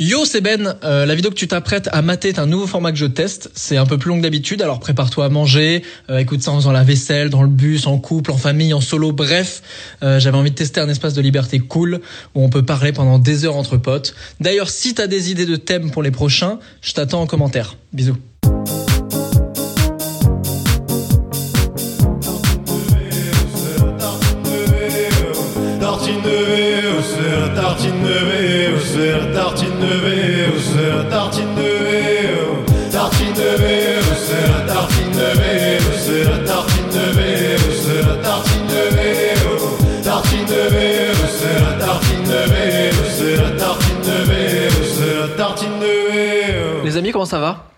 Yo, c'est Ben. Euh, la vidéo que tu t'apprêtes à mater est un nouveau format que je teste. C'est un peu plus long que d'habitude, alors prépare-toi à manger. euh, écoute ça en faisant la vaisselle, dans le bus, en couple, en famille, en solo. Bref, euh, j'avais envie de tester un espace de liberté cool où on peut parler pendant des heures entre potes. D'ailleurs, si t'as des idées de thèmes pour les prochains, je t'attends en commentaire. Bisous. Comment ça va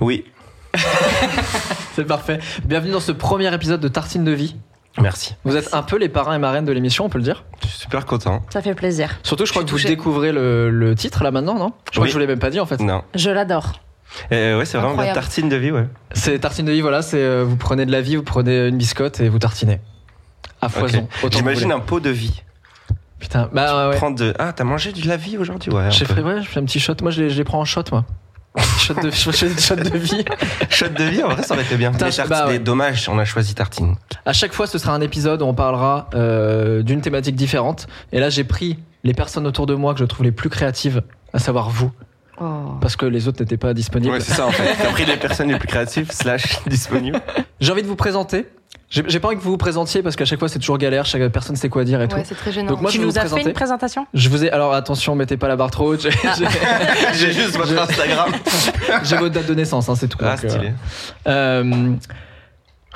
Oui, C'est parfait. Bienvenue dans ce premier épisode de Tartine de vie. merci. Vous êtes un peu les parrains et marraines de l'émission, on peut le dire Je suis super content. Ça fait plaisir. Surtout, je crois Je que vous découvrez le, le titre là maintenant, non? Je crois Oui. que je vous l'ai même pas dit en fait. Non. Je l'adore. Euh, ouais, c'est vraiment la tartine de vie, ouais. C'est tartine de vie, voilà, c'est euh, vous prenez de la vie, vous prenez une biscotte et vous tartinez. À foison. que J'imagine un pot de vie. Putain, bah ouais. ouais. Prendre de. Ah, t'as mangé de la vie aujourd'hui, ouais. J'ai peu. fait, ouais, je fais un petit shot. Moi, je les, je les prends en shot, moi. Shot de, des shots de vie. Shot de vie, en vrai, ça aurait été bien. Putain, Mais bah ouais. dommage, on a choisi tartine. À chaque fois, ce sera un épisode où on parlera euh, d'une thématique différente. Et là, j'ai pris les personnes autour de moi que je trouve les plus créatives, à savoir vous, Oh. parce que les autres n'étaient pas disponibles. Ouais, c'est ça, en fait. T'as pris les personnes les plus créatives, slash disponibles. J'ai envie de vous présenter. J'ai pas envie que vous vous présentiez parce qu'à chaque fois, c'est toujours galère. Chaque personne sait quoi dire et tout. Ouais, c'est très gênant. Donc moi, tu je nous vous as présenter. fait une présentation? Je vous ai. Alors attention, mettez pas la barre trop haute. J'ai J'ai juste votre Instagram. j'ai votre date de naissance, hein, c'est tout. Ah, Donc, euh, stylé. Euh,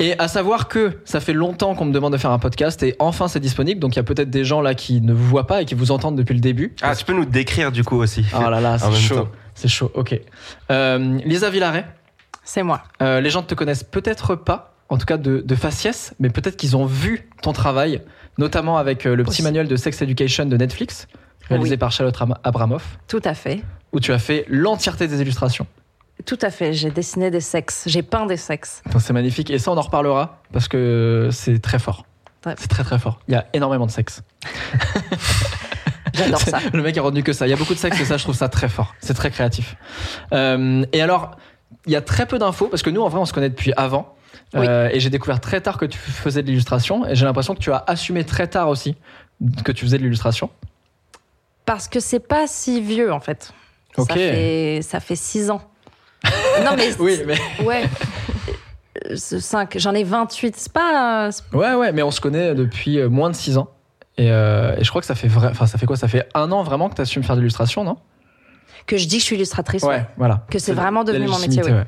et à savoir que ça fait longtemps qu'on me demande de faire un podcast et enfin c'est disponible. Donc il y a peut-être des gens là qui ne vous voient pas et qui vous entendent depuis le début. Ah, tu peux nous décrire du coup aussi. Oh là là, c'est chaud. C'est chaud, ok. Euh, Lisa Villaret, C'est moi. euh, les gens ne te connaissent peut-être pas, en tout cas de, de faciès, mais peut-être qu'ils ont vu ton travail, notamment avec euh, le petit Aussi. manuel de Sex Education de Netflix, réalisé Oui. par Charlotte Ram- Abramoff, Tout à fait. où tu as fait l'entièreté des illustrations. Tout à fait. J'ai dessiné des sexes. J'ai peint des sexes. Enfin, c'est magnifique. Et ça, on en reparlera parce que c'est très fort. Ouais. C'est très très fort. Il y a énormément de sexe. J'adore ça. Le mec a retenu que ça. Il y a beaucoup de sexe et ça, je trouve ça très fort. C'est très créatif. Euh, et alors, il y a très peu d'infos parce que nous, en vrai, on se connaît depuis avant. Oui. Euh, et j'ai découvert très tard que tu faisais de l'illustration. Et j'ai l'impression que tu as assumé très tard aussi que tu faisais de l'illustration. Parce que c'est pas si vieux, en fait. Ça fait, ça fait six ans. non, mais. Oui, mais. Ouais. Euh, ce cinq. J'en ai 28. C'est pas. Ouais, ouais, mais on se connaît depuis euh, moins de 6 ans. Et, euh, et je crois que ça fait vrai. Enfin, ça fait quoi? Ça fait un an vraiment que tu assumes faire de l'illustration, non? Que je dis que je suis illustratrice. Ouais, voilà. Que c'est vraiment devenu mon métier, oui. ouais.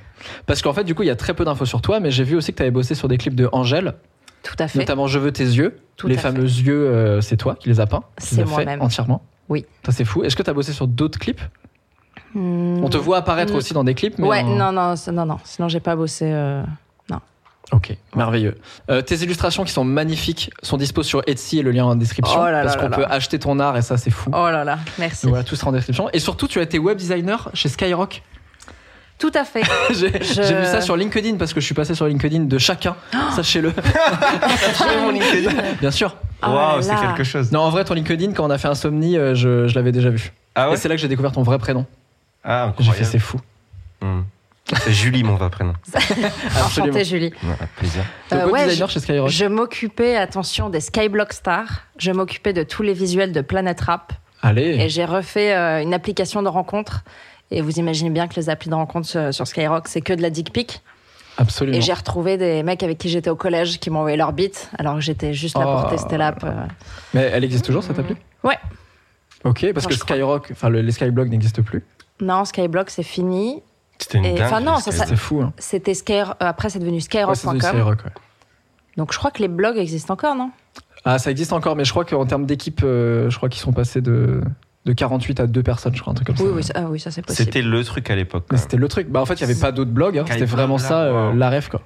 Parce qu'en fait, du coup, il y a très peu d'infos sur toi, mais j'ai vu aussi que tu avais bossé sur des clips de Angèle, Tout à fait. notamment Je veux tes yeux. Tout les fameux yeux, euh, c'est toi qui les as peints. C'est moi-même. entièrement. Oui. Ça, c'est fou. Est-ce que tu as bossé sur d'autres clips? On te voit apparaître aussi dans des clips, mais. Ouais, non, non, non, non. Sinon, j'ai pas bossé. euh, Ok, merveilleux. Euh, tes illustrations qui sont magnifiques sont dispo sur Etsy et le lien en description. Oh là là parce qu'on là. peut acheter ton art et ça, c'est fou. Oh là là, merci. Donc voilà, tout sera en description. Et surtout, tu as été web designer chez Skyrock? Tout à fait. J'ai Je- vu ça sur LinkedIn parce que je suis passé sur LinkedIn de chacun, sachez-le. mon LinkedIn. Bien sûr. Oh Waouh, c'est quelque chose. Non, en vrai, ton LinkedIn, quand on a fait Insomnie, euh, je, je l'avais déjà vu. Ah Et ouais? c'est là que j'ai découvert ton vrai prénom. Ah, J'ai fait, c'est fou. Hmm. C'est Julie, mon vrai prénom. Enchantée, Julie. Ouais, avec plaisir. Euh, ouais, designer chez Skyrock. Je m'occupais, attention, des Skyblock Stars. Je m'occupais de tous les visuels de Planet Rap. Allez. Et j'ai refait euh, une application de rencontre. Et vous imaginez bien que les applis de rencontre sur, sur Skyrock, c'est que de la dick pic. Absolument. Et j'ai retrouvé des mecs avec qui j'étais au collège qui m'ont envoyé leur beat, alors que j'étais juste là Oh. pour tester l'app. euh. Mais elle existe toujours cette appli Ouais. Ok, parce que. Skyrock, enfin le- les Skyblogs n'existent plus. Non, Skyblock, c'est fini. C'était une Et- dingue. non, ça, ça- C'est fou. Hein. C'était Sky... euh, Après, c'est devenu Ouais, c'est du skyrock.com. Skyrock, ouais. Donc je crois que les blogs existent encore, non? Ah, ça existe encore, mais je crois qu'en termes d'équipe, euh, je crois qu'ils sont passés de, de 48 à 2 personnes, je crois, un truc comme ça. Oui, oui, ça, ah oui, ça c'est possible. C'était le truc à l'époque. Mais c'était le truc. Bah, en fait, il n'y avait pas d'autres blogs. hein. C'était vraiment là, ça, euh, wow. la rêve, quoi.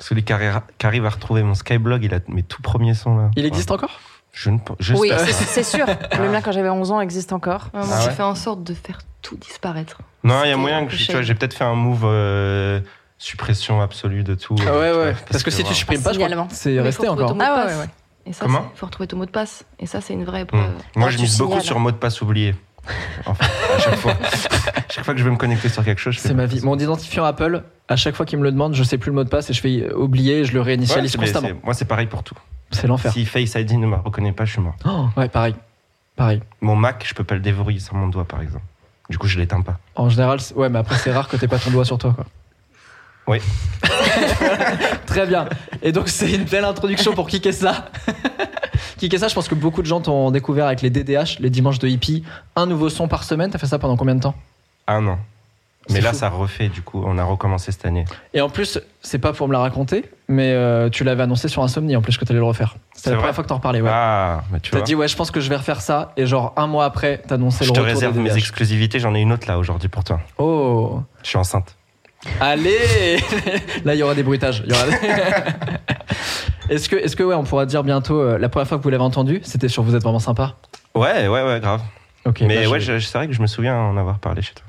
Celui qui arrive à retrouver mon Skyblog, il a mes tout premiers sons là. Il existe encore? Je ne pense. Oui, c'est c'est sûr. Le mien, quand j'avais 11 ans, existe encore. Ouais, moi, Ah j'ai ouais fait en sorte de faire tout disparaître. Non, il y a C'était moyen que peu je- tu shady. vois, j'ai peut-être fait un move euh, suppression absolue de tout. Ah ouais, ouais. Parce, que, si tu voilà. supprimes pas, je crois Signalement. que c'est Mais resté faut trouver encore. ton mot de Ah ouais, passe. ouais, ouais. Et ça, Comment il faut retrouver ton mot de passe. Et ça, c'est une vraie Hmm. preuve. Moi, Ah, je tu mise beaucoup signales. sur mot de passe oublié. En fait, à chaque fois. chaque fois que je veux me connecter sur quelque chose, je fais C'est ma vie. Mon identifiant Apple, à chaque fois qu'il me le demande, je sais plus le mot de passe et je fais oublier, je le Ouais, réinitialise c'est- mais constamment. c'est- Moi, c'est pareil pour tout. C'est l'enfer. Si Face ID ne me reconnaît pas, je suis mort. Oh, ouais, pareil. Pareil. Mon Mac, je peux pas le déverrouiller sans mon doigt, par exemple. Du coup, je l'éteins pas. En général, ouais, mais après, c'est rare que t'aies pas ton doigt sur toi, quoi. Oui. Très bien. Et donc, c'est une belle introduction pour Kicker ça. Kicker ça, je pense que beaucoup de gens t'ont découvert avec les DDH, les dimanches de hippie. Un nouveau son par semaine. T'as fait ça pendant combien de temps? Un an. Mais là, fou. ça refait, du coup. On a recommencé cette année. Et en plus, c'est pas pour me la raconter, mais euh, tu l'avais annoncé sur Insomnie en plus que t'allais le refaire. C'est C'était la première fois que t'en reparlais, ouais. Ah, tu T'as dit, ouais, je pense que je vais refaire ça. Et genre, un mois après, t'as annoncé je le te retour réserve mes exclusivités. J'en ai une autre là aujourd'hui pour toi. Oh Je suis enceinte. Allez Là, il y aura des bruitages. Aura des- Est-ce que, est-ce que ouais, on pourra dire bientôt euh, la première fois que vous l'avez entendu, c'était sur Vous êtes vraiment sympa? Ouais, ouais, ouais, grave. Ok. mais bah, ouais, je- je- c'est vrai que je me souviens en avoir parlé chez toi.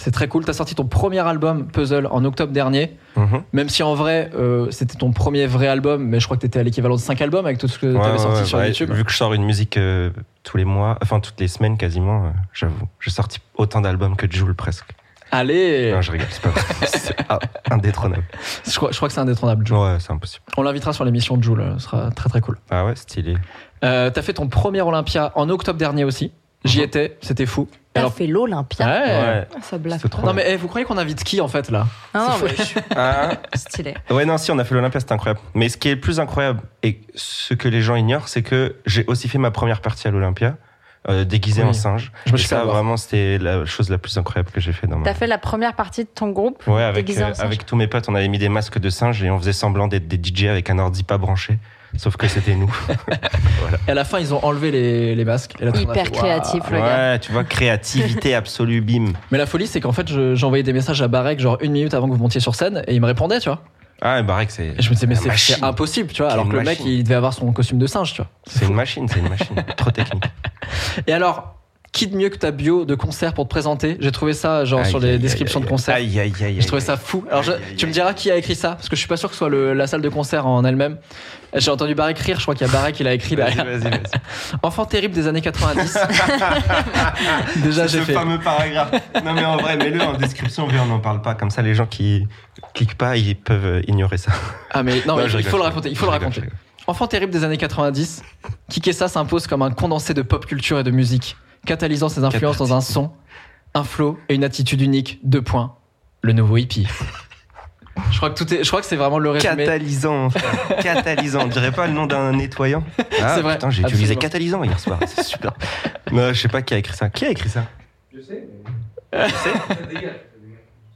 C'est très cool. T'as sorti ton premier album Puzzle en octobre dernier. Mhm. Même si en vrai, euh, c'était ton premier vrai album, mais je crois que t'étais à l'équivalent de 5 albums avec tout ce que Ouais, t'avais ouais, sorti ouais, sur ouais. YouTube. Vu que je sors une musique euh, tous les mois, enfin toutes les semaines quasiment, euh, j'avoue. J'ai sorti autant d'albums que Joule presque. Allez Non, je rigole, c'est pas vrai. C'est ah, indétrônable. je, crois, je crois que c'est indétrônable, Joe. Ouais, c'est impossible. On l'invitera sur l'émission de Joule, ce sera très très cool. Ah ouais, stylé. T'as fait ton premier Olympia en octobre dernier aussi. J'y étais, c'était fou. T'as Alors- fait l'Olympia. Ouais. Ouais. Ah, Ça trop Non mais eh, vous croyez qu'on invite qui en fait là Ah, fou. je suis Ah, stylé. ouais, non, si, on a fait l'Olympia, c'était incroyable. Mais ce qui est le plus incroyable, et ce que les gens ignorent, c'est que j'ai aussi fait ma première partie à l'Olympia, euh, déguisé Oui. en singe. Je me Et ça, vraiment, c'était la chose la plus incroyable que j'ai fait dans ma T'as fait la première partie de ton groupe Ouais, avec, déguisé en euh, singe avec tous mes potes, on avait mis des masques de singe et on faisait semblant d'être des DJ avec un ordi pas branché. Sauf que c'était nous. Et à la fin, ils ont enlevé les, les masques. Et là, Hyper fait, créatif, le gars. ouais, tu vois, créativité absolue, bim. Mais la folie, c'est qu'en fait, je- j'envoyais des messages à Barek genre une minute avant que vous montiez sur scène et il me répondait, tu vois. Ah, que c'est. Et je me disais, mais c'est- impossible, tu vois. Alors que le mec, machine. il devait avoir son costume de singe, tu vois. C'est une machine, c'est une machine. Trop technique. Et alors, qui de mieux que ta bio de concert pour te présenter J'ai trouvé ça, genre, sur les aïe, descriptions aïe, de concert. Aïe, aïe, aïe. J'ai trouvé ça fou. Alors, je- tu me diras qui a écrit ça, parce que je suis pas sûr que ce soit le- la salle de concert en elle-même. J'ai entendu Barek rire, je crois qu'il y a Barek qui l'a écrit Vas-y, derrière. vas-y, vas-y. Enfant terrible des années 90. Déjà, j'ai ce fait. fameux paragraphe. Non, mais en vrai, mets-le en description, on n'en parle pas. Comme ça, les gens qui cliquent pas, ils peuvent ignorer ça. Ah, mais non, Non, il, faut le raconter. Il faut le raconter. Enfant terrible des années 90, Kikessa s'impose comme un condensé de pop culture et de musique, catalysant ses influences dans un son, un flow et une attitude unique. Deux points. Le nouveau hippie. Je crois que tout est. Je crois que c'est vraiment le résumé. Catalysant, frère. catalysant. On dirait pas le nom d'un nettoyant. Ah, C'est vrai, Putain, j'ai utilisé catalysant hier soir. C'est super. Non, je sais pas qui a écrit ça. Qui a écrit ça? Je sais.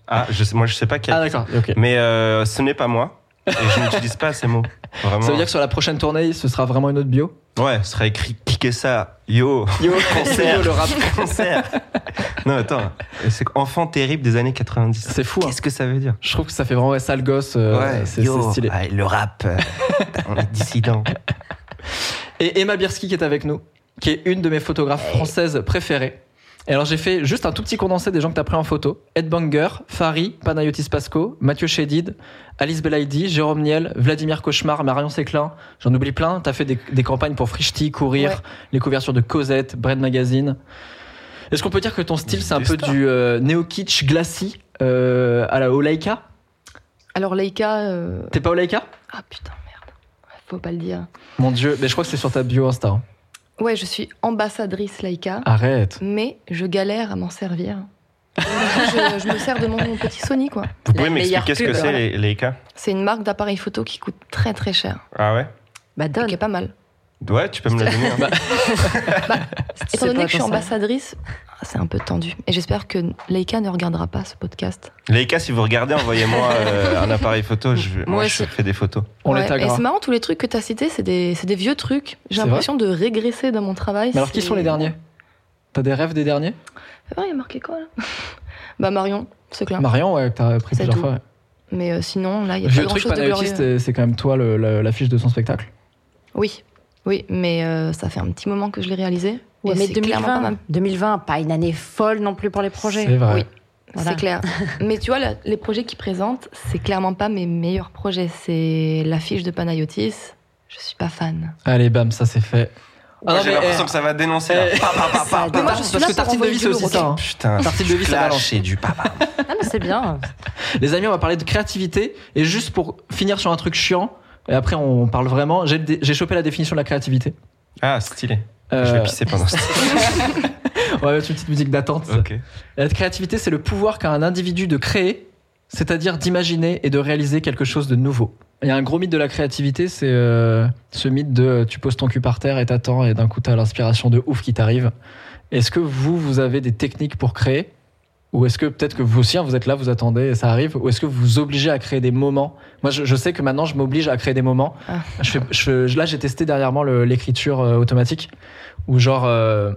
Ah, je sais, moi je sais pas qui a Ah écrit ça. d'accord. Ok. Mais euh, ce n'est pas moi. Et je n'utilise pas ces mots. Vraiment. Ça veut dire que sur la prochaine tournée, ce sera vraiment une autre bio. Ouais, ce serait écrit kicker ça. Yo. Yo, Concert. yo, le rap. Concert. non, attends. C'est enfant terrible des années 90. C'est fou. hein. Qu'est-ce que ça veut dire? Je trouve que ça fait vraiment ouais, sale gosse. euh, c'est yo, c'est stylé. ouais, le rap. euh, on est dissident. Et Emma Birsky qui est avec nous, qui est une de mes photographes françaises préférées. Et alors j'ai fait juste un tout petit condensé des gens que tu as pris en photo. Ed Banger, Fari, Panayotis Pasco, Mathieu Chédid, Alice Belaïdi, Jérôme Niel, Vladimir Cauchemar, Marion Séclin. J'en oublie plein. Tu as fait des, des campagnes pour Frishti, Courir, Ouais. les couvertures de Cosette, Bread Magazine. Est-ce qu'on peut dire que ton style c'est un peu stars. du euh, néo-kitsch glacis euh, à la au Alors, Leica. euh, T'es pas au Ah putain, merde. Faut pas le dire. Mon dieu, mais je crois que c'est sur ta bio Insta. hein. Ouais, je suis ambassadrice Leica, Arrête. mais je galère à m'en servir. Donc, je, je me sers de mon petit Sony, quoi. Vous pouvez m'expliquer ce que c'est, voilà. cas C'est une marque d'appareil photo qui coûte très très cher. Ah ouais? Bah donne. qui est pas mal. Ouais, tu peux me la donner. hein. C'est Étant donné que je suis ambassadrice, c'est un peu tendu. Et j'espère que Leica ne regardera pas ce podcast. Leica, si vous regardez, envoyez-moi euh, un appareil photo. Je, Moi moi, je fais des photos. On les Ouais, Et taguera. c'est marrant, tous les trucs que tu as cités, c'est des, c'est des vieux trucs. J'ai l'impression de régresser dans mon travail. Mais alors, qui sont les derniers T'as des rêves des derniers Ah, il y a marqué quoi là? Bah Marion, c'est clair. Marion, ouais, que t'as pris plusieurs tout. fois. ouais. Mais euh, sinon, là, il y a Le pas vieux grand truc chose de glorieux. c'est c'est quand même toi l'affiche de son spectacle? Oui, oui, mais euh, ça fait un petit moment que je l'ai réalisé. Ouais, et mais c'est clairement pas 2020, mal. 2020, pas une année folle non plus pour les projets. C'est vrai. Oui. Voilà. C'est clair. Mais tu vois, les projets qu'ils présentent, c'est clairement pas mes meilleurs projets. C'est l'affiche de Panayotis. Je suis pas fan. Allez, bam, ça c'est fait. Ah J'ai l'impression que ça va dénoncer. eh, Pa, pa, Ça Parce que tartine de vie, c'est aussi ça. hein. Putain, Tartine de vie, ça balance. et du papa. Ah, mais c'est bien. Les amis, on va parler de créativité. Et juste pour finir sur un truc chiant, et après on parle vraiment, j'ai chopé la définition de la créativité. Ah, stylé. Euh, Je vais pisser pendant ce temps. on va mettre une petite musique d'attente. La créativité, c'est le pouvoir qu'a un individu de créer, c'est-à-dire d'imaginer et de réaliser quelque chose de nouveau. Il y a un gros mythe de la créativité, c'est euh, ce mythe de euh, tu poses ton cul par terre et t'attends et d'un coup t'as l'inspiration de ouf qui t'arrive. Est-ce que vous, vous avez des techniques pour créer? Ou est-ce que peut-être que vous aussi, hein, vous êtes là, vous attendez et ça arrive Ou est-ce que vous vous obligez à créer des moments? Moi, je, je sais que maintenant, je m'oblige à créer des moments. Ah. Je fais, je- là, j'ai testé dernièrement le- l'écriture euh, automatique, où genre, euh,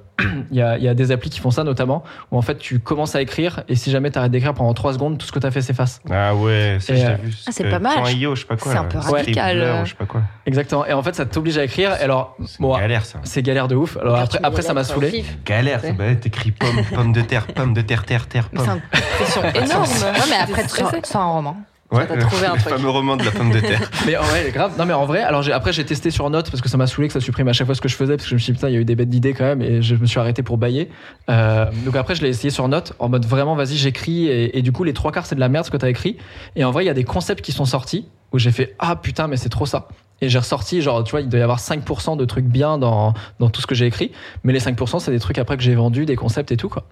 il y, a, il y a des applis qui font ça notamment, où en fait, tu commences à écrire et si jamais tu arrêtes d'écrire pendant 3 secondes, tout ce que tu as fait s'efface. Ah ouais, ça euh, vu. ah, c'est Euh, pas mal. C'est un peu radical, euh. ou je sais pas quoi. Exactement. Et en fait, ça t'oblige à écrire. Et alors, C'est bon, galère ça. c'est galère de ouf. Alors après, après ça m'a saoulé. Galère, ça. Bah, t'écris pomme, pomme de terre, pomme de terre, terre, terre, Mais c'est pomme. une pression énorme. Ouais, mais après, sors un roman. Ouais, t'as trouvé un le truc. fameux roman de la pomme de terre. Mais en vrai, grave. Non, mais en vrai, alors après, j'ai testé sur Note parce que ça m'a saoulé que ça supprime à chaque fois ce que je faisais parce que je me suis dit, putain, il y a eu des bêtes d'idées quand même et je me suis arrêté pour bailler. Euh, donc après, je l'ai essayé sur Note en mode vraiment, vas-y, j'écris et, et du coup, les trois quarts, c'est de la merde ce que t'as écrit. Et en vrai, il y a des concepts qui sont sortis où j'ai fait, ah putain, mais c'est trop ça. Et j'ai ressorti, genre, tu vois, il doit y avoir 5% de trucs bien dans, dans tout ce que j'ai écrit. Mais les 5%, c'est des trucs après que j'ai vendus, des concepts et tout, quoi.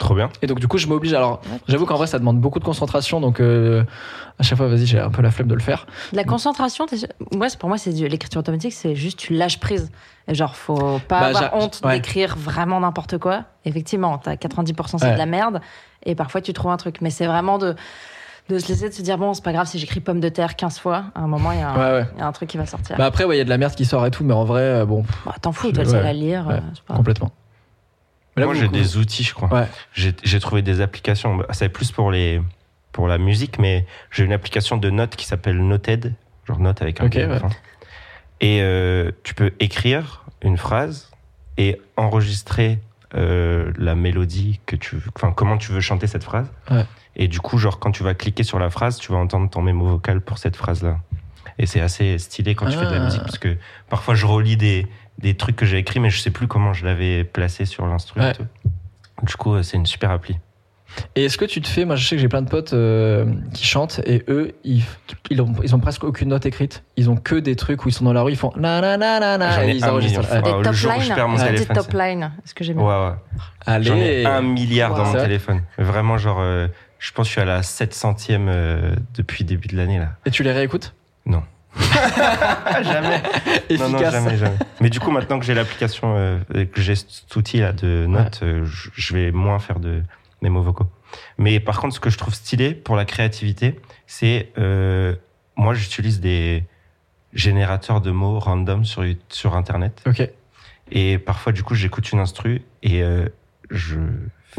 Trop bien. Et donc, du coup, je m'oblige. Alors, j'avoue qu'en vrai, ça demande beaucoup de concentration. Donc, euh, à chaque fois, vas-y, j'ai un peu la flemme de le faire. De La concentration, moi, c'est- pour moi, c'est du- l'écriture automatique, c'est juste tu lâches prise. Et genre, faut pas Bah, avoir honte ouais. d'écrire vraiment n'importe quoi. Effectivement, t'as 90% c'est Ouais. de la merde. Et parfois, tu trouves un truc. Mais c'est vraiment de, de se laisser de se dire, bon, c'est pas grave si j'écris pomme de terre 15 fois. À un moment, il y, a un- Ouais, ouais. il y a un truc qui va sortir. Bah après, ouais, il y a de la merde qui sort et tout, mais en vrai, euh, bon, Bah, T'en fous, seul ouais. à lire. Ouais. euh, pas- complètement. Là, Moi, j'ai des outils, je crois. Ouais. J'ai trouvé des applications. Bah, C'est plus pour les pour la musique, mais j'ai une application de notes qui s'appelle Noted, genre note avec un Ok, D à la ouais. Et euh, tu peux écrire une phrase et enregistrer euh, la mélodie que tu, enfin comment tu veux chanter cette phrase. Ouais. Et du coup, genre quand tu vas cliquer sur la phrase, tu vas entendre ton mémo vocal pour cette phrase-là. Et c'est assez stylé quand tu fais de la Ah. musique parce que parfois je relis des des trucs que j'ai écrits, mais je sais plus comment je l'avais placé sur l'instru. Ouais. Du coup, euh, c'est une super appli. Et est-ce que tu te fais, moi je sais que j'ai plein de potes euh, qui chantent et eux, ils, ils, ont, ils ont presque aucune note écrite. Ils ont que des trucs où ils sont dans la rue, ils font na na na na na et ils enregistrent. Des Ah, le top jour où je lines. perds mon Des téléphone, top c'est- lines. Est-ce que j'ai bien Ouais, ouais. Allez. J'en ai un milliard dans mon vrai téléphone. Vraiment, genre, euh, je pense que je suis à la 700e euh, depuis le début de l'année, là. Et tu les réécoutes? jamais. Non, non, jamais, jamais. Mais du coup, maintenant que j'ai l'application, euh, que j'ai cet outil là de notes, euh, je- vais moins faire de mémos vocaux. Mais par contre, ce que je trouve stylé pour la créativité, c'est euh, moi, j'utilise des générateurs de mots random sur sur Internet. Ok. Et parfois, du coup, j'écoute une instru et euh, je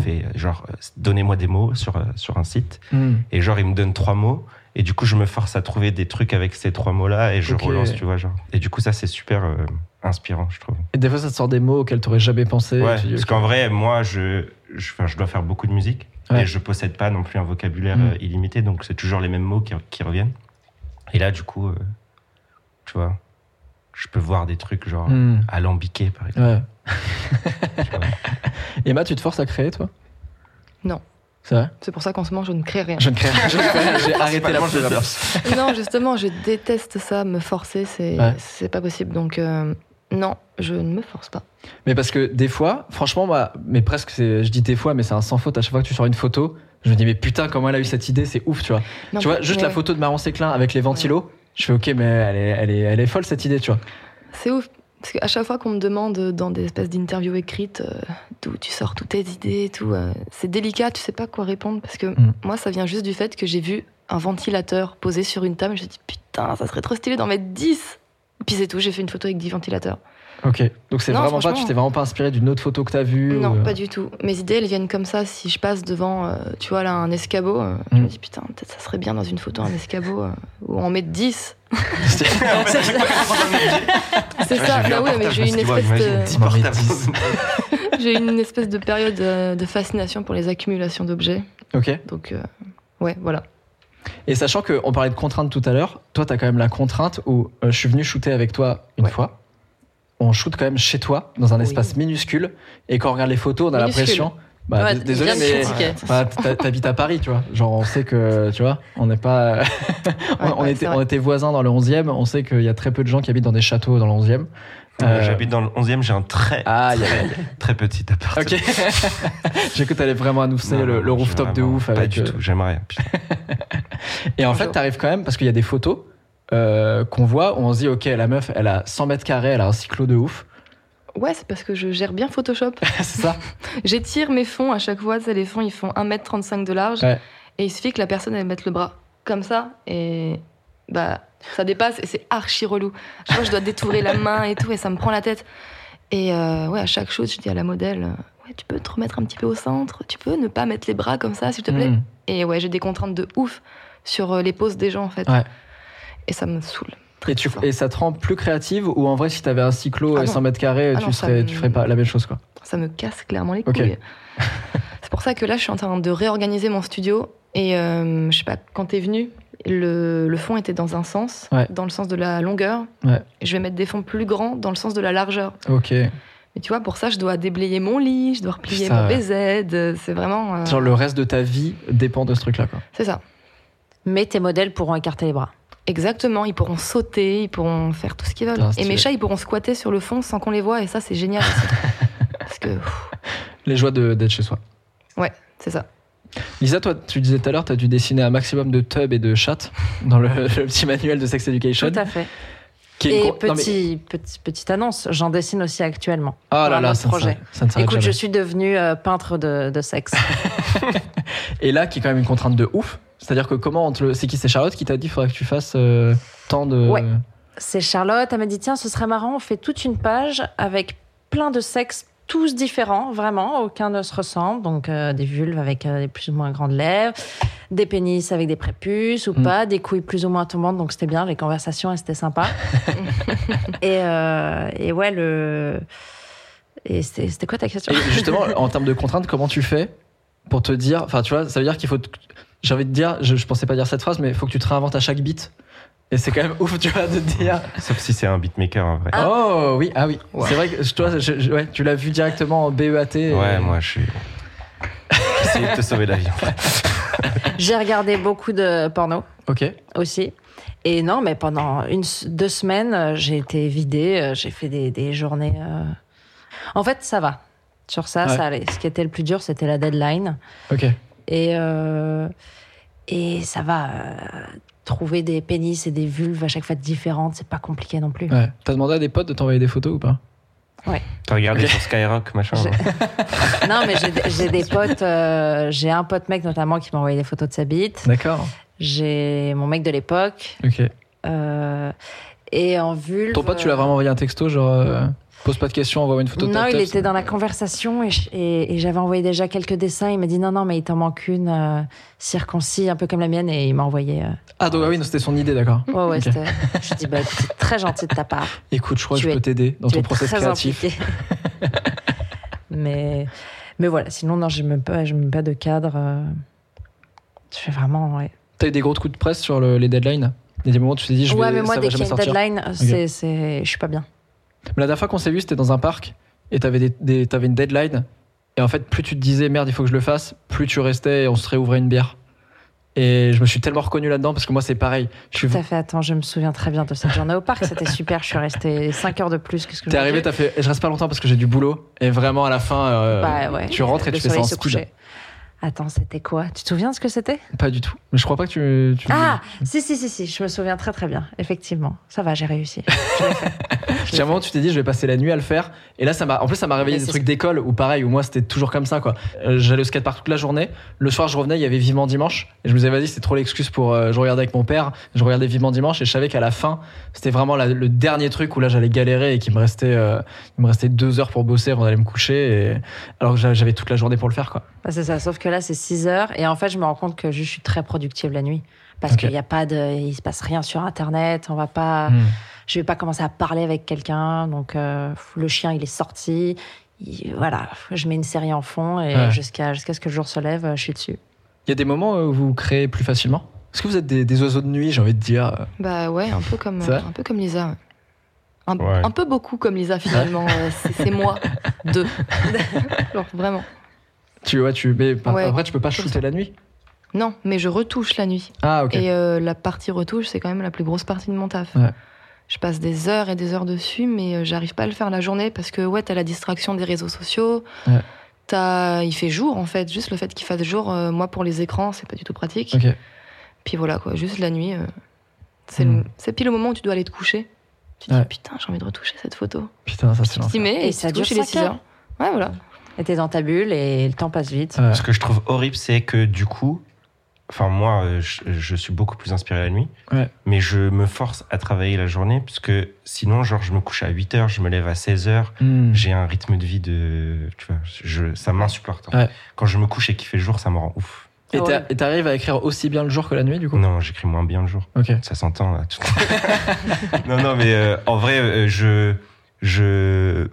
fais genre donnez-moi des mots sur sur un site Hmm. et genre il me donne trois mots et du coup je me force à trouver des trucs avec ces trois mots là et je relance tu vois genre et du coup ça c'est super euh, inspirant je trouve Et des fois, ça te sort des mots auxquels t'aurais jamais pensé. et ouais tu dis, parce qu'en vrai moi je je, enfin, je dois faire beaucoup de musique Ouais. et je possède pas non plus un vocabulaire Mm. euh, illimité donc c'est toujours les mêmes mots qui, qui reviennent et là du coup euh, tu vois je peux voir des trucs genre Hmm. alambiqués par exemple Ouais. tu. Emma, tu te forces à créer, toi? Non. C'est vrai C'est pour ça qu'en ce moment, je ne crée rien. Je ne crée rien. J'ai arrêté la Principalement, je- non, justement, je déteste ça, me forcer, c'est Ouais. pas possible. Donc, euh, non, je ne me force pas. Mais parce que des fois, franchement, moi, mais presque, c'est- je dis des fois, mais c'est un sans faute. À chaque fois que tu sors une photo, je me dis, mais putain, comment elle a eu cette idée, c'est ouf, tu vois. Non, tu vois, juste la photo de Marion Séclin avec les ventilos, je fais, ok, mais elle est, elle est, elle est folle cette idée, tu vois. C'est ouf. Parce qu'à chaque fois qu'on me demande dans des espèces d'interviews écrites euh, d'où tu sors toutes tes idées et tout, euh, c'est délicat, tu sais pas quoi répondre. Parce que Mm. moi, ça vient juste du fait que j'ai vu un ventilateur posé sur une table. Je me suis dit, putain, ça serait trop stylé d'en mettre 10. Et puis c'est tout, j'ai fait une photo avec 10 ventilateurs. Ok. Donc c'est vraiment pas, tu t'es vraiment pas inspiré d'une autre photo que t'as vue Non, ou- euh, pas du tout. Mes idées, elles viennent comme ça. Si je passe devant, euh, tu vois, là, un escabeau, euh, je Mm. me dis, putain, peut-être ça serait bien dans une photo, un escabeau, euh, où on met 10. C'est ça, bah oui, mais j'ai une espèce de. On en met 10. J'ai une espèce de période de fascination pour les accumulations d'objets. Ok. Donc, euh, ouais, voilà. Et sachant qu'on parlait de contraintes tout à l'heure, toi, t'as quand même la contrainte où euh, je suis venu shooter avec toi une Ouais. fois. On shoot quand même chez toi, dans un Oui. espace minuscule. Et quand on regarde les photos, on a l'impression. Bah, Ouais, désolé, mais t'ha- t'habites à Paris, tu vois. Genre, on sait que, tu vois, on n'est pas. on, Ouais, on ouais, était, on voisins dans le 11e. On sait qu'il y a très peu de gens qui habitent dans des châteaux dans le 11e. Euh, J'habite dans le 11e, j'ai un très, Ah, y a- très, très petit appart. Ok. J'ai cru que t'allais vraiment annoncer Non, le, le rooftop de ouf. Pas avec, du euh, tout, j'aimerais. Et en fait, t'arrives quand même, parce qu'il y a des photos euh, qu'on voit, on se dit, ok, la meuf, elle a 100 mètres carrés, elle a un cyclo de ouf. Ouais, c'est parce que je gère bien Photoshop. c'est ça J'étire mes fonds à chaque fois. les fonds, ils font 1m35 de large. Ouais. Et il suffit que la personne, elle mette le bras comme ça. Et bah, ça dépasse et c'est archi relou. Je je dois détourer la main et tout, et ça me prend la tête. Et euh, ouais, à chaque chose, je dis à la modèle, ouais, tu peux te remettre un petit peu au centre. Tu peux ne pas mettre les bras comme ça, s'il te plaît. Mm. Et ouais, j'ai des contraintes de ouf sur euh, les poses des gens, en fait. Ouais. Et ça me saoule. Et, tu, ça te rend plus créative ou en vrai, si t'avais un cyclo Ah et non. 100 mètres carrés, Ah tu, non, ça serais, me- tu ferais pas la même chose, quoi. Ça me casse clairement les couilles. c'est pour ça que là, je suis en train de réorganiser mon studio. Et euh, je sais pas, quand t'es venu, le, le fond était dans un sens, Ouais. dans le sens de la longueur. Ouais. Et je vais mettre des fonds plus grands dans le sens de la largeur. Ok. Mais tu vois, pour ça, je dois déblayer mon lit, je dois replier Putain, mon ouais. BZ. C'est vraiment. euh, Genre, le reste de ta vie dépend de ce truc-là, quoi. C'est ça. Mais tes modèles pourront écarter les bras. Exactement. Ils pourront sauter, ils pourront faire tout ce qu'ils veulent. Putain, et mes chats, ils pourront squatter sur le fond sans qu'on les voit. Et ça, c'est génial aussi. Parce que pff, Les joies de- d'être chez soi. c'est ça. Lisa, toi, tu disais tout à l'heure, t'as dû dessiner un maximum de tubs et de chats dans le, le petit manuel de Sex Education. Tout à fait. qui est une Et mais- petit, petit- petite annonce, j'en dessine aussi actuellement. Oh là là, ça ne projet. s'arrête- ça ne Écoute, je suis devenue euh, peintre de, de sexe. Et là, qui est quand même une contrainte de ouf. C'est-à-dire que comment le... C'est qui C'est Charlotte qui t'a dit qu'il faudrait que tu fasses euh, tant de. Ouais. C'est Charlotte, elle m'a dit tiens, ce serait marrant, on fait toute une page avec plein de sexes tous différents, vraiment, aucun ne se ressemble. Donc euh, des vulves avec euh, des plus ou moins grandes lèvres, des pénis avec des prépuces ou Mm. pas, des couilles plus ou moins tombantes, donc c'était bien, les conversations, elles, c'était sympa. et, euh, et ouais, le. Et c'était c'était quoi ta question? Et justement, en termes de contraintes, comment tu fais pour te dire. Enfin, tu vois, ça veut dire qu'il faut. Te- J'ai envie de dire, je, je pensais pas dire cette phrase, mais il faut que tu te réinventes à chaque beat. Et c'est quand même ouf, tu vois, de dire. Sauf si c'est un beatmaker en vrai. Oh oui, ah oui. C'est vrai que toi, je- je- ouais, tu l'as vu directement en BEAT. et- Ouais, moi je suis. J'essaie de te sauver la vie. en fait. J'ai regardé beaucoup de porno. Ok. aussi. Et non, mais pendant une, deux semaines, euh, j'ai été vidée, euh, j'ai fait des, des journées. euh. En fait, ça va. Sur ça, Ouais. ça allait. Ce qui était le plus dur, c'était la deadline. Ok. Et, euh, et ça va. euh, Trouver des pénis et des vulves à chaque fois différentes, c'est pas compliqué non plus. Ouais. T'as demandé à des potes de t'envoyer des photos ou pas? T'as regardé sur Skyrock, machin. Ouais. non, mais j'ai- j'ai des potes. euh, j'ai un pote mec notamment qui m'a envoyé des photos de sa bite. D'accord. J'ai mon mec de l'époque. Ok. euh, et en vulve. Ton pote, tu l'as vraiment envoyé un texto, genre. euh, pose pas de questions, envoie une photo de Non, il était dans la conversation et, je- et- et j'avais envoyé déjà quelques dessins. Il m'a dit non, non, mais il t'en manque une euh, circoncis, un peu comme la mienne, et il m'a envoyé. euh, Ah, donc ah oui, non, c'était son idée, d'accord. Ouais, ouais, Ok. c'était. Je dis, bah, c'est très gentil de ta part. Écoute, je crois Tu que je peux t'aider dans ton es process créatif. mais, mais voilà, sinon, non, je même pas, mets pas de cadre. euh, Je fais vraiment, ouais. T'as eu des gros coups de presse sur le- les deadlines? Il y a des moments où tu t'es dit, je vais, ouais, mais moi, ça dès qu'il y a une deadline, c'est, c'est, je suis pas bien. Mais la dernière fois qu'on s'est vu, c'était dans un parc et t'avais, des, des- t'avais une deadline. Et en fait, plus tu te disais merde, il faut que je le fasse, plus tu restais et on se réouvrait une bière. Et je me suis tellement reconnu là-dedans parce que moi, c'est pareil. Je suis Tout à fait, attends, je me souviens très bien de cette journée au parc. C'était super. Je suis restée 5 heures de plus que ce que T'es je arrivé, t'as fait, je reste pas longtemps parce que j'ai du boulot. Et vraiment, à la fin, euh, Bah ouais. tu rentres et Le tu fais ça en soleil se speed. couchait. Attends, c'était quoi? Tu te souviens de ce que c'était? Pas du tout. Mais je crois pas que tu. tu- Ah, si, si, si, si, je me souviens très très bien. Effectivement, ça va, j'ai réussi. Tiens, un moment, tu t'es dit, je vais passer la nuit à le faire. Et là, ça m'a. En plus, ça m'a réveillé Mais des trucs d'école où pareil, où moi, c'était toujours comme ça, quoi. Euh, J'allais au skatepark toute la journée. Le soir, je revenais, il y avait Vivement Dimanche. Et je me disais, vas-y, c'est trop l'excuse pour. euh, je regardais avec mon père. Je regardais Vivement Dimanche et je savais qu'à la fin, c'était vraiment la- le dernier truc où là, j'allais galérer et qu'il me restait, euh, il me restait deux heures pour bosser avant d'aller me coucher. Et... Alors que j'a- j'avais toute la journée pour le faire, quoi. Bah, c'est ça, sauf que là, c'est 6 heures. Et en fait, je me rends compte que je suis très productive la nuit. Parce qu'il n'y a pas de. Il se passe rien sur Internet. On va pas. Hmm. Je vais pas commencer à parler avec quelqu'un. Donc, euh, le chien, il est sorti. Il- voilà, je mets une série en fond et Ouais. jusqu'à jusqu'à ce que le jour se lève, je suis dessus. Il y a des moments où vous créez plus facilement? Est-ce que vous êtes des, des oiseaux de nuit, j'ai envie de dire euh, Bah ouais, un peu comme, un peu comme Lisa. ouais. Un, Ouais. un peu beaucoup comme Lisa finalement. euh, c'est c'est moi. Deux. Genre vraiment. Tu vois, tu. Mais par- Ouais, après, tu peux pas le shooter la nuit Non, mais je retouche la nuit. Ah, ok. Et euh, la partie retouche, c'est quand même la plus grosse partie de mon taf. Ouais. Je passe des heures et des heures dessus, mais euh, j'arrive pas à le faire la journée parce que ouais, t'as la distraction des réseaux sociaux. Ouais. T'as, il fait jour en fait. Juste le fait qu'il fasse jour, euh, moi pour les écrans, c'est pas du tout pratique. Ok. Puis voilà quoi, juste la nuit, euh, c'est, Hmm. le- c'est pile au moment où tu dois aller te coucher. Tu te Ouais. dis putain, j'ai envie de retoucher cette photo. Putain, ça, c'est mets Et ça dure dure les cinq 6 heures. Ouais, voilà. Et t'es dans ta bulle et le temps passe vite. Ouais. Ce que je trouve horrible, c'est que du coup, enfin moi, euh, je, je suis beaucoup plus inspiré la nuit, Ouais. mais je me force à travailler la journée, puisque sinon, genre, je me couche à 8 heures, je me lève à 16 heures, Hmm. j'ai un rythme de vie de, tu vois, je, ça m'insupporte. Ouais. Quand je me couche et qu'il fait jour, ça me rend ouf. Et ouais. t'arrives à écrire aussi bien le jour que la nuit, du coup? Non, j'écris moins bien le jour. Ok. Ça s'entend là. tout- non, non, mais euh, en vrai, euh, je, je,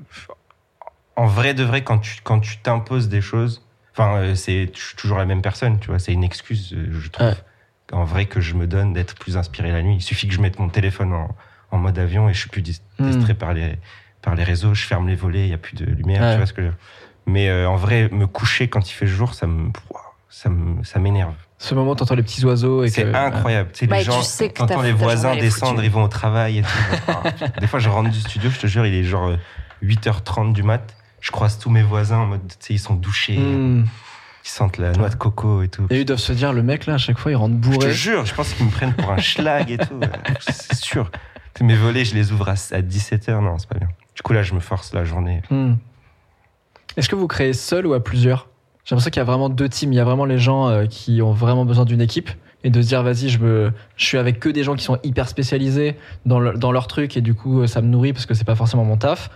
en vrai de vrai, quand tu, quand tu t'imposes des choses, enfin, euh, c'est, je suis toujours la même personne, tu vois, c'est une excuse, euh, je trouve, Ouais. en vrai que je me donne d'être plus inspiré la nuit. Il suffit que je mette mon téléphone en, en mode avion et je suis plus Hmm. distrait par les, par les réseaux, je ferme les volets, il y a plus de lumière, Ouais. tu vois ce que je. Mais euh, en vrai, me coucher quand il fait jour, ça me, ça me, ça m'énerve. Ce moment, t'entends les petits oiseaux et C'est que. incroyable. Tu sais, Bah, les et tu gens, sais que t'entends les voisins descendre, ils vont au travail et tout. Des fois, je rentre du studio, je te jure, il est genre euh, 8h30 du mat. Je croise tous mes voisins en mode, tu sais, ils sont douchés, Hmm. ils sentent la noix de coco et tout. Et ils doivent se dire, le mec là, à chaque fois, il rentre Je te bourré. jure, je pense qu'ils me prennent pour un schlag et tout. C'est sûr. Mes volets, je les ouvre à, 17h. Non, c'est pas bien. Du coup, là, je me force la journée. Hmm. Est-ce que vous créez seul ou à plusieurs? J'ai l'impression qu'il y a vraiment deux teams. Il y a vraiment les gens euh, qui ont vraiment besoin d'une équipe et de se dire, vas-y, je, me... je suis avec que des gens qui sont hyper spécialisés dans, le- dans leur truc et du coup, ça me nourrit parce que c'est pas forcément mon taf.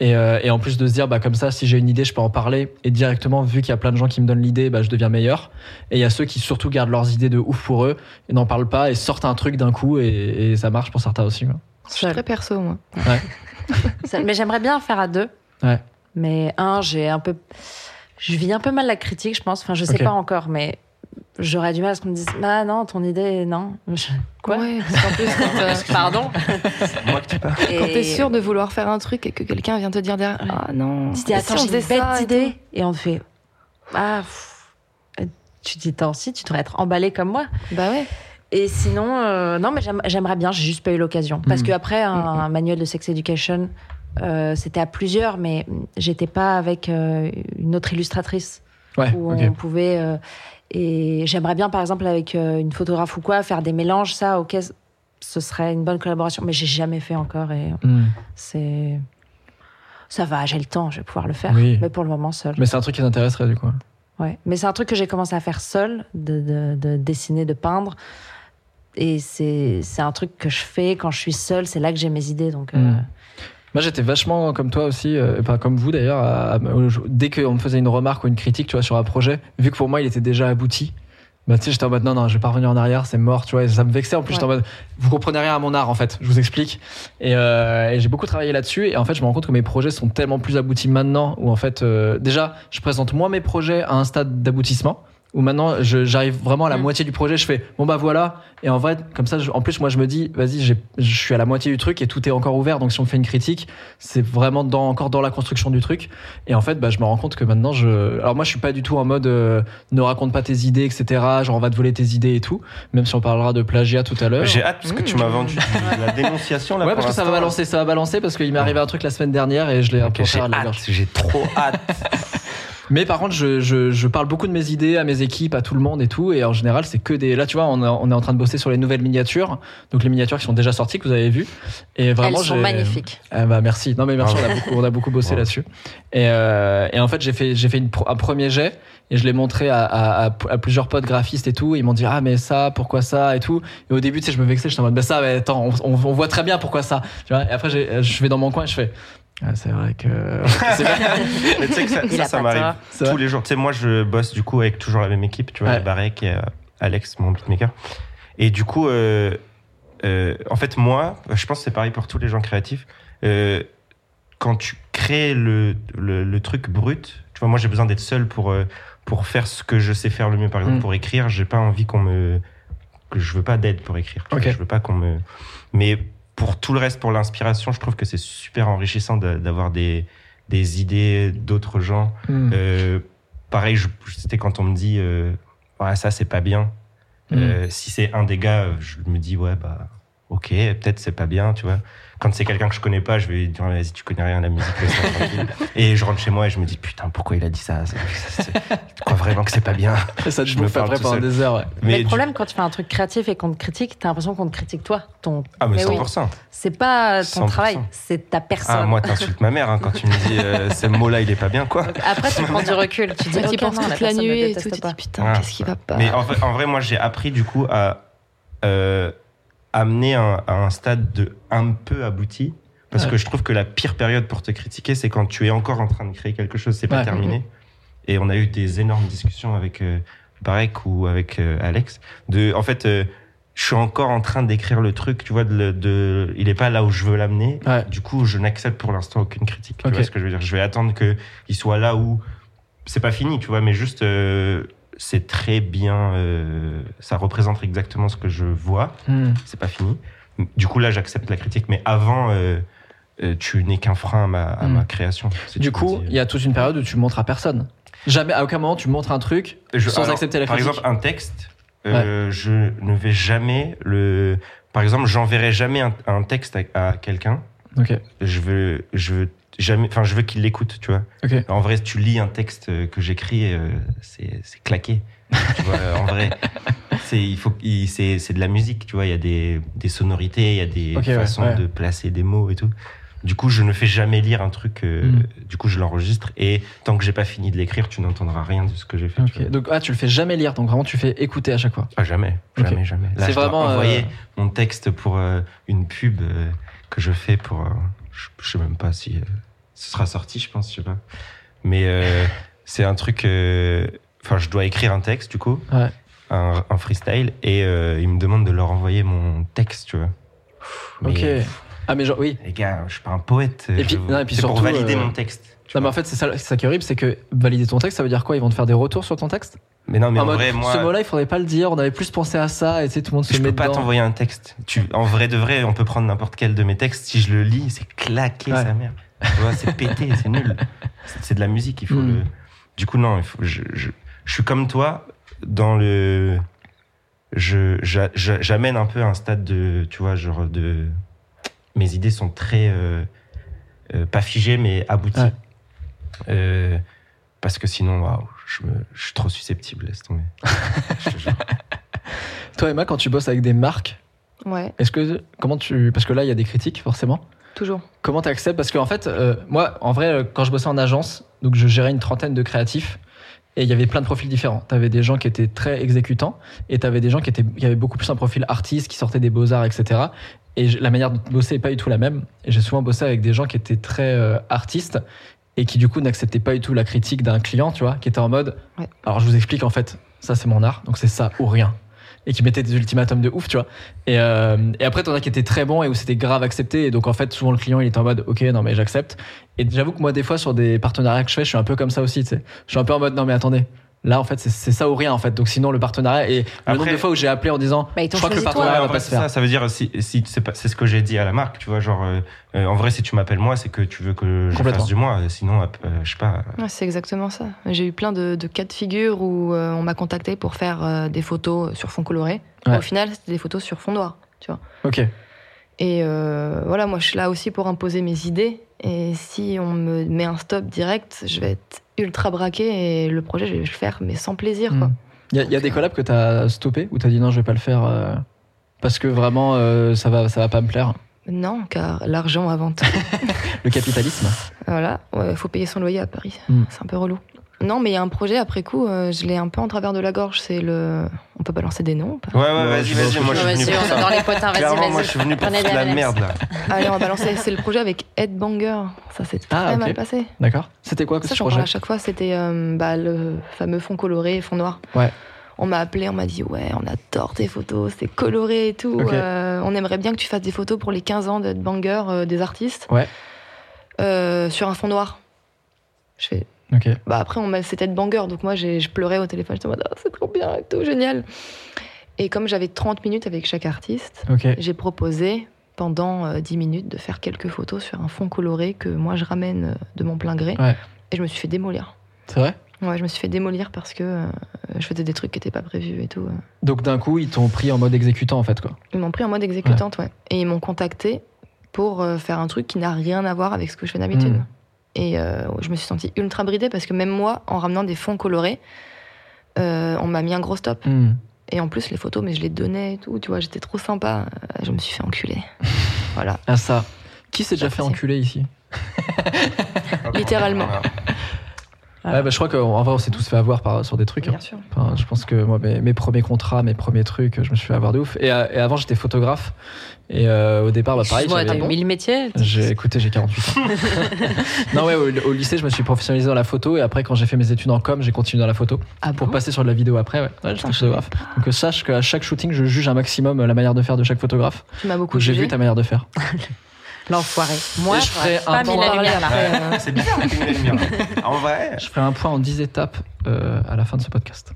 Et, euh, et en plus de se dire, bah, comme ça, si j'ai une idée, je peux en parler. Et directement, vu qu'il y a plein de gens qui me donnent l'idée, bah, je deviens meilleur. Et il y a ceux qui surtout gardent leurs idées de ouf pour eux et n'en parlent pas et sortent un truc d'un coup et, et ça marche pour certains aussi. quoi. Je suis très perso, moi. Ça- Mais j'aimerais bien faire à deux. Ouais. Mais un, j'ai un peu. Je vis un peu mal la critique, je pense. Enfin, je sais pas encore, mais j'aurais du mal à ce qu'on me dise Ah non, ton idée, non. Je- Quoi? Ouais, parce qu'en plus, quand, euh, Pardon Moi que tu parles. quand t'es sûr de vouloir faire un truc et que quelqu'un vient te dire derrière, ah non, Tu te dis et Attends, si j'ai une bête et idée. Et on te fait Ah. pff. Tu dis Attends, si, tu devrais être emballé comme moi. Bah ouais. Et sinon, euh, non, mais j'aime- j'aimerais bien, j'ai juste pas eu l'occasion. Parce Mhm. qu'après, un, un manuel de sex education, euh, c'était à plusieurs, mais j'étais pas avec euh, une autre illustratrice Ouais, où on pouvait. Et j'aimerais bien, par exemple, avec euh, une photographe ou quoi, faire des mélanges, ça, ok, ce serait une bonne collaboration. Mais j'ai jamais fait encore et Hmm. c'est. Ça va, j'ai le temps, je vais pouvoir le faire. Oui. Mais pour le moment, seul. Mais c'est un truc qui t'intéresserait du coup. Ouais. Mais c'est un truc que j'ai commencé à faire seul, de, de- de dessiner, de peindre. Et c'est un truc que je fais quand je suis seule, c'est là que j'ai mes idées. Donc, euh, Mm. Moi, j'étais vachement comme toi aussi, euh, pas comme vous d'ailleurs. à- à- Dès qu'on me faisait une remarque ou une critique, tu vois, sur un projet, vu que pour moi, il était déjà abouti. Bah, tu sais, j'étais en mode non, non, je vais pas revenir en arrière, c'est mort, tu vois, et ça me vexait. En plus, j'étais en mode, vous comprenez rien à mon art, en fait, je vous explique. Et, euh, et j'ai beaucoup travaillé là-dessus, et en fait, je me rends compte que mes projets sont tellement plus aboutis maintenant, où en fait, euh, déjà, je présente moi mes projets à un stade d'aboutissement, où maintenant, je- j'arrive vraiment à la Mm. moitié du projet, je fais, bon bah voilà, et en vrai, comme ça, je- en plus, moi, je me dis, vas-y, j'ai- je suis à la moitié du truc, et tout est encore ouvert, donc si on me fait une critique, c'est vraiment dans, encore dans la construction du truc. Et en fait, bah, je me rends compte que maintenant, je. Alors, moi, je suis pas du tout en mode euh, ne raconte pas tes idées, etc. Genre, on va te voler tes idées et tout. Même si on parlera de plagiat tout à l'heure. J'ai hâte parce que tu Mmh. m'as vendu la dénonciation là. Ouais, parce que ça va balancer, ça va balancer parce qu'il m'est arrivé un truc la semaine dernière et je l'ai un Ok, peu j'ai trop hâte. Mais par contre, je, je, je parle beaucoup de mes idées à mes équipes, à tout le monde et tout. Et en général, c'est que des. Là, tu vois, on, est- on est en train de bosser sur les nouvelles miniatures. Donc, les miniatures qui sont déjà sorties, que vous avez vues. Et vraiment, Elles sont magnifiques. Ah bah merci. Non mais merci, Bravo. on a beaucoup, on a beaucoup bossé là-dessus. Et, euh, et en fait, j'ai fait, j'ai fait une un premier jet et je l'ai montré à, à, à- à plusieurs potes graphistes et tout. Ils m'ont dit ah mais ça, pourquoi ça et tout. Et au début, tu sais, je me vexais, j'étais en mode bah ça, mais attends, on, on- on voit très bien pourquoi ça. Tu vois? Et après, je vais dans mon coin et je fais. Ah, c'est vrai que. c'est vrai. Mais tu sais que ça, m'arrive tous les jours. Tu sais, moi, je bosse du coup avec toujours la même équipe, tu vois, Ouais. Barek et euh, Alex, mon beatmaker. Et du coup, euh, euh, en fait, moi, je pense que c'est pareil pour tous les gens créatifs. Euh, quand tu crées le, le, le truc brut, tu vois, moi, j'ai besoin d'être seul pour, euh, pour faire ce que je sais faire le mieux. Par exemple, Mm. pour écrire, j'ai pas envie qu'on me. que je veux pas d'aide pour écrire. tu Ok. vois, Je veux pas qu'on me. Mais pour tout le reste, pour l'inspiration, je trouve que c'est super enrichissant d'avoir des, des idées d'autres gens. Hmm. Euh, pareil, c'était quand on me dit euh, ouais, ça c'est pas bien. Euh, si c'est un des gars, je me dis ouais bah ok, peut-être c'est pas bien, tu vois. Quand c'est quelqu'un que je connais pas, je vais lui dire vas-y tu connais rien à la musique. Et je rentre chez moi et je me dis putain pourquoi il a dit ça, ça- ça- c'est- Tu crois vraiment que c'est pas bien? Ça te je me après tout pendant des heures. Ouais. Mais, le du- problème, quand tu fais un truc créatif et qu'on te critique, t'as l'impression qu'on te critique toi. Ton... ah mais Mais oui. 100%. C'est pas ton 100%. travail, c'est ta personne. Ah moi t'insultes ma mère hein, quand tu me dis euh, ce mot-là il est pas bien quoi. Donc après, tu prends du recul. Tu dis, Tu penses toute la nuit et tout. Tu dis putain, Ah. qu'est-ce qui va pas? Mais en vrai, en vrai, moi, j'ai appris du coup à euh, amener un, à un stade de un peu abouti. Parce Ouais. que je trouve que la pire période pour te critiquer, c'est quand tu es encore en train de créer quelque chose, c'est pas Ouais. terminé. Et on a eu des énormes discussions avec euh, Barek ou avec euh, Alex. De, en fait, euh, je suis encore en train d'écrire le truc, tu vois, de, de, il est pas là où je veux l'amener. Ouais. Du coup, je n'accepte pour l'instant aucune critique. Tu vois ce que je veux dire? Je vais attendre qu'il soit là où c'est pas fini, tu vois, mais juste euh, c'est très bien. euh, ça représente exactement ce que je vois. Hmm. C'est pas fini. Du coup, là, j'accepte la critique, mais avant, euh, euh, tu n'es qu'un frein à ma, à Hmm. ma création. Si Du coup, il y a toute une période où tu montres à personne. Jamais, à aucun moment, tu montres un truc Je- sans alors, accepter la Par critique. exemple, un texte, euh, je ne vais jamais le. Par exemple, j'enverrai jamais un, un texte à, à quelqu'un. Je veux, je veux jamais. Enfin, je veux qu'il l'écoute, tu vois. En vrai, si tu lis un texte que j'écris, euh, c'est claqué. tu vois, en vrai, c'est il faut c'est c'est de la musique, tu vois. Il y a des, des sonorités, il y a des façons ouais. de placer des mots et tout. Du coup, je ne fais jamais lire un truc. euh, Mm. Du coup, je l'enregistre et tant que j'ai pas fini de l'écrire, tu n'entendras rien de ce que j'ai fait. tu. Donc, ah, tu le fais jamais lire, donc vraiment, tu fais écouter à chaque fois. Ah, jamais, jamais, jamais. C'est vraiment, euh, envoyer mon texte pour euh, une pub euh, que je fais pour. Je, sais même pas si euh, ce sera sorti, je pense, je sais pas. Mais euh, c'est un truc. euh, Enfin, je dois écrire un texte, du coup, Ouais. un, un freestyle, et ils me demandent de leur envoyer mon texte, tu vois. Mais, Ok. Ah, mais genre, oui. Les gars, je suis pas un poète. Et puis- je- non, et puis pour valider mon texte. Non, mais en fait, c'est ça, c'est ça qui est horrible, c'est que valider ton texte, ça veut dire quoi? Ils vont te faire des retours sur ton texte? Mais non, mais En en, mode, vrai, moi. ce mot-là, il faudrait pas le dire, on avait plus pensé à ça, et tu sais, tout le monde se Je met peux pas t'envoyer un texte. Tu, en vrai de vrai, on peut prendre n'importe quel de mes textes. Si je le lis, c'est claqué Ouais. sa mère. Tu vois, c'est pété, c'est nul. C'est de la musique, il faut Mm. le. Du coup, non, il faut. Je, je, je suis comme toi dans le. Je j'a- j'a- j'amène un peu à un stade de, tu vois, genre de. Mes idées sont très euh, euh, pas figées mais abouties. Ouais. Euh, parce que sinon, waouh, je, me- je suis trop susceptible, laisse tomber. Je te jure. Toi, Emma, quand tu bosses avec des marques, Ouais, est-ce que. Comment tu. Parce que là, il y a des critiques, forcément. toujours. Comment tu acceptes Parce qu'en fait, euh, moi, en vrai, euh, quand je bossais en agence, donc je gérais une trentaine de créatifs. Et il y avait plein de profils différents. Tu avais des gens qui étaient très exécutants et tu avais des gens qui, étaient, qui avaient beaucoup plus un profil artiste, qui sortaient des beaux-arts, etc. Et je- la manière de bosser n'est pas du tout la même. Et j'ai souvent bossé avec des gens qui étaient très euh, artistes et qui, du coup, n'acceptaient pas du tout la critique d'un client, tu vois, qui était en mode Ouais. Alors, je vous explique, en fait, ça, c'est mon art, donc c'est ça ou rien. Et qui mettaient des ultimatums de ouf, tu vois. Et, euh, et après, t'en as qui étaient très bons et où c'était grave accepté. Et donc, en fait, souvent, le client, il était en mode, OK, non, mais j'accepte. Et j'avoue que moi, des fois, sur des partenariats que je fais, je suis un peu comme ça aussi, tu sais. Je suis un peu en mode, non, mais attendez. Là, en fait, c'est- ça ou rien, en fait. Donc, sinon, le partenariat. Et le Après- nombre de fois où j'ai appelé en disant, Bah, ils je crois que le toi. partenariat Ouais, va pas se faire. ça, ça veut dire si, si c'est ce que j'ai dit à la marque, tu vois, genre euh, euh, en vrai si tu m'appelles moi, c'est que tu veux que je fasse du moi, sinon euh, je sais pas. Ouais, c'est exactement ça. J'ai eu plein de, de cas de figure où euh, on m'a contacté pour faire euh, des photos sur fond coloré. Ouais. Au final, c'était des photos sur fond noir. Tu vois. OK. Et euh, voilà, moi, je suis là aussi pour imposer mes idées. Et si on me met un stop direct, je vais être ultra braquée et le projet, je vais le faire, mais sans plaisir, quoi. Mm. Il y, a- il y a des collabs que t'as stoppé ou t'as dit non, je vais pas le faire euh, parce que vraiment euh, ça va, ça va pas me plaire? Non, car l'argent avant tout. Le capitalisme. voilà, il faut payer son loyer à Paris. Mm. C'est un peu relou. Non, mais il y a un projet, après coup, euh, je l'ai un peu en travers de la gorge. C'est le. On peut balancer des noms ou pas? Ouais, ouais, vas-y, vas-y. Moi, je suis venu pour on ça. adore les potins, vas-y, Clairement, vas-y. moi, je suis venu pour foutre des la merde, là. Allez, on va balancer. C'est le projet avec Headbanger. Ça s'est très Ah, ok. mal passé. D'accord. C'était quoi Ça, ce j'en parle projet? à chaque fois. C'était euh, bah, le fameux fond coloré et fond noir. Ouais. On m'a appelé, on m'a dit Ouais, on adore tes photos, c'est coloré et tout. Ok. Euh, on aimerait bien que tu fasses des photos pour les 15 ans d'Headbanger euh, des artistes. Ouais. Euh, sur un fond noir. Je fais Bah après, on m'a c'était de banger, donc moi j'ai- je pleurais au téléphone, j'étais en mode Ah, c'est trop bien et tout, génial. Et comme j'avais 30 minutes avec chaque artiste, j'ai proposé pendant euh, 10 minutes de faire quelques photos sur un fond coloré que moi je ramène euh, de mon plein gré. Ouais. Et je me suis fait démolir. C'est vrai? Ouais, je me suis fait démolir parce que euh, je faisais des trucs qui n'étaient pas prévus et tout. euh. Donc d'un coup ils t'ont pris en mode exécutant en fait quoi. Ils m'ont pris en mode exécutante, ouais. Et ils m'ont contacté pour euh, faire un truc qui n'a rien à voir avec ce que je fais d'habitude. Mm. Et euh, je me suis sentie ultra bridée parce que même moi, en ramenant des fonds colorés, euh, on m'a mis un gros stop. Hmm. Et en plus, les photos, mais je les donnais et tout, tu vois, j'étais trop sympa. Euh, Je me suis fait enculer. voilà. Ah ça. Qui s'est déjà fait enculer ici? Littéralement. Ah. Ouais, bah, je crois qu'en vrai on s'est tous fait avoir par, sur des trucs. hein. Bien sûr. Enfin, je pense que moi, mes, mes premiers contrats, mes premiers trucs, je me suis fait avoir de ouf. Et, euh, et avant, j'étais photographe. Et euh, au départ, bah, pareil, j'avais- t'as mille métiers. j'ai écouté, j'ai 48 ans. non, ouais, au, au lycée, je me suis professionnalisé dans la photo. Et après, quand j'ai fait mes études en com, j'ai continué dans la photo Ah pour bon passer sur de la vidéo après. Ouais, ouais j'étais photographe. Donc, euh, sache qu'à chaque shooting, je juge un maximum la manière de faire de chaque photographe. Tu m'as beaucoup J'ai jugé. vu ta manière de faire. L'enfoiré. Moi, je je ferai un euh, C'est bizarre. En vrai. Je ferai un point en 10 étapes euh, à la fin de ce podcast.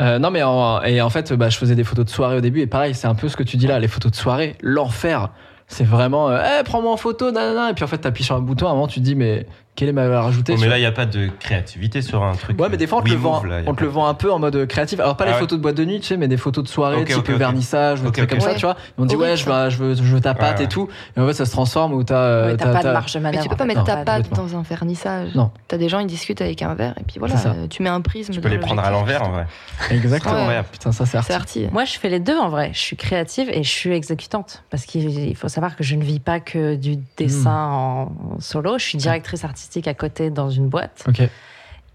Euh, non, mais en, et en fait, bah, je faisais des photos de soirée au début. Et pareil, c'est un peu ce que tu dis là, les photos de soirée, l'enfer. C'est vraiment, euh, Eh, prends-moi en photo, nanana. Et puis en fait, t'appuies sur un bouton, à un moment, tu te dis, mais quelle est ma valeur ajoutée Oh, sur- mais là, il n'y a pas de créativité sur un truc. Ouais, mais des fois, on te, le, vend, là, on te le vend un peu en mode créatif. Alors, pas Ah les ouais. photos de boîte de nuit, tu sais, mais des photos de soirée, Ok, type ok, ok. vernissage, ou des trucs comme ça, tu vois. Et on dit, ouais, je, veux, je, veux, je veux ta patte Ouais, et tout. Et en fait, ça se transforme où t'as. euh, Ouais, T'as pas de marge de Mais manœuvre. tu peux pas mettre ta complètement. dans un vernissage. Non. T'as des gens, ils discutent avec un verre et puis voilà, euh, tu mets un prisme. Tu peux les prendre à l'envers, en vrai. Exactement. Ouais. Putain, ça, c'est arty. Moi, je fais les deux en vrai. Je suis créative et je suis exécutante. Parce qu'il il faut savoir que je ne vis pas que du dessin en solo. Je suis directrice artistique à côté dans une boîte.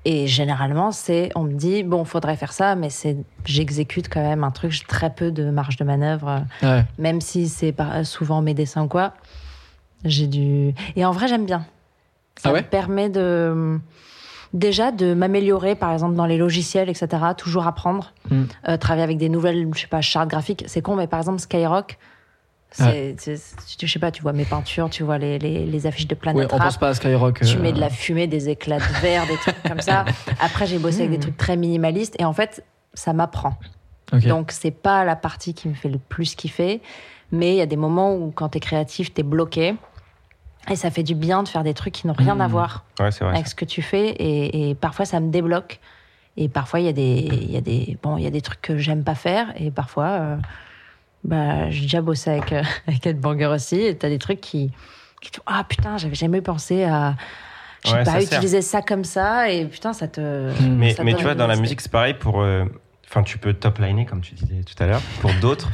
Et généralement, c'est, on me dit, bon, faudrait faire ça, mais c'est, j'exécute quand même un truc, j'ai très peu de marge de manœuvre, Ouais. même si c'est souvent mes dessins ou quoi. J'ai du. Et en vrai, j'aime bien. Ça Ah ouais? me permet de. Déjà de m'améliorer, par exemple, dans les logiciels, etc. Toujours apprendre. Mm. Euh, travailler avec des nouvelles, je sais pas, chartes graphiques. C'est con, mais par exemple, Skyrock, je sais pas, tu vois mes peintures, tu vois les, les, les affiches de Ouais, Planète on Rap. pense pas à Skyrock. Tu euh, mets de la fumée, des éclats de verre, des trucs comme ça. Après, j'ai bossé avec des trucs très minimalistes et en fait, ça m'apprend. ok. Donc, c'est pas la partie qui me fait le plus kiffer, mais il y a des moments où, quand t'es créatif, t'es bloqué. Et ça fait du bien de faire des trucs qui n'ont rien à voir Ouais, c'est vrai. avec ce que tu fais. Et, et parfois, ça me débloque. Et parfois, il y a des, il y a des, bon, il y a des trucs que j'aime pas faire. Et parfois, euh, bah, j'ai déjà bossé avec, euh, avec Ed Banger aussi. Et t'as des trucs qui, qui te- ah putain, j'avais jamais pensé à, je sais Ouais, pas, ça sert. utiliser ça comme ça. Et putain, ça te. Mm. Mais, Ça mais tu vois, dans la musique, c'est pareil pour. euh, Enfin, tu peux top-liner, comme tu disais tout à l'heure. Pour d'autres,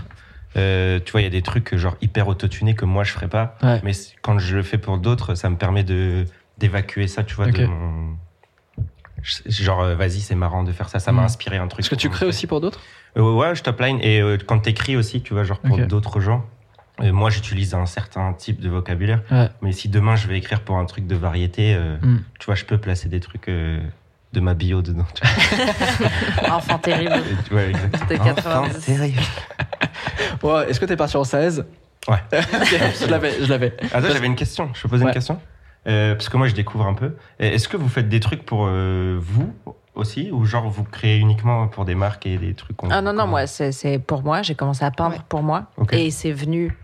euh, tu vois, il y a des trucs genre hyper autotunés que moi je ferais pas. Ouais. Mais quand je le fais pour d'autres, ça me permet de d'évacuer ça, tu vois, de mon. Genre, euh, vas-y, c'est marrant de faire ça. Ça m'a Mm. inspiré un truc. Est-ce que tu crées aussi pour d'autres? Ouais, je top-line. Et euh, quand t'écris aussi, tu vois, genre pour d'autres gens. euh, moi, j'utilise un certain type de vocabulaire. Ouais. Mais si demain je vais écrire pour un truc de variété, euh, Mm. tu vois, je peux placer des trucs euh, de ma bio dedans. tu Enfant terrible. ouais, exactement. 90. terrible. Ouais, Est-ce que t'es parti en 16 Ouais. Je l'avais, je l'avais. Attends, j'avais une question. Je peux poser Ouais. une question Euh, Parce que moi, je découvre un peu. Euh, Est-ce que vous faites des trucs pour euh, vous? Aussi Ou genre vous créez uniquement pour des marques et des trucs qu'on- Ah non, non, moi, c'est pour moi. J'ai commencé à peindre Ouais. pour moi. Et c'est venu.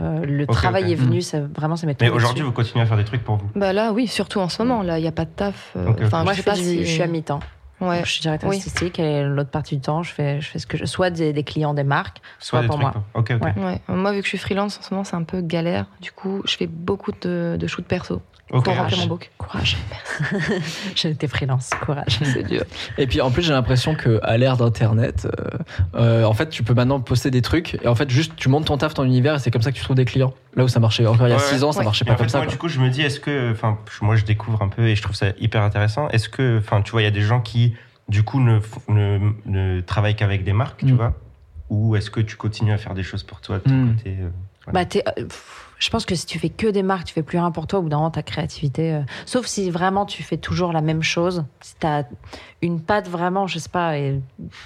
euh, le travail est venu, c'est vraiment, ça m'est Mais aujourd'hui, vous continuez à faire des trucs pour vous Bah là, oui, surtout en ce moment. Là, il n'y a pas de taf. euh. Enfin, Moi, je je, sais pas si. je suis à mi-temps. Ouais. Je suis directrice Oui. artistique et l'autre partie du temps, je fais, je fais ce que je. Soit des, des clients, des marques, soit des pour moi. pour- Ok, ok. Ouais. Ouais. Moi, vu que je suis freelance en ce moment, c'est un peu galère. Du coup, je fais beaucoup de, de shoots perso. Ok. pour remplir mon book. Courage. J'ai été freelance. Courage. C'est dur. Et puis en plus, j'ai l'impression que à l'ère d'Internet, euh, euh, en fait, tu peux maintenant poster des trucs et en fait, juste tu montes ton taf, ton univers et c'est comme ça que tu trouves des clients. Là où ça marchait encore il y a Ouais, 6 ans, ça ouais. marchait pas en comme fait, ça. moi, quoi. du coup, je me dis, est-ce que, enfin, moi, je découvre un peu et je trouve ça hyper intéressant. Est-ce que, enfin, tu vois, il y a des gens qui, du coup, ne, ne, ne travaillent qu'avec des marques, tu Mm. vois? Ou est-ce que tu continues à faire des choses pour toi de ton Mm. côté euh. Bah, t'es- euh, pff, je pense que si tu fais que des marques, tu fais plus rien pour toi, au bout d'un moment, ta créativité. euh, sauf si vraiment tu fais toujours la même chose. Si tu as une patte vraiment, je sais pas, et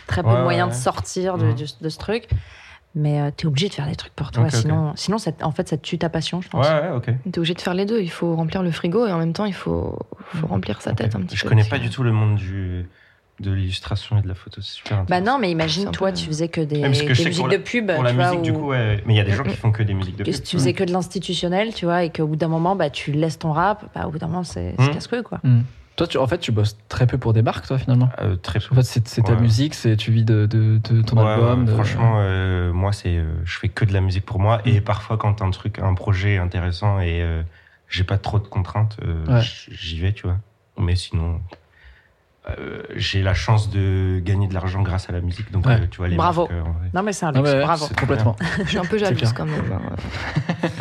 très peu Ouais, de moyens ouais. de sortir de, Mhm. de- de ce truc. Mais tu es obligé de faire des trucs pour toi. Sinon, sinon ça, en fait, ça tue ta passion, je pense. Ouais, ouais, ok. T'es obligé de faire les deux. Il faut remplir le frigo et en même temps, il faut, faut remplir sa tête un petit Je peu. connais aussi. pas du tout le monde du, de l'illustration et de la photo. C'est super Bah intéressant. non, mais imagine, toi, peu- tu faisais que des, que musiques de pub. Pour la vois, musique, du ou- coup, ouais. Mais il y a des gens Mm, qui font que des musiques de que pub. si tu faisais que de l'institutionnel, tu vois, et qu'au bout d'un moment, bah, tu laisses ton rap, bah, au bout d'un moment, c'est c'est Mhm. casse-couille, quoi. Toi, tu, en fait, tu bosses très peu pour des marques, toi, finalement. Euh, très En fait, c'est c'est ta Ouais. musique, c'est tu vis de, de, de ton Ouais, album. de- franchement, euh, moi, c'est, euh, je fais que de la musique pour moi. Et Mm. parfois, quand un truc, un projet intéressant et euh, j'ai pas trop de contraintes, euh, j'y vais, tu vois. Mais sinon, euh, j'ai la chance de gagner de l'argent grâce à la musique. Donc, Ouais. euh, tu vois, les Bravo. marques, euh. Non, mais c'est un luxe, ouais, bravo. complètement. Je suis un peu jalouse quand même.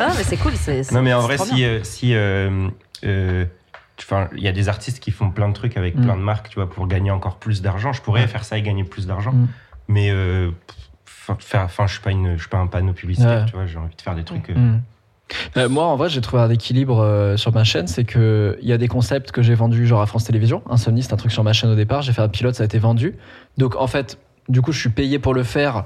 Ah, mais c'est cool. Non, mais en vrai, si, si, euh, euh, il y a des artistes qui font plein de trucs avec Mm. plein de marques, tu vois, pour gagner encore plus d'argent. Je pourrais Ouais. faire ça et gagner plus d'argent, Mm. mais enfin, je suis pas une, je suis pas un panneau publicitaire, Ouais. tu vois. J'ai envie de faire des trucs. euh, Mm. Euh, moi, en vrai, j'ai trouvé un équilibre euh, sur ma chaîne. C'est que il y a des concepts que j'ai vendus, genre à France Télévisions. Insomnie, c'est un truc sur ma chaîne au départ. J'ai fait un pilote, ça a été vendu. Donc, en fait, du coup, je suis payé pour le faire.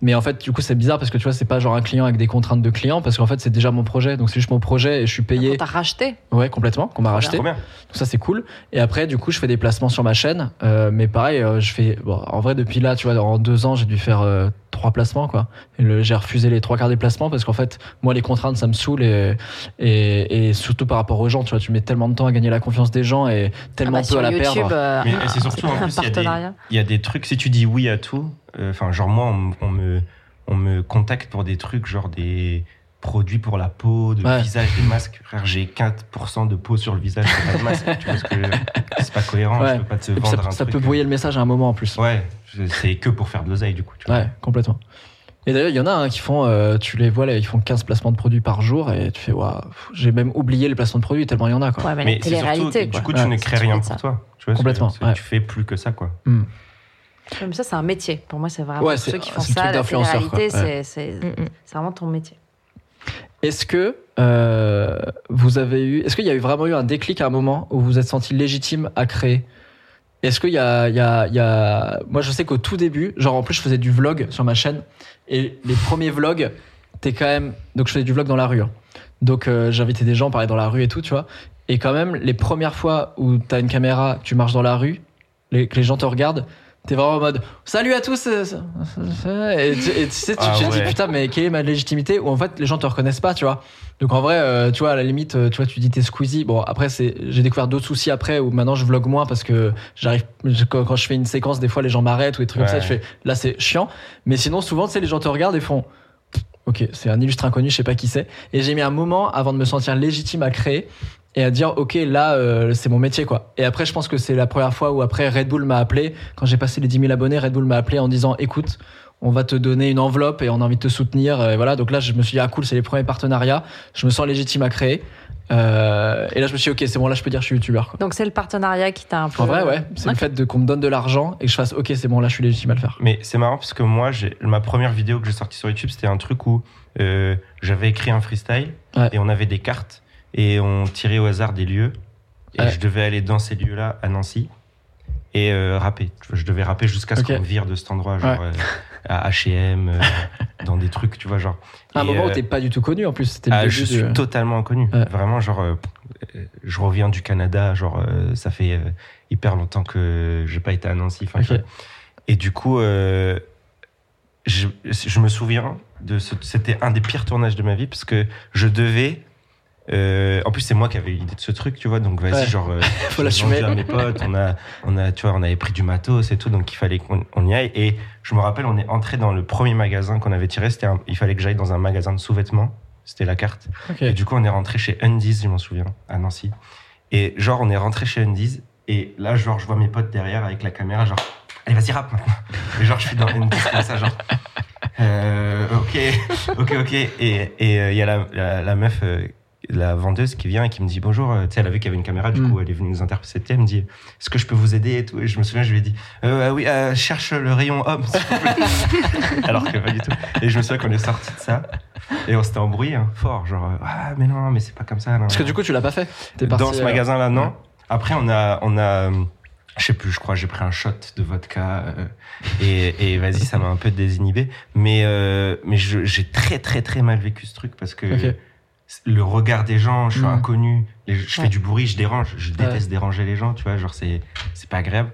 Mais en fait, du coup, c'est bizarre parce que tu vois, c'est pas genre un client avec des contraintes de client parce qu'en fait, c'est déjà mon projet. Donc, c'est juste mon projet et je suis payé. Quand t'as racheté. Ouais, complètement, qu'on m'a racheté. Bien. Donc ça c'est cool. Et après du coup je fais des placements sur ma chaîne. Euh, mais pareil, je fais bon, en vrai depuis là, tu vois, en deux ans j'ai dû faire trois placements quoi. J'ai refusé les trois quarts des placements parce qu'en fait moi les contraintes ça me saoule et, et, et surtout par rapport aux gens, tu vois, tu mets tellement de temps à gagner la confiance des gens et tellement Ah bah, peu à la YouTube, perdre. euh, Mais c'est surtout, en un plus, il y a des- partenariat. Il y a des trucs, si tu dis oui à tout, euh, enfin, genre moi, on, on me, on me contacte pour des trucs, genre des produits pour la peau, de Ouais. visage, des masques. Frère, j'ai 4% de peau sur le visage, j'ai pas de masque. tu vois ce que je veux dire C'est pas cohérent, Ouais. je peux pas te Et puis vendre ça, un ça truc. peut brouiller le message à un moment en plus. Ouais, c'est que pour faire de l'oseille, du coup. Tu vois. Ouais, complètement. Et d'ailleurs, il y en a hein, qui font, euh, tu les vois là, ils font 15 placements de produits par jour et tu fais, waouh, j'ai même oublié les placements de produits tellement il y en a quoi. Ouais, mais, c'est surtout quoi. du coup, Ouais, tu ne crées rien pour ça. toi. Tu vois, Complètement, c'est- ouais. Tu fais plus que ça, quoi. Mais ça, c'est un métier. Pour moi, c'est vraiment c'est- ceux qui font c'est ça. truc La c'est c'est- Mm, mm. c'est vraiment ton métier. Est-ce que euh, vous avez eu, est-ce qu'il y a eu vraiment eu un déclic à un moment où vous vous êtes senti légitime à créer Est-ce qu'il y a, moi je sais qu'au tout début, genre en plus je faisais du vlog sur ma chaîne et les premiers vlogs, t'es quand même, donc je faisais du vlog dans la rue, hein. donc euh, j'invitais des gens parler dans la rue et tout, tu vois, et quand même les premières fois où t'as une caméra, tu marches dans la rue, que les gens te regardent. T'es vraiment en mode salut à tous euh, et, tu- et tu sais tu Ah te dis ouais. putain mais quelle est ma légitimité où en fait les gens te reconnaissent pas tu vois. Donc en vrai euh, tu vois à la limite euh, tu vois tu dis t'es Squeezie. Bon après c'est j'ai découvert d'autres soucis après où maintenant je vlog moins parce que j'arrive quand, quand je fais une séquence des fois les gens m'arrêtent ou des trucs comme ça Ouais. je fais là c'est chiant. Mais sinon souvent tu sais les gens te regardent et font ok c'est un illustre inconnu je sais pas qui c'est. Et j'ai mis un moment avant de me sentir légitime à créer et à dire ok là euh, c'est mon métier quoi. Et après je pense que c'est la première fois où après Red Bull m'a appelé. Quand j'ai passé les 10 000 abonnés Red Bull m'a appelé en disant écoute on va te donner une enveloppe et on a envie de te soutenir. Et voilà. Donc là je me suis dit ah cool c'est les premiers partenariats. Je me sens légitime à créer. Euh, et là je me suis dit ok c'est bon là je peux dire que je suis youtubeur. Donc, c'est le partenariat qui t'a un peu. en vrai ouais. C'est le fait de qu'on me donne de l'argent et que je fasse ok c'est bon là je suis légitime à le faire. Mais c'est marrant parce que moi, j'ai- ma première vidéo que j'ai sortie sur YouTube, c'était un truc où euh, j'avais écrit un freestyle Ouais. et on avait des cartes et on tirait au hasard des lieux. Et je devais aller dans ces lieux-là à Nancy et euh, rapper. Je devais rapper jusqu'à ce Ok. qu'on me vire de cet endroit, genre euh, à H&M, euh, dans des trucs, tu vois, genre. à un moment où t'es pas du tout connu en plus le ah, je suis totalement inconnu. Ouais. Vraiment, genre, je reviens du Canada, genre, ça fait hyper longtemps que j'ai pas été à Nancy. Et du coup, je, je me souviens de c'était un des pires tournages de ma vie parce que je devais. Euh, en plus, c'est moi qui avais eu l'idée de ce truc, tu vois. Donc, vas-y, Ouais. genre, euh, Faut l'assumer. à mes potes, on a, on a, tu vois, on avait pris du matos et tout, donc il fallait qu'on on y aille. Et je me rappelle, on est entré dans le premier magasin qu'on avait tiré. C'était, un- il fallait que j'aille dans un magasin de sous-vêtements. C'était la carte. Et du coup, on est rentré chez Undies, je m'en souviens, à Nancy. Et genre, on est rentré chez Undies. Et là, genre, je vois mes potes derrière avec la caméra, genre, allez, vas-y, rap maintenant. Et genre, je suis dans Undies comme ça, genre, euh, ok, ok, ok. Et et, euh, il y a la, la, la meuf, euh, la vendeuse qui vient et qui me dit bonjour. Euh, Tu sais, elle a vu qu'il y avait une caméra, du Mm. coup, elle est venue nous intercepter. Elle me dit, est-ce que je peux vous aider et tout? Et je me souviens, je lui ai dit, euh, oui, euh, cherche le rayon homme, s'il vous plaît. Alors que pas du tout. Et je me souviens qu'on est sorti de ça. Et on s'était embrouillé hein, fort, genre euh, ah mais non mais c'est pas comme ça. non, Parce que non. du coup, tu l'as pas fait. Parti, dans ce euh, magasin là non. ouais. Après on a on a euh, je sais plus, je crois j'ai pris un shot de vodka euh, et, et vas-y ça m'a un peu désinhibé. Mais euh, mais je- j'ai très très très mal vécu ce truc parce que. Le regard des gens, je suis Mm. inconnu, je fais Ouais. du bruit, je dérange, je déteste déranger les gens, tu vois, genre c'est c'est pas agréable.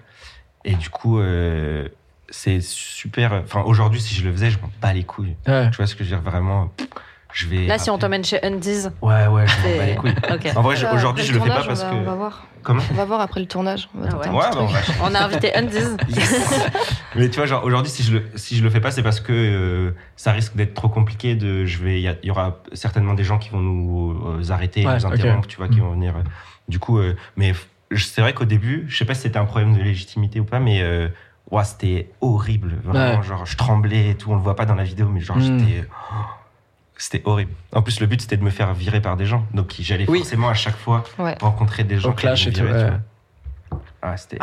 Et du coup euh, c'est super. Enfin aujourd'hui si je le faisais je m'en bats les couilles. Ouais. Tu vois ce que je veux dire vraiment. pff, Je vais. Là, si on t'emmène chez Undies, Ouais, ouais, je m'en bats les couilles. En vrai, aujourd'hui, je le le fais pas parce on va, On va que. voir. Comment On va voir après le tournage. On va Ah tenter ouais. un Ouais, petit bah, on truc. va- On a invité Undies. Mais tu vois, genre aujourd'hui, si je le si je le fais pas, c'est parce que euh, ça risque d'être trop compliqué. De, je vais, il y, aura certainement des gens qui vont nous euh, arrêter, Ouais, nous interrompre, tu vois, qui Mm. vont venir. euh, du coup, euh, mais c'est vrai qu'au début, je sais pas si c'était un problème de légitimité ou pas, mais euh, c'était horrible, vraiment. Ouais. Genre, je tremblais et tout. On le voit pas dans la vidéo, mais genre, Mm. j'étais. oh, c'était horrible. En plus, le but c'était de me faire virer par des gens, donc j'allais Oui. forcément à chaque fois Ouais. rencontrer des gens Au qui clash me et tout, virer, tu ouais. vois. Ah, c'était.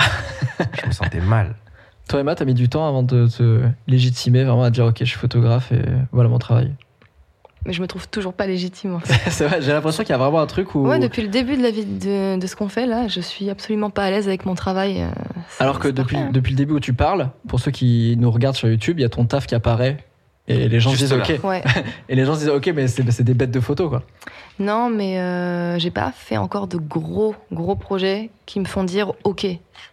je me sentais mal. Toi, Emma, t'as mis du temps avant de te légitimer, vraiment à dire ok, je suis photographe et voilà mon travail. Mais je me trouve toujours pas légitime. En fait. c'est vrai, j'ai l'impression qu'il y a vraiment un truc où. Ouais, depuis le début de la vie de, de ce qu'on fait là, je suis absolument pas à l'aise avec mon travail. euh, Alors que depuis, hein. depuis le début où tu parles, pour ceux qui nous regardent sur YouTube, il y a ton taf qui apparaît. Et les gens se disent là. ok. Ouais. Et les gens se disent ok, mais c'est c'est des bêtes de photos quoi. Non, mais euh, j'ai pas fait encore de gros, gros projets qui me font dire ok,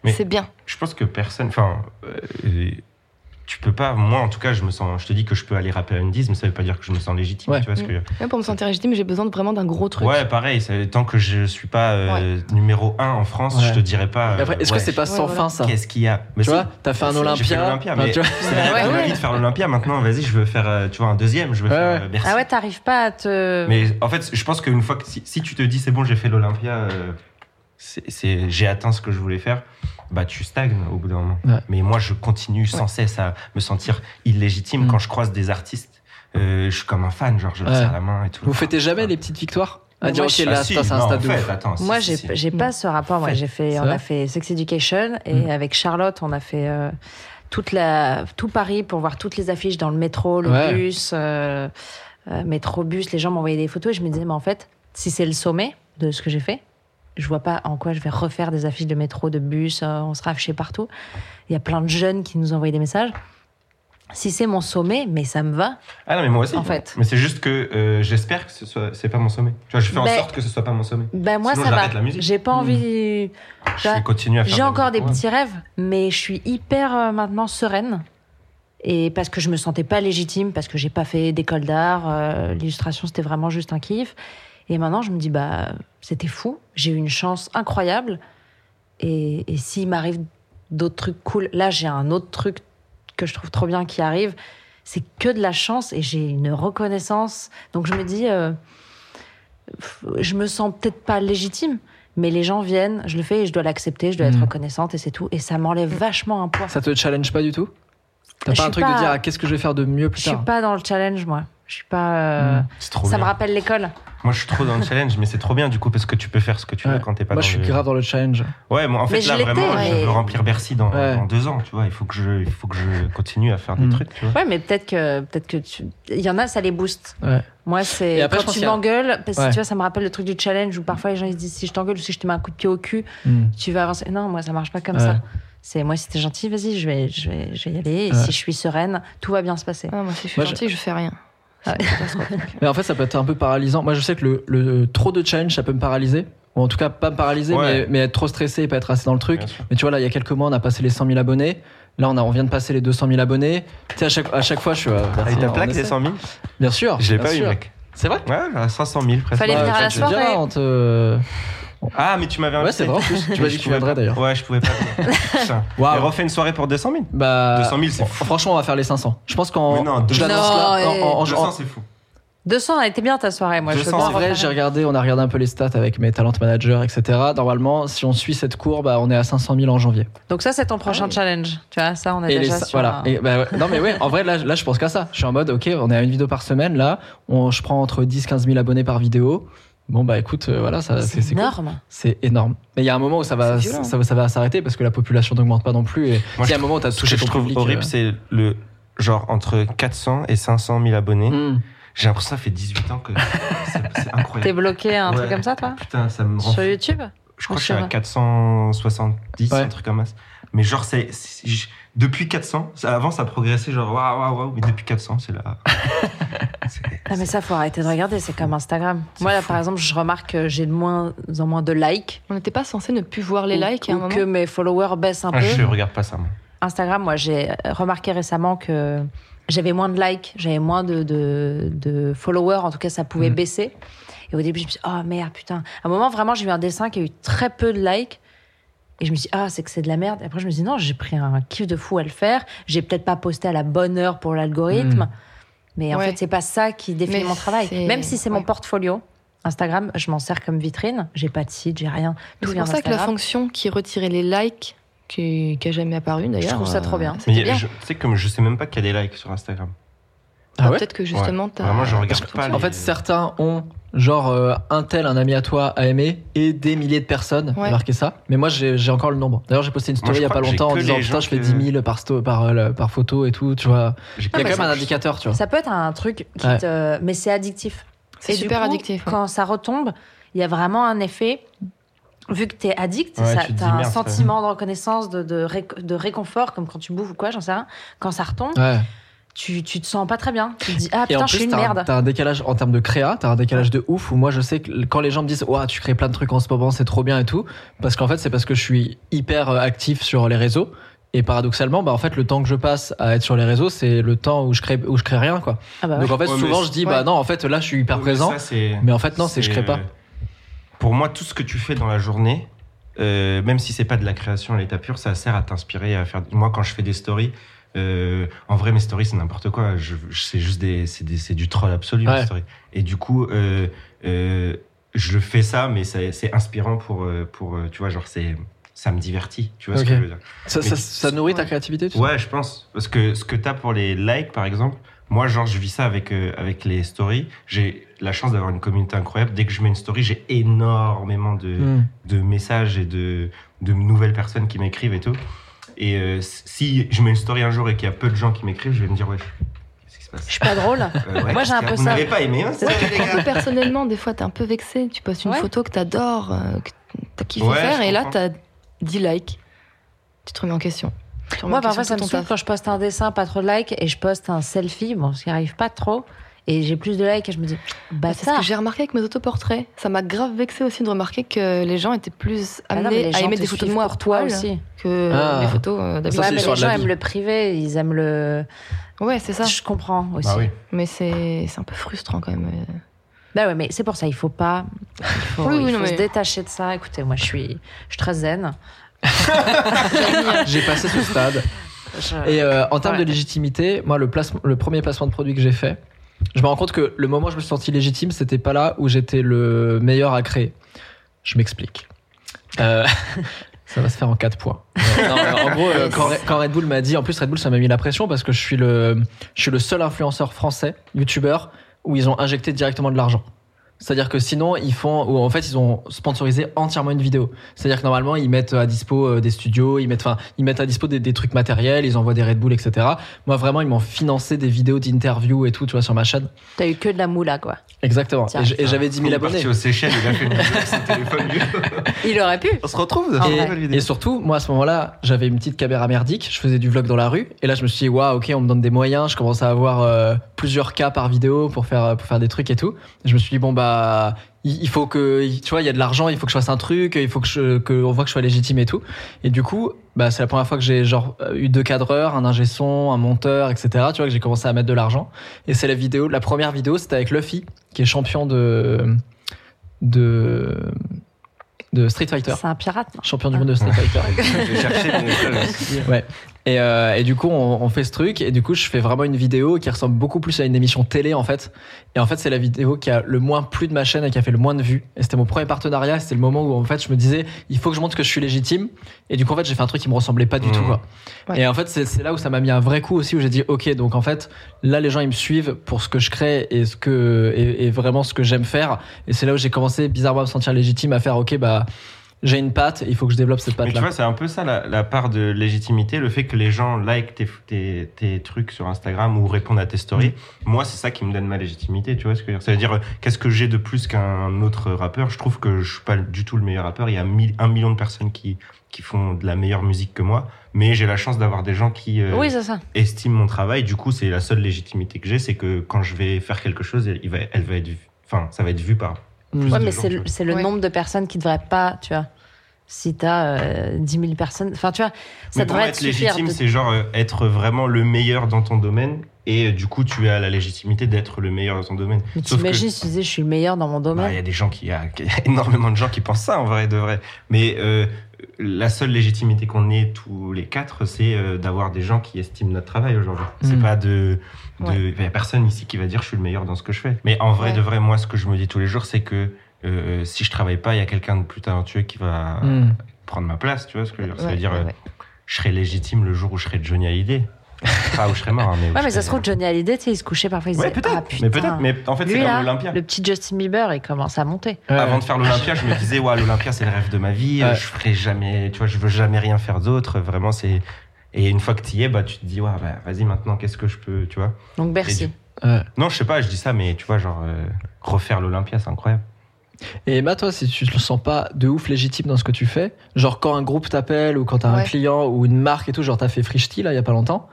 Mais- c'est bien. Je pense que personne. Enfin, euh, tu peux pas. Moi, en tout cas, je me sens. Je te dis que je peux aller rapper à une 10, mais ça veut pas dire que je me sens légitime. Ouais. Tu vois ce que. Même pour me sentir légitime, j'ai besoin de vraiment d'un gros truc. Ouais, pareil. Tant que je suis pas euh, numéro 1 en France, Ouais. je te dirais pas. Euh, est-ce ouais, que c'est pas sans fin ça Qu'est-ce qu'il y a? Mais Tu vois, t'as fait un Olympia. J'ai fait l'Olympia, mais c'est rêve de ma ouais. vie de faire l'Olympia. Maintenant, vas-y, je veux faire, euh, tu vois, un deuxième. Je veux Ouais, faire ouais. euh. Ah ouais, t'arrives pas à te. Mais en fait, je pense qu'une fois que si, si tu te dis c'est bon, j'ai fait l'Olympia, euh, c'est- j'ai atteint ce que je voulais faire, bah tu stagnes au bout d'un moment. Ouais. Mais moi, je continue sans cesse à me sentir illégitime Mm. quand je croise des artistes. Euh, je suis comme un fan, genre je le Ouais. serre la main et tout. Vous fêtez jamais les petites victoires? À dire je- ok, Ah, là, si, ça, c'est un stade de Moi, j'ai j'ai pas ce rapport. Moi, j'ai fait, on a fait Sex Education et Mm. avec Charlotte, on a fait euh, toute la, tout Paris pour voir toutes les affiches dans le métro, le Ouais. bus, euh, métro, bus. Les gens m'envoyaient des photos et je me disais, mais en fait, si c'est le sommet de ce que j'ai fait, je vois pas en quoi je vais refaire des affiches de métro, de bus. euh, on sera affichés partout. Il y a plein de jeunes qui nous envoyaient des messages. Si c'est mon sommet, mais ça me va. Ah non, mais moi aussi. En fait. Mais c'est juste que euh, j'espère que ce soit, c'est pas mon sommet. Tu vois, je fais en Ben- sorte que ce soit pas mon sommet. Ben moi, Sinon, ça va. la musique. J'ai pas Mm. envie. Je vais continuer à faire. J'ai encore des petits rêves, mais je suis hyper euh, maintenant sereine. Et parce que je me sentais pas légitime, parce que j'ai pas fait d'école d'art, euh, l'illustration c'était vraiment juste un kiff. Et maintenant je me dis, bah c'était fou, j'ai eu une chance incroyable. Et, et s'il m'arrive d'autres trucs cool, là j'ai un autre truc que je trouve trop bien qui arrive, c'est que de la chance et j'ai une reconnaissance. Donc je me dis, euh, je me sens peut-être pas légitime, mais les gens viennent, je le fais et je dois l'accepter, je dois être Mm. reconnaissante et c'est tout. Et ça m'enlève vachement un poids. Ça te challenge pas du tout? T'as Je pas un suis truc de dire ah, qu'est-ce que je vais faire de mieux plus Je suis tard? pas dans le challenge, moi. Je suis pas. euh, Mm. Trop Ça bien. me rappelle l'école. Moi, je suis trop dans le challenge, mais c'est trop bien du coup parce que tu peux faire ce que tu veux Ouais. quand t'es pas Moi, dans je suis le- grave dans le challenge. Ouais, moi, en fait, je là, l'étais, vraiment, ouais. je veux remplir Bercy dans, Ouais. dans deux ans, tu vois. Il faut que je, il faut que je continue à faire des Mm. trucs, tu vois. Ouais, mais peut-être que, peut-être que tu. Il y en a, ça les booste. Ouais. Moi, c'est après, je quand tu m'engueules, parce que Ouais. tu vois, ça me rappelle le truc du challenge où parfois les gens ils se disent si je t'engueule ou si je te mets un coup de pied au cul, Mm. tu vas avancer. Non, moi, ça marche pas comme Ouais. ça. C'est moi, si t'es gentil, vas-y, je vais, je vais, je vais y aller. Et Ouais. si je suis sereine, tout va bien se passer. Ah, moi, si je suis je- gentille, je... fais rien. Ah. Mais en fait, ça peut être un peu paralysant. Moi, je sais que le, le- trop de challenge, ça peut me paralyser. Ou en tout cas, pas me paralyser, Ouais. mais, mais être trop stressé et pas être assez dans le truc. Mais tu vois, là, il y a quelques mois, on a passé les 100 000 abonnés. Là, on, a, on vient de passer les 200 000 abonnés. Tu sais, à chaque, à chaque fois, je suis. euh, Ah, merci, et ta plaque des 100 000 Bien sûr. Je l'ai pas eu, sûr. mec. C'est vrai? Ouais, à 500 000 presque. Fallait venir à la soirée. on te- Ah, mais tu m'avais Ouais, invité. c'est vrai. en plus. Tu m'as dit que tu viendrais d'ailleurs. Ouais, je pouvais pas. Waouh. Et refais une soirée pour 200 000 Bah, 200 000, c'est fou. Franchement, on va faire les 500. Je pense qu'en. Non, je 200, l'annonce là. Non, en- en- en- 200, c'est fou. 200, elle était bien ta soirée, moi. je 200, veux bien En vrai, j'ai regardé, on a regardé un peu les stats avec mes talent managers, etc. Normalement, si on suit cette courbe, bah, on est à 500 000 en janvier. Donc ça, c'est ton prochain challenge. Tu vois, ça, on est Et les, déjà sur voilà. un- Et, bah, ouais. Non mais ouais, en vrai là, là je pense qu'à ça. Je suis en mode ok, on est à une vidéo par semaine là, on, je prends entre 10 15 000 abonnés par vidéo. Bon bah écoute, euh, voilà, ça c'est C'est c'est cool. énorme. C'est énorme. Mais il y a un moment où ça va, ça, va- ça va s'arrêter parce que la population n'augmente pas non plus. Et s'il y a un moment où t'as Ce touché que je ton trouve public, horrible, euh, c'est le genre entre 400 et 500 000 abonnés. hmm. J'ai l'impression que ça fait 18 ans que c'est c'est T'es incroyable. bloqué un Ouais. truc comme ça, toi Putain, ça me rend Sur. YouTube Je crois que je suis à sur- 470, Ouais. un truc comme ça. Mais genre, c'est, depuis 400, ça- avant ça progressait, genre waouh, waouh, waouh, mais depuis 400, c'est là. Ah, mais ça, faut arrêter de regarder, c'est comme Instagram. Moi, là, par exemple, je remarque que j'ai de moins en moins de likes. On n'était pas censé ne plus voir les ou- likes à un ou moment que mes followers baissent un Ah, peu. je regarde pas ça, moi. Instagram, moi, j'ai remarqué récemment que j'avais moins de likes, j'avais moins de, de, de followers, en tout cas, ça pouvait Mm. baisser. Et au début, je me suis dit, oh merde, putain. À un moment, vraiment, j'ai eu un dessin qui a eu très peu de likes. Et je me suis dit, ah, c'est que c'est de la merde. Et après, je me suis dit, non, j'ai pris un kiff de fou à le faire. J'ai peut-être pas posté à la bonne heure pour l'algorithme. Mm. Mais en Ouais. fait, c'est pas ça qui définit Mais mon travail. Même si c'est mon portfolio. Instagram, je m'en sers comme vitrine. J'ai pas de site, j'ai rien. C'est pour ça que la fonction qui retirait les likes, qui n'a jamais apparu d'ailleurs. Je trouve ça trop euh, bien. c'était Mais bien. je, tu sais, comme je sais même pas qu'il y a des likes sur Instagram. Ah ouais Peut-être que justement, t'as. Vraiment, je regarde pas. En fait, certains ont genre euh, un tel, un ami à toi a aimé et des milliers de personnes Ouais. marqué ça. Mais moi, j'ai encore le nombre. D'ailleurs, j'ai posté une story Moi, il y a pas longtemps en disant putain, je fais que- 10 000 par, sto- par, euh, par photo et tout. Tu vois, il y a quand même un indicateur, tu vois. Ça peut être un truc qui Ouais. te. Mais c'est addictif. C'est du super coup, addictif. ouais. Quand ça retombe, il y a vraiment un effet. Vu que tu es addict, Ouais, ça- tu dis, un merde, sentiment de reconnaissance, de, de, ré- de réconfort, comme quand tu bouffes ou quoi, j'en sais rien. Quand ça retombe, Ouais. Tu, tu te sens pas très bien. Tu te dis, ah putain, je suis une merde. t'as un décalage en termes de créa, t'as un décalage de ouf où moi je sais que quand les gens me disent Ouah, tu crées plein de trucs en ce moment, c'est trop bien et tout, parce qu'en fait, c'est parce que je suis hyper euh, actif sur les réseaux. Et paradoxalement, bah en fait, le temps que je passe à être sur les réseaux, c'est le temps où je crée, où je crée rien, quoi. Ah bah ouais. Donc en fait, Ouais, souvent je dis, ouais. bah non, en fait, là, je suis hyper mais présent. ça, Mais en fait, non, c'est que je crée pas. euh, Pour moi, tout ce que tu fais dans la journée, euh, même si c'est pas de la création à l'état pur, ça sert à t'inspirer à faire. Moi, quand je fais des stories, euh, en vrai, mes stories, c'est n'importe quoi. Je, je- c'est juste des, c'est des- c'est du troll absolu. Ouais. mes stories. Et du coup, euh, euh, je fais ça, mais c'est c'est inspirant pour, pour, tu vois, genre, c'est, ça me divertit. Tu vois ce que je veux dire Ça, Mais ça, tu- ça nourrit ta créativité, tu Ouais, je pense. Parce que ce que tu as pour les likes, par exemple, moi, genre, je vis ça avec, avec les stories. J'ai la chance d'avoir une communauté incroyable. Dès que je mets une story, j'ai énormément de, Hmm. de messages et de, de nouvelles personnes qui m'écrivent et tout. Et euh, si je mets une story un jour et qu'il y a peu de gens qui m'écrivent, je vais me dire, ouais, qu'est-ce qui se passe? Je suis pas drôle. Euh, ouais, Moi, j'ai un peu Vous ça. m'avez pas aimé, hein, ça, personnellement, des fois, t'es un peu vexé. Tu postes une Ouais. photo que t'adores, euh, que t'as kiffé Ouais, faire, et là, t'as 10 likes. Tu te remets en question. Moi, parfois, ça me saoule quand je poste un dessin, pas trop de likes, et je poste un selfie, bon, ce qui arrive pas trop, et j'ai plus de likes, et je me dis, Bah, c'est ce que j'ai remarqué avec mes autoportraits. Ça m'a grave vexé aussi de remarquer que les gens étaient plus Ah non, amenés les à aimer des photos de moi pour toi aussi. que Ah. mes photos euh, d'habitude. Ouais, mais les gens aiment le privé, ils aiment le. Ouais, c'est ça. Je comprends aussi. Bah oui. Mais c'est c'est un peu frustrant quand même. euh. Bah ouais, mais c'est pour ça, il faut pas. Il faut, Oui, oui, il non, faut se mais- détacher de ça. Écoutez, moi, je suis, je suis très zen. J'ai passé ce stade. Je- Et euh, en termes Ouais. de légitimité, moi, le, placement, le premier placement de produit que j'ai fait, je me rends compte que le moment où je me suis senti légitime, c'était pas là où j'étais le meilleur à créer. Je m'explique. Euh, ça va se faire en 4 points. Euh, non, en gros, euh, quand, quand Red Bull m'a dit, en plus Red Bull, ça m'a mis la pression parce que je suis le, je suis le seul influenceur français, youtubeur, où ils ont injecté directement de l'argent. C'est-à-dire que sinon, ils font, ou en fait, ils ont sponsorisé entièrement une vidéo. C'est-à-dire que normalement, ils mettent à dispo euh, des studios, ils mettent, enfin, ils mettent à dispo des, des trucs matériels, ils envoient des Red Bull, etc. Moi, vraiment, ils m'ont financé des vidéos d'interviews et tout, tu vois, sur ma chaîne. T'as eu que de la moula, quoi. Exactement. Tiens. Et j'avais 10 000 Il est abonnés. aux Seychelles, il a fait une vidéo. Il aurait pu. On se retrouve Ah Et, ouais. et surtout, moi à ce moment-là, j'avais une petite caméra merdique, je faisais du vlog dans la rue, et là je me suis dit, waouh, ok, on me donne des moyens, je commence à avoir euh, plusieurs cas par vidéo pour faire, pour faire des trucs et tout. Et je me suis dit, bon bah, il il faut que, tu vois, il y a de l'argent, il faut que je fasse un truc, il faut que je, que on voit que je sois légitime et tout. Et du coup, bah, c'est la première fois que j'ai genre eu deux cadreurs, un ingé son, un monteur, etc. Tu vois, que j'ai commencé à mettre de l'argent. Et c'est la vidéo, la première vidéo, c'était avec Luffy, qui est champion de, de, de Street Fighter. C'est un pirate. non? Champion du monde de Street Fighter. J'ai cherché, mais Ouais. Et, euh, et du coup, on, on fait ce truc. Et du coup, je fais vraiment une vidéo qui ressemble beaucoup plus à une émission télé, en fait. Et en fait, c'est la vidéo qui a le moins plu de ma chaîne et qui a fait le moins de vues. Et c'était mon premier partenariat. C'était le moment où, en fait, je me disais, il faut que je montre que je suis légitime. Et du coup, en fait, j'ai fait un truc qui me ressemblait pas du tout, quoi. Ouais. Et en fait, c'est c'est là où ça m'a mis un vrai coup aussi, où j'ai dit, ok, donc en fait, là, les gens, ils me suivent pour ce que je crée et ce que, et, et vraiment ce que j'aime faire. Et c'est là où j'ai commencé bizarrement à me sentir légitime à faire, ok, bah, j'ai une patte, il faut que je développe cette Mais tu patte-là. vois, c'est un peu ça la, la part de légitimité, le fait que les gens like tes, tes, tes trucs sur Instagram ou répondent à tes stories. Mm. Moi, c'est ça qui me donne ma légitimité, tu vois ce que je veux dire Ça veut dire, euh, qu'est-ce que j'ai de plus qu'un autre rappeur? Je trouve que je suis pas du tout le meilleur rappeur. Il y a mille- un million de personnes qui, qui font de la meilleure musique que moi, mais j'ai la chance d'avoir des gens qui euh, Oui, ça. estiment mon travail. Du coup, c'est la seule légitimité que j'ai, c'est que quand je vais faire quelque chose, il va, elle va être, vue- enfin, ça va être vu par. Mm. plus Ouais, mais c'est le, le Ouais. nombre de personnes qui devraient pas, tu vois. Si t'as euh, 10 000 personnes, enfin, tu vois, ça Mais pour moi, devrait être légitime, de- c'est genre euh, être vraiment le meilleur dans ton domaine. Et euh, du coup, tu as la légitimité d'être le meilleur dans ton domaine. Mais Sauf que- t'imagines si tu disais je suis le meilleur dans mon Bah, domaine Il y a des gens qui, il y a il y a énormément de gens qui pensent ça en vrai de vrai. Mais euh, la seule légitimité qu'on ait tous les quatre, c'est euh, d'avoir des gens qui estiment notre travail aujourd'hui. C'est Mm. pas de, de Ouais. il y a personne ici qui va dire je suis le meilleur dans ce que je fais. Mais en vrai Ouais. de vrai, moi, ce que je me dis tous les jours, c'est que euh, si je travaille pas, il y a quelqu'un de plus talentueux qui va Mm. prendre ma place. Tu vois ce que je veux dire Ça veut dire, euh, je serai légitime le jour où je serai Johnny Hallyday. pas où je serai mort. hein, mais Ouais, mais ça se trouve, Johnny Hallyday, tu sais, il se couchait parfois, il Ouais, peut-être. Ah, mais peut-être. Mais en fait, c'est comme l'Olympia. le petit Justin Bieber, il commence à monter. Ouais. Avant de faire l'Olympia, je me disais, ouais, l'Olympia, c'est le rêve de ma vie. Ouais. euh, Je ferai jamais, tu vois, je veux jamais rien faire d'autre. Vraiment, c'est. Et une fois que tu y es, bah, tu te dis, ouais, bah, vas-y, maintenant, qu'est-ce que je peux, tu vois? Donc, Bercy. Et du- Ouais. Non, je sais pas, je dis ça, mais tu vois, genre, euh, refaire l'Olympia, c'est incroyable. Et Emma, toi, si tu te sens pas de ouf légitime dans ce que tu fais, genre quand un groupe t'appelle ou quand t'as un Ouais. client ou une marque et tout, genre t'as fait Frishti là il y a pas longtemps.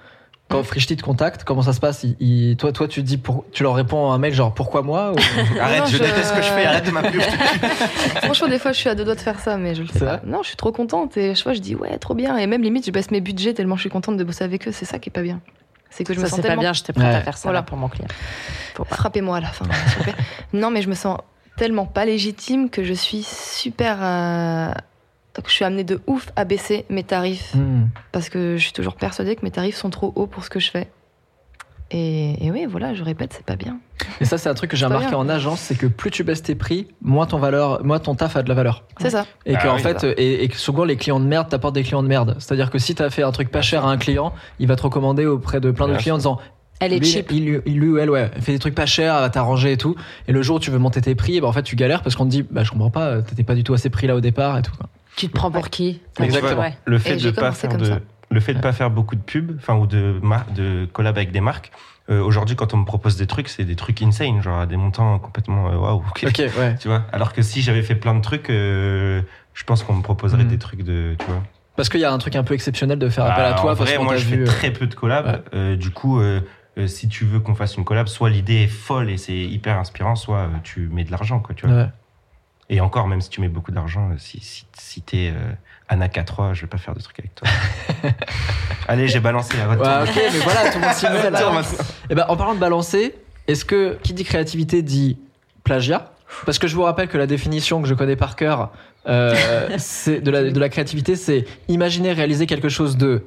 Quand. Frishti te contacte, comment ça se passe Il- il- toi, toi, tu dis, pour, tu leur réponds un mail genre pourquoi moi ou- Arrête, non, je, je- déteste ce que je fais, arrête de m'appeler. Franchement, des fois, je suis à deux doigts de faire ça, mais je le fais pas. Non, je suis trop contente et je vois, je dis ouais, trop bien. Et même limite, je baisse mes budgets tellement je suis contente de bosser avec eux. C'est ça qui est pas bien. C'est que je me Ça, sens c'est pas tellement bien, j'étais prête Ouais. à faire ça Voilà. là, pour mon client. Frappez-moi à la fin. s'il vous plaît. non, mais je me sens tellement pas légitime que je suis super. euh, que Je suis amenée de ouf à baisser mes tarifs Hmm. parce que je suis toujours persuadée que mes tarifs sont trop hauts pour ce que je fais. Et, et oui, voilà, je répète, c'est pas bien. Et ça, c'est un truc que j'ai remarqué en agence, c'est que plus tu baisses tes prix, moins ton valeur, moins ton taf a de la valeur. C'est ça. Et Ah que en oui, fait, et, et que souvent les clients de merde t'apportent des clients de merde. C'est-à-dire que si t'as fait un truc pas cher à un client, il va te recommander auprès de plein de clients en disant Elle est lui, cheap. Il, il, lui ou elle, ouais, fait des trucs pas chers, elle va t'arranger et tout. Et le jour où tu veux monter tes prix, bah, en fait, tu galères parce qu'on te dit, bah, je comprends pas, t'étais pas du tout à ces prix là au départ et tout. Tu te prends pour qui Exactement. Ouais. Le fait Et de pas faire comme de, ça. le fait de pas faire beaucoup de pubs, enfin, ou de, de collab avec des marques. euh, Aujourd'hui, quand on me propose des trucs, c'est des trucs insane, genre à des montants complètement euh, waouh. ok. Ok, ouais. Tu vois? Alors que si j'avais fait plein de trucs, euh, je pense qu'on me proposerait Mhm. des trucs de. Tu vois Parce qu'il y a un truc un peu exceptionnel de faire appel à Bah, toi En parce vrai, qu'on moi, je vu. fais très peu de collabs. Ouais. Euh, du coup, euh, euh, si tu veux qu'on fasse une collab, soit l'idée est folle et c'est hyper inspirant, soit euh, tu mets de l'argent, quoi. Tu vois ouais. Et encore, même si tu mets beaucoup d'argent, euh, si, si, si t'es euh, Anna K3, je vais pas faire de trucs avec toi. Allez, j'ai balancé la votre Ouais, tour. ok, mais voilà, tout le monde s'y met là. Et ben, en parlant de balancer, est-ce que qui dit créativité dit plagiat? Parce que je vous rappelle que la définition que je connais par cœur euh, de, la, de la créativité, c'est imaginer réaliser quelque chose de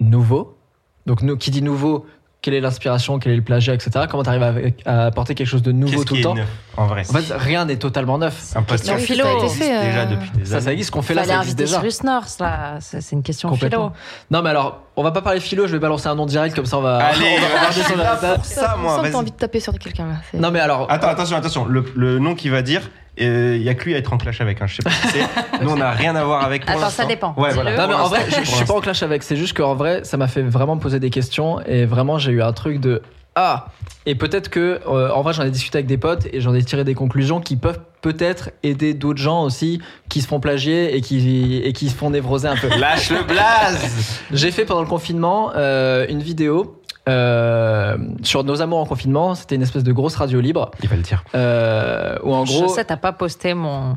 nouveau. Donc, nous, qui dit nouveau, quelle est l'inspiration, quel est le plagiat, etc. Comment tu arrives à, à apporter quelque chose de nouveau tout qui le temps neuf, en vrai En fait, rien n'est totalement neuf. Un Non, oui, philo. ça a été existe fait, euh, déjà depuis des Ça, années. ça existe. Ce qu'on fait là, ça existe déjà. Cyrus North, là. C'est une question philo. Non, mais alors, on va pas parler philo, je vais balancer un nom direct, comme ça on va. Allez, on va je regarder suis sur la là table. pour ça, moi. t'as envie de taper sur quelqu'un là. Non, mais alors. Attends, attention, attention. Le, le nom qu'il va dire, il y a que lui à être en clash avec. Hein. Je sais pas qui c'est. Nous, on n'a rien à voir avec. pour Attends, ça dépend. Ouais, voilà. Non mais en vrai, je, je suis pas en clash avec. C'est juste qu'en vrai, ça m'a fait vraiment me poser des questions et vraiment j'ai eu un truc de ah. Et peut-être que euh, en vrai, j'en ai discuté avec des potes et j'en ai tiré des conclusions qui peuvent peut-être aider d'autres gens aussi qui se font plagier et qui et qui se font névroser un peu. Lâche le blaze j'ai fait pendant le confinement euh, une vidéo. Euh, sur nos amours en confinement, c'était une espèce de grosse radio libre Il va le dire. euh, où en Je gros sais, t'as pas posté mon.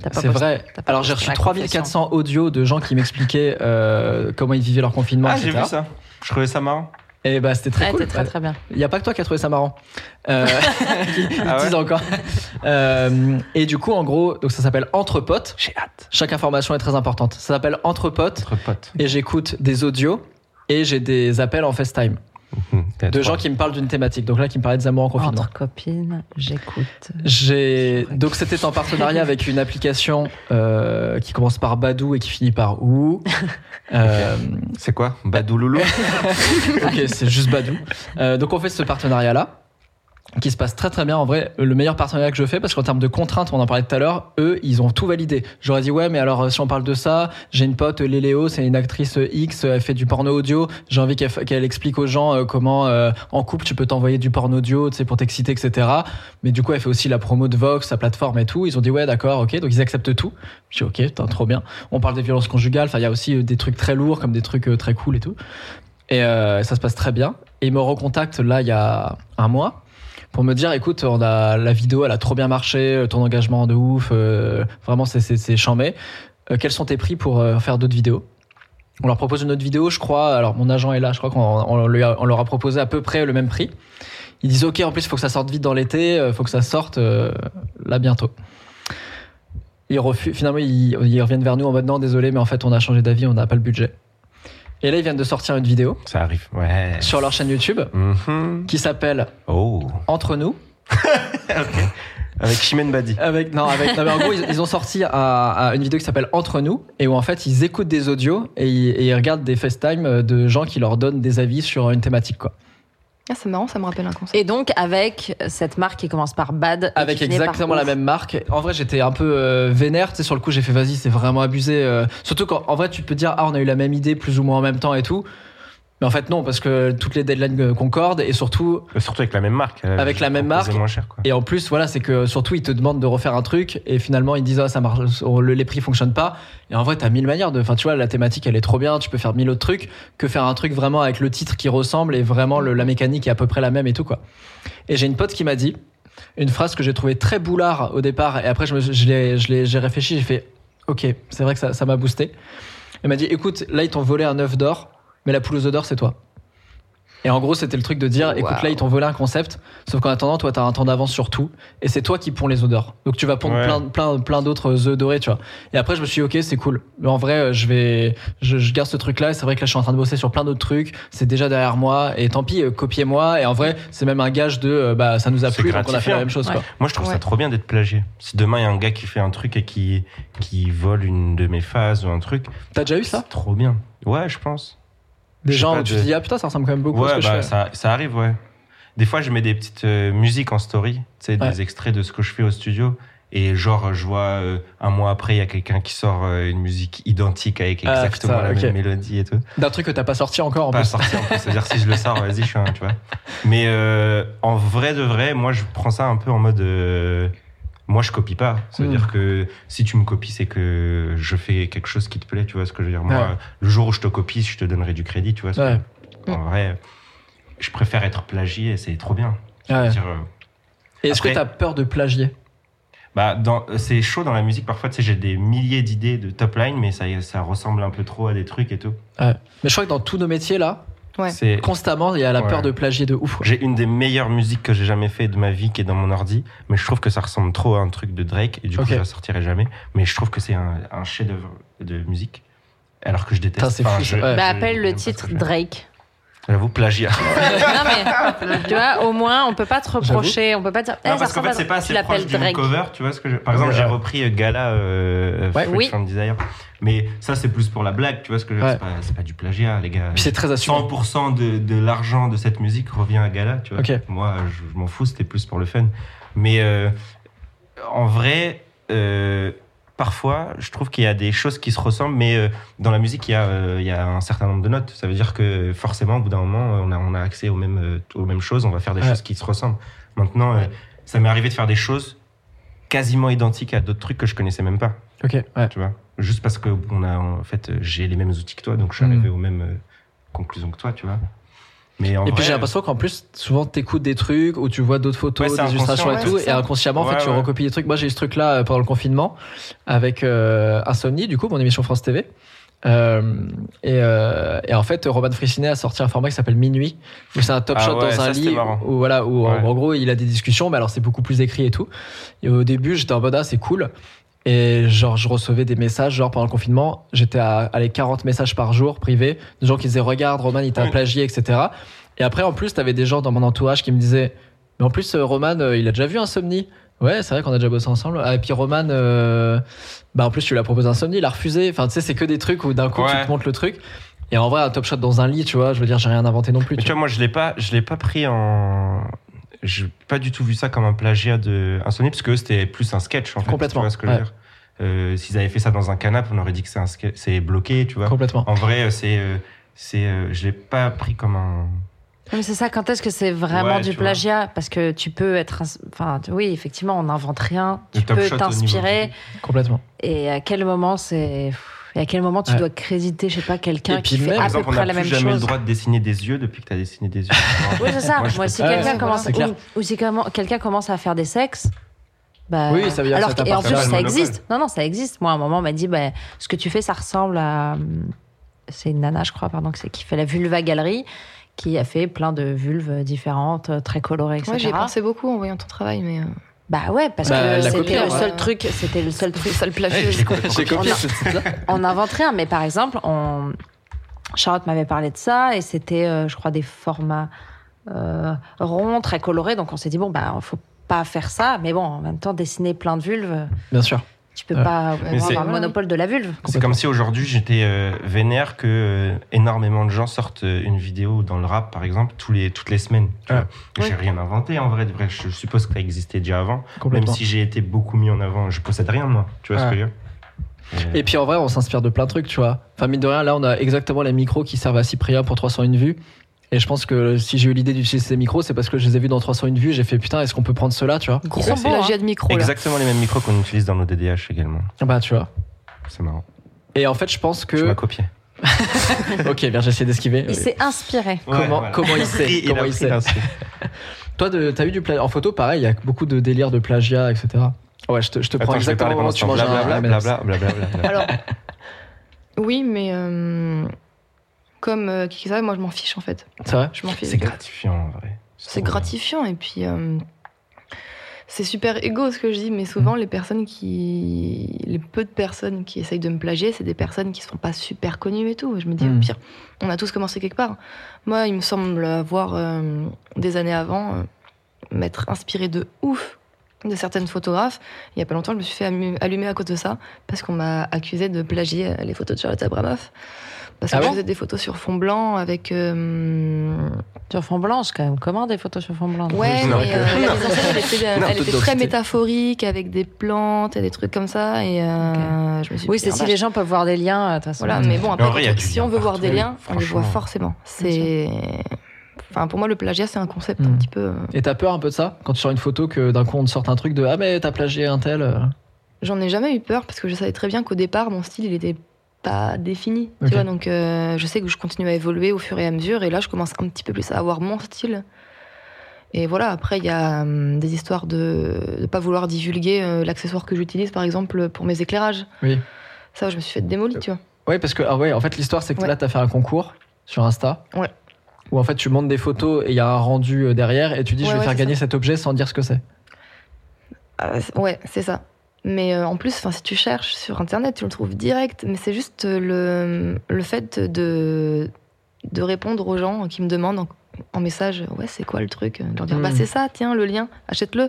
t'as pas c'est posté- vrai. Alors j'ai reçu la 3400 audios de gens qui m'expliquaient euh, comment ils vivaient leur confinement, Ah, j'ai vu ça. Je trouvais ça marrant. Et bah c'était très Ouais, cool. t'es très très bien. Il n'y a pas que toi qui as trouvé ça marrant. Euh, qui Ah ouais encore. Euh, et du coup, en gros, donc ça s'appelle Entre potes. J'ai hâte. Chaque information est très importante. Ça s'appelle Entre potes. Entre potes. Et j'écoute des audios et j'ai des appels en FaceTime de trois. gens qui me parlent d'une thématique. Donc là, qui me parlaient des amours en confinement. Entre copines, j'écoute. J'ai donc c'était en partenariat avec une application euh, qui commence par Badou et qui finit par Ou. Euh, C'est quoi? Badouloulou ok, c'est juste Badou. Euh, donc on fait ce partenariat là qui se passe très très bien. En vrai le meilleur partenariat que je fais parce qu'en termes de contraintes on en parlait tout à l'heure eux ils ont tout validé. J'aurais dit ouais mais alors euh, si on parle de ça j'ai une pote Léléo c'est une actrice euh, X elle fait du porno audio. J'ai envie qu'elle qu'elle explique aux gens euh, comment euh, en couple tu peux t'envoyer du porno audio tu sais pour t'exciter etc mais du coup elle fait aussi la promo de Vox sa plateforme et tout. Ils ont dit ouais d'accord ok. Donc ils acceptent tout. Je dis ok putain, trop bien. On parle des violences conjugales. Enfin il y a aussi euh, des trucs très lourds comme des trucs euh, très cool et tout. Et euh, ça se passe très bien. Et ils me recontactent là il y a un mois pour me dire écoute, on a la vidéo, elle a trop bien marché, ton engagement de ouf, euh, vraiment c'est c'est chambé. Euh, quels sont tes prix pour euh, faire d'autres vidéos? On leur propose une autre vidéo, je crois. Alors mon agent est là, je crois qu'on leur a proposé à peu près le même prix. Ils disent ok, en plus il faut que ça sorte vite dans l'été, faut que ça sorte euh, là bientôt. Ils refusent, finalement ils, ils reviennent vers nous en mode non désolé mais en fait on a changé d'avis, on n'a pas le budget. Et là ils viennent de sortir une vidéo Ça arrive, ouais. sur leur chaîne YouTube Mhm. qui s'appelle Oh. Entre nous Avec Chimène Badi. avec non avec non, mais en gros ils, ils ont sorti un- un- une vidéo qui s'appelle Entre nous et où en fait ils écoutent des audios et ils, et ils regardent des FaceTime de gens qui leur donnent des avis sur une thématique quoi. Ah, c'est marrant, ça me rappelle un concept. Et donc, avec cette marque qui commence par Bad. Avec par exactement la Ouf. même marque. En vrai, j'étais un peu euh, vénère. Tu sais, sur le coup, j'ai fait vas-y, c'est vraiment abusé. euh. Surtout quand, en vrai, tu peux dire ah, on a eu la même idée plus ou moins en même temps et tout. Mais en fait, non, parce que toutes les deadlines euh, concordent et surtout, Surtout avec la même marque. Avec la même marque. moins cher, quoi. Et en plus, voilà, c'est que surtout, ils te demandent de refaire un truc et finalement, ils disent, ah, ça marche, le- les prix fonctionnent pas. Et en vrai, t'as mille manières de, enfin, tu vois, la thématique, elle est trop bien, tu peux faire mille autres trucs que faire un truc vraiment avec le titre qui ressemble et vraiment le- la mécanique est à peu près la même et tout, quoi. Et j'ai une pote qui m'a dit une phrase que j'ai trouvée très boulard au départ et après, je me, je j'ai réfléchi, j'ai fait, ok, c'est vrai que ça, ça m'a boosté. Elle m'a dit, écoute, là, ils t'ont volé un œuf d'or, mais la poule aux œufs d'or, c'est toi. Et en gros, c'était le truc de dire, écoute, là, ils t'ont volé un concept, sauf qu'en attendant, toi, t'as un temps d'avance sur tout, et c'est toi qui ponds les d'or. Donc tu vas pondre Ouais. plein, plein, plein d'autres œufs dorés, tu vois. Et après, je me suis dit, ok, c'est cool. Mais en vrai, euh, je vais, je, je garde ce truc-là, et c'est vrai que là, je suis en train de bosser sur plein d'autres trucs, c'est déjà derrière moi, et tant pis, euh, copiez-moi, et en vrai, c'est même un gage de, euh, bah, ça nous a plu, donc on a fait la même chose, Ouais. quoi. Moi, je trouve ça trop bien d'être plagié. Si demain, il y a un gars qui fait un truc et qui, qui vole une de mes phases ou un truc, T'as déjà eu ça? c'est trop bien. Ouais, je pense. Pas, où tu te dis, ah putain, ça ressemble quand même beaucoup à ce que je bah, fais. ça, ça arrive, ouais. Des fois, je mets des petites euh, musiques en story, tu sais, Ouais. des extraits de ce que je fais au studio. Et genre, je vois euh, un mois après, il y a quelqu'un qui sort euh, une musique identique avec Ah, exactement putain, la même mélodie et tout. D'un truc que t'as pas sorti encore, en Pas plus. sorti en plus. C'est-à-dire, si je le sors, vas-y, je suis un, tu vois. Mais en vrai de vrai, moi, je prends ça un peu en mode. Moi, je copie pas. C'est-à-dire Mm. que si tu me copies, c'est que je fais quelque chose qui te plaît, tu vois ce que je veux dire. Moi, Ouais. le jour où je te copie, je te donnerai du crédit, tu vois. que-. En vrai, je préfère être plagié et c'est trop bien. Ouais. dire, euh, Et est-ce que Après- t'as peur de plagier? bah, c'est chaud dans la musique. Parfois, tu sais, j'ai des milliers d'idées de top line, mais ça, ça ressemble un peu trop à des trucs et tout. Mais je crois que dans tous nos métiers, là, Ouais. C'est constamment, il y a la Ouais. peur de plagier de ouf. J'ai une des meilleures musiques que j'ai jamais fait de ma vie qui est dans mon ordi, mais je trouve que ça ressemble trop à un truc de Drake et du coup Ok. je la sortirai jamais. Mais je trouve que c'est un, un chef-d'œuvre de musique, alors que je déteste. Putain, c'est Enfin, fou, je-. Bah, je- appelle le titre. Drake. J'avoue plagiat. non mais tu vois, au moins on peut pas te reprocher, on peut pas dire. eh, Non, ça parce qu'en fait, c'est pas assez proche Drake. cover, tu vois ce que je... Par exemple, Ouais, j'ai repris euh, Gala euh, Ouais. Oui. from Desire, mais ça c'est plus pour la blague, tu vois ce que je veux dire Ouais. C'est pas, c'est pas du plagiat, les gars. C'est très assumé. 100% de, de l'argent de cette musique revient à Gala, tu vois. Moi, je, je m'en fous, c'était plus pour le fun. Mais euh, en vrai, euh, parfois, je trouve qu'il y a des choses qui se ressemblent, mais euh, dans la musique, il y, a, euh, il y a un certain nombre de notes. Ça veut dire que forcément, au bout d'un moment, on a, on a accès aux mêmes, euh, aux mêmes choses, on va faire des Ouais. choses qui se ressemblent. Maintenant, Ouais. ça m'est arrivé de faire des choses quasiment identiques à d'autres trucs que je connaissais même pas, Ok, ouais. tu vois? Juste parce que on a, en fait, j'ai les mêmes outils que toi, donc je suis Mhm. arrivé aux mêmes conclusions que toi, tu vois? Mais en Et puis j'ai l'impression qu'en plus, souvent t'écoutes des trucs ou tu vois d'autres photos, Ouais, des illustrations et tout, et inconsciemment, en fait, tu recopies des trucs. Moi, j'ai eu ce truc-là euh, pendant le confinement avec euh, Insomnie, du coup, mon émission France TV. Euh, et, euh, et en fait, Roman Frissinet a sorti un format qui s'appelle Minuit, où c'est un top Ah shot ouais, dans un lit, où voilà, où en, gros il a des discussions, mais alors c'est beaucoup plus écrit et tout. Et au début, j'étais en mode ah c'est cool. Et genre, je recevais des messages, genre pendant le confinement, j'étais à aller 40 messages par jour privés, de gens qui disaient Regarde, Roman, il t'a Oui. plagié, etc. Et après, en plus, t'avais des gens dans mon entourage qui me disaient Mais en plus, euh, Roman, euh, il a déjà vu Insomnie. Ouais, c'est vrai qu'on a déjà bossé ensemble. Ah, et puis Roman, euh, bah en plus, tu lui as proposé Insomnie, il a refusé. Enfin, tu sais, c'est que des trucs où d'un coup, tu te montres le truc. Et en vrai, un top shot dans un lit, tu vois, je veux dire, j'ai rien inventé non plus. Mais tu vois, moi, je l'ai pas, je l'ai pas pris en. J'ai pas du tout vu ça comme un plagiat de Insomnie, parce que c'était plus un sketch, en fait. Complètement, Tu vois ce que je veux ouais. dire Euh, S'ils avaient fait ça dans un canapé, on aurait dit que c'est un ske- c'est bloqué, tu vois. Complètement. En vrai, c'est. euh, c'est euh, je l'ai pas pris comme un. Mais c'est ça, quand est-ce que c'est vraiment Ouais, du vois. plagiat? Parce que tu peux être. Enfin, oui, effectivement, on n'invente rien. Tu peux t'inspirer. Complètement. Et à quel moment c'est. Et à quel moment tu Ouais. dois créditer, je sais pas, quelqu'un qui fait même, à peu exemple, près la même jamais chose le droit de dessiner des yeux depuis que tu as dessiné des yeux. Oui, c'est ça. Moi, si quelqu'un commence, ou, ou si quelqu'un commence à faire des sexes, bah, Oui, ça veut dire que alors ça que- et en plus ça existe. Non, non, ça existe. Moi, à un moment, on m'a dit, bah, ce que tu fais, ça ressemble à, c'est une nana, je crois, pardon, que c'est qui fait la vulva galerie, qui a fait plein de vulves différentes, euh, très colorées, etc. Moi, j'y ai pensé beaucoup en voyant ton travail, mais euh, Bah ouais, parce Bah, que c'était le ouais. seul truc, c'était le seul truc. le plagiat. J'ai On copié on n'invente rien, mais par exemple, on... Charlotte m'avait parlé de ça et c'était, euh, je crois, des formats euh, ronds, très colorés. Donc on s'est dit, bon, bah, faut pas faire ça, mais bon, en même temps, dessiner plein de vulves, Bien sûr. Tu peux Ouais. pas avoir le monopole de la vulve. C'est comme si aujourd'hui j'étais euh, vénère que euh, énormément de gens sortent euh, une vidéo dans le rap, par exemple, tous les, toutes les semaines. vois. J'ai rien inventé en vrai. de vrai. Je suppose que ça existait déjà avant. Même si j'ai été beaucoup mis en avant, je possède rien moi. Tu vois ce que je veux dire? Euh, Et puis en vrai, on s'inspire de plein de trucs, tu vois. Enfin, mine de rien, là, on a exactement les micros qui servent à Cyprien pour 301 vues. Et je pense que si j'ai eu l'idée d'utiliser ces micros, c'est parce que je les ai vus dans 301 vues. J'ai fait putain, est-ce qu'on peut prendre cela, tu vois Ils Gros sont beaux, hein. plagiat de micro, là. Exactement les mêmes micros qu'on utilise dans nos DDH également. Bah, tu vois. C'est marrant. Et en fait, je pense Tu m'as que. copié. ok, bien, j'ai essayé d'esquiver. Il s'est inspiré. Comment- comment il sait Comment a il sait. Toi, t'as eu du plagiat En photo, pareil, il y a beaucoup de délires de plagiat, etc. Ouais, je te, je te prends Attends, je vais exactement ce tu manges un Blablabla, M&M's. blablabla, blablabla. Alors, oui, mais euh, comme euh, qui moi je m'en fiche en fait. C'est vrai Je m'en fiche. C'est gratifiant en vrai. C'est gratifiant et puis euh, c'est super égo ce que je dis, mais souvent les personnes qui, les peu de personnes qui essayent de me plagier, c'est des personnes qui sont pas super connues et tout. Je me dis Mm. au pire, on a tous commencé quelque part. Moi, il me semble avoir euh, des années avant euh, m'être inspiré de ouf de certaines photographes. Il y a pas longtemps, je me suis fait allu- allumer à cause de ça parce qu'on m'a accusé de plagier les photos de Charlotte Abramoff. Parce que Ah je faisais des photos sur fond blanc avec euh, Sur fond blanc, c'est quand même comment des photos sur fond blanc Ouais, Non. mais euh, la mise en scène, elle était, Non, elle toute était très métaphorique, avec des plantes et des trucs comme ça. Et euh, je me suis Oui, dit, c'est ah, si bah, les gens peuvent voir des liens, de toute façon. Voilà, mais bon, après, vrai, si on veut voir des liens, on les voit forcément. C'est. Enfin, pour moi, le plagiat, c'est un concept un Mm. petit peu. Et t'as peur un peu de ça Quand tu sors une photo, que d'un coup on te sorte un truc de Ah, mais t'as plagié un tel. J'en ai jamais eu peur parce que je savais très bien qu'au départ, mon style, il était pas défini. Tu vois, donc euh, je sais que je continue à évoluer au fur et à mesure. Et là, je commence un petit peu plus à avoir mon style. Et voilà, après, il y a hum, des histoires de ne pas vouloir divulguer euh, l'accessoire que j'utilise, par exemple, pour mes éclairages. Oui. Ça, je me suis fait démolir, tu vois. Ouais, parce que ah ouais, en fait, l'histoire, c'est que Ouais. là, t'as fait un concours sur Insta. Ouais. Où en fait, tu montes des photos et il y a un rendu euh, derrière et tu dis, Ouais, je vais faire gagner ça. cet objet sans dire ce que c'est. Euh, ouais, c'est ça. Mais euh, en plus, si tu cherches sur Internet, tu le trouves direct. Mais c'est juste euh, le, le fait de, de répondre aux gens qui me demandent en, en message Ouais, c'est quoi le truc De leur dire. Bah, c'est ça, tiens, le lien, achète-le.